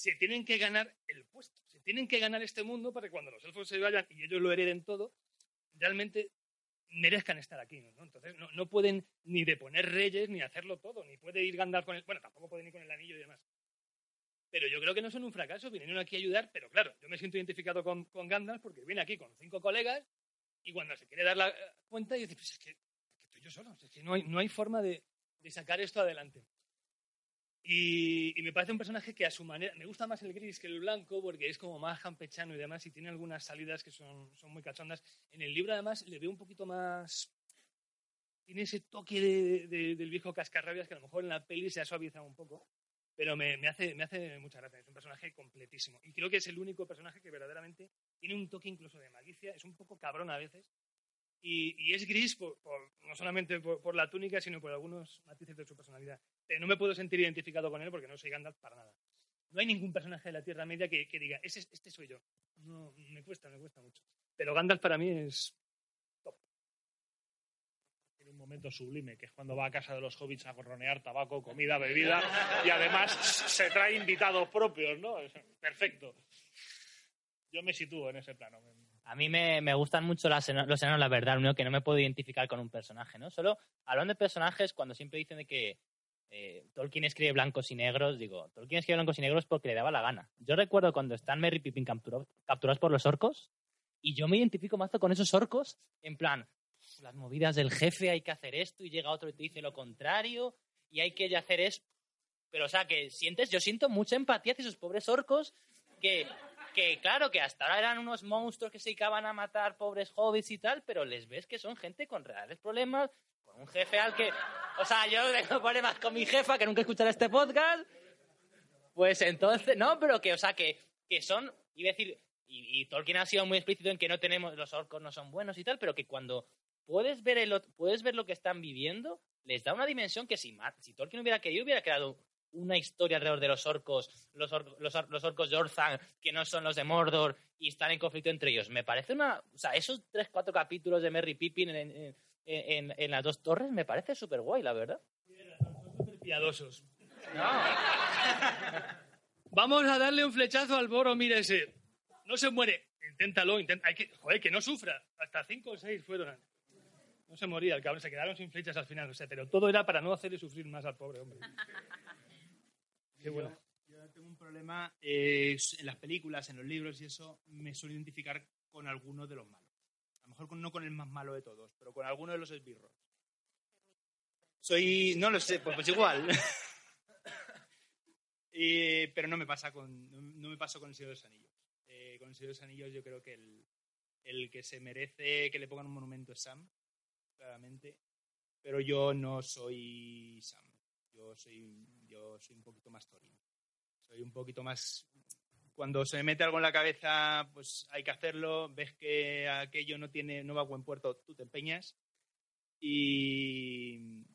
N: se tienen que ganar el puesto, se tienen que ganar este mundo para que cuando los elfos se vayan y ellos lo hereden todo, realmente merezcan estar aquí. ¿no? Entonces no, no pueden ni deponer reyes ni hacerlo todo, ni puede ir Gandalf con el... Bueno, tampoco pueden ir con el anillo y demás. Pero yo creo que no son un fracaso, vinieron aquí a ayudar, pero claro, yo me siento identificado con, con Gandalf porque viene aquí con cinco colegas y cuando se quiere dar la eh, cuenta dice, pues es que, es que estoy yo solo, es que no hay, no hay forma de, de sacar esto adelante. Y, me parece un personaje que a su manera... Me gusta más el gris que el blanco porque es como más campechano y demás y tiene algunas salidas que son, son muy cachondas. En el libro además le veo un poquito más... Tiene ese toque de- de- del viejo cascarrabias que a lo mejor en la peli se ha suavizado un poco. Pero me, me hace, me hace mucha gracia. Es un personaje completísimo. Y creo que es el único personaje que verdaderamente tiene un toque incluso de malicia. Es un poco cabrón a veces. Y, es gris por- por- no solamente por, la túnica, sino por algunos matices de su personalidad. Pero no me puedo sentir identificado con él porque no soy Gandalf para nada. No hay ningún personaje de la Tierra Media que, diga, "Ese- este soy yo. No, me cuesta, me cuesta mucho. Pero Gandalf para mí es...
L: Tiene un momento sublime, que es cuando va a casa de los hobbits a gorronear tabaco, comida, bebida, y además se trae invitados propios, ¿no? Perfecto. Yo me sitúo en ese plano.
M: A mí me, me gustan mucho las los enanos, la verdad, lo que no me puedo identificar con un personaje, ¿no? Solo hablando de personajes, cuando siempre dicen de que eh, Tolkien escribe blancos y negros, digo, Tolkien escribe blancos y negros porque le daba la gana. Yo recuerdo cuando están Merry Pippin capturados, capturados por los orcos, y yo me identifico mazo con esos orcos, en plan, las movidas del jefe, hay que hacer esto, y llega otro y te dice lo contrario, y hay que hacer eso. Pero, o sea, que sientes, yo siento mucha empatía hacia esos pobres orcos que, que, claro, que hasta ahora eran unos monstruos que se dedicaban a matar pobres hobbits y tal, pero les ves que son gente con reales problemas, con un jefe al que... O sea, yo tengo problemas con mi jefa que nunca escuchará este podcast. Pues entonces, no, pero que, o sea, que, que son, a decir, y, y Tolkien ha sido muy explícito en que no tenemos, los orcos no son buenos y tal, pero que cuando puedes ver, el, puedes ver lo que están viviendo, les da una dimensión que si, si Tolkien hubiera querido, hubiera creado una historia alrededor de los orcos, los, or- los, or- los orcos de Orthanc, que no son los de Mordor, y están en conflicto entre ellos. Me parece una... O sea, esos tres, cuatro capítulos de Merry Pippin en, en, en- en las dos torres me parece súper guay, la verdad.
N: piadosos. Vamos a darle un flechazo al Boromir ese. No se muere. Inténtalo, intenta. Hay que, joder, que no sufra. Hasta cinco o seis fueron. No se moría el cabrón, se quedaron sin flechas al final, no sé, pero todo era para no hacerle sufrir más al pobre hombre. Qué.
O: Yo, yo tengo un problema eh, en las películas, en los libros y eso, me suelo identificar con alguno de los malos. A lo mejor con- no con el más malo de todos, pero con alguno de los esbirros. Soy, no lo sé, pues, pues igual. Eh, pero no me pasa con, no, no me pasó con el Señor de los Anillos. Eh, con el Señor de los Anillos yo creo que el, el que se merece que le pongan un monumento es Sam, claramente. Pero yo no soy Sam. Yo soy, yo soy un poquito más Thorin. Soy un poquito más... Cuando se me mete algo en la cabeza, pues hay que hacerlo. Ves que aquello no, tiene, no va a buen puerto, tú te empeñas. Y,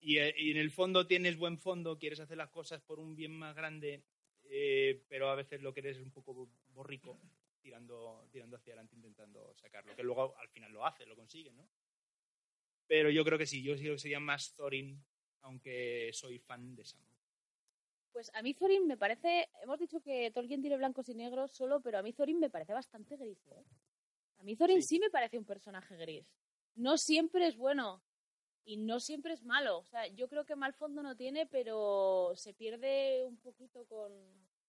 O: y, en el fondo tienes buen fondo, quieres hacer las cosas por un bien más grande, eh, pero a veces lo que eres es un poco borrico, tirando, tirando hacia adelante, intentando sacarlo. Que luego al final lo hace, lo consigue, ¿no? Pero yo creo que sí, yo creo que sería más Thorin, aunque soy fan de Sam.
A: Pues a mí Thorin me parece, hemos dicho que Tolkien tiene blancos y negros solo, pero a mí Thorin me parece bastante gris. ¿eh? A mí Thorin sí. me parece un personaje gris. No siempre es bueno y no siempre es malo. O sea, yo creo que mal fondo no tiene, pero se pierde un poquito con,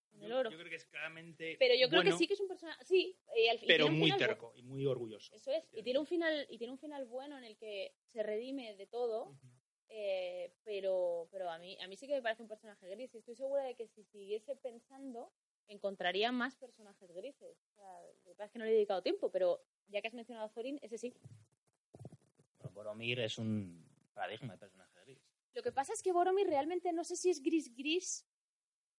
A: con el oro.
O: yo creo que es claramente
A: Pero yo creo
O: bueno,
A: que sí que es un personaje, sí, y al-
O: pero
A: tiene un
O: muy terco y muy orgulloso.
A: Eso es, y tiene un final y tiene un final bueno en el que se redime de todo, eh, pero pero a mí a mí sí que me parece un personaje gris y estoy segura de que si siguiese pensando encontraría más personajes grises. O sea, pasa es que no le he dedicado tiempo, pero ya que has mencionado a Thorin, ese sí.
M: Boromir es un paradigma de personaje gris.
A: Lo que pasa es que Boromir realmente no sé si es gris gris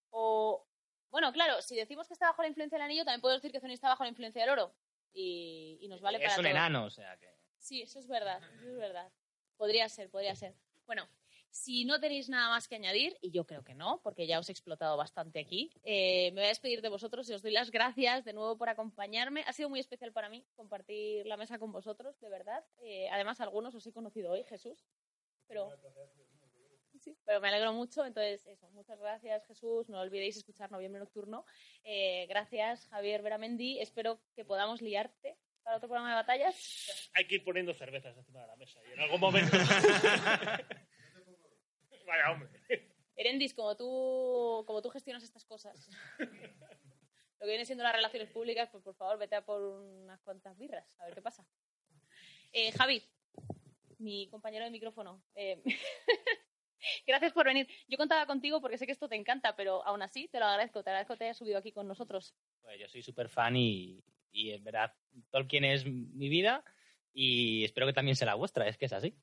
A: o bueno, claro, si decimos que está bajo la influencia del anillo, también puedo decir que Thorin está bajo la influencia del oro y, y nos vale para
M: es un
A: todo.
M: enano, o sea que...
A: Sí, eso es verdad, eso es verdad. Podría ser, podría ser. Bueno, si no tenéis nada más que añadir, y yo creo que no, porque ya os he explotado bastante aquí, eh, me voy a despedir de vosotros y os doy las gracias de nuevo por acompañarme. Ha sido muy especial para mí compartir la mesa con vosotros, de verdad. Eh, además, algunos os he conocido hoy, Jesús. Pero, me alegro mucho. Entonces, eso, muchas gracias, Jesús. No olvidéis escuchar Noviembre Nocturno. Eh, gracias, Javier Veramendi. Espero que podamos liarte para otro programa de batallas.
L: Hay que ir poniendo cervezas encima de la mesa y en algún momento. Vaya, hombre.
A: Erendis, como tú, como tú gestionas estas cosas, lo que viene siendo las relaciones públicas, pues por favor vete a por unas cuantas birras, a ver qué pasa. Eh, Javi, mi compañero de micrófono, eh, Gracias por venir. Yo contaba contigo porque sé que esto te encanta, pero aún así te lo agradezco. Te agradezco que te hayas subido aquí con nosotros.
M: Pues yo soy súper fan y, y en verdad Tolkien es mi vida y espero que también sea la vuestra, es que es así.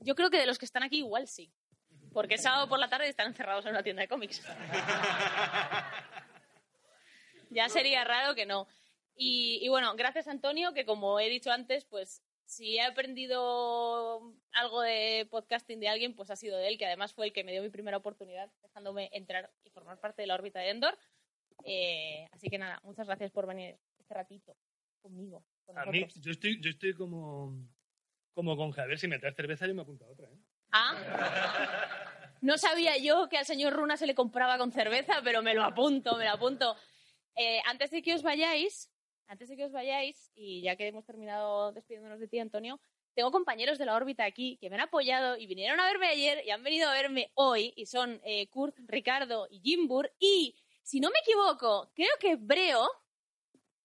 A: Yo creo que de los que están aquí igual sí. Porque es sábado por la tarde y están encerrados en una tienda de cómics. ya sería raro que no. Y, y bueno, gracias Antonio, que como he dicho antes, pues si he aprendido algo de podcasting de alguien, pues ha sido de él, que además fue el que me dio mi primera oportunidad, dejándome entrar y formar parte de la órbita de Endor. Eh, así que nada, muchas gracias por venir este ratito conmigo. con
N: A mí, yo estoy, yo estoy como, como con Javier. Si me traes cerveza, yo me apunto a otra. ¿eh?
A: Ah, no sabía yo que al señor Runa se le compraba con cerveza, pero me lo apunto, me lo apunto. Eh, antes de que os vayáis, antes de que os vayáis, y ya que hemos terminado despidiéndonos de ti, Antonio, tengo compañeros de la órbita aquí que me han apoyado y vinieron a verme ayer y han venido a verme hoy, y son eh, Kurt, Ricardo y Jimbur, y si no me equivoco, creo que Breo,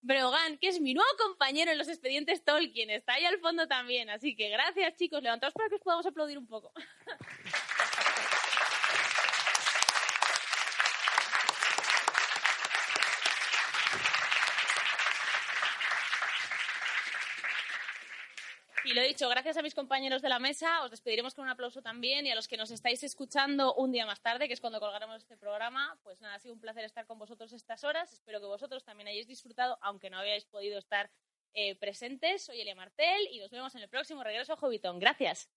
A: Breogán, que es mi nuevo compañero en los expedientes Tolkien, está ahí al fondo también, así que gracias chicos, levantaos para que os podamos aplaudir un poco. Y lo he dicho, gracias a mis compañeros de la mesa, os despediremos con un aplauso también y a los que nos estáis escuchando un día más tarde, que es cuando colgaremos este programa, pues nada, ha sido un placer estar con vosotros estas horas. Espero que vosotros también hayáis disfrutado, aunque no habíais podido estar eh, presentes. Soy Elia Martel y nos vemos en el próximo regreso a Hobbiton. Gracias.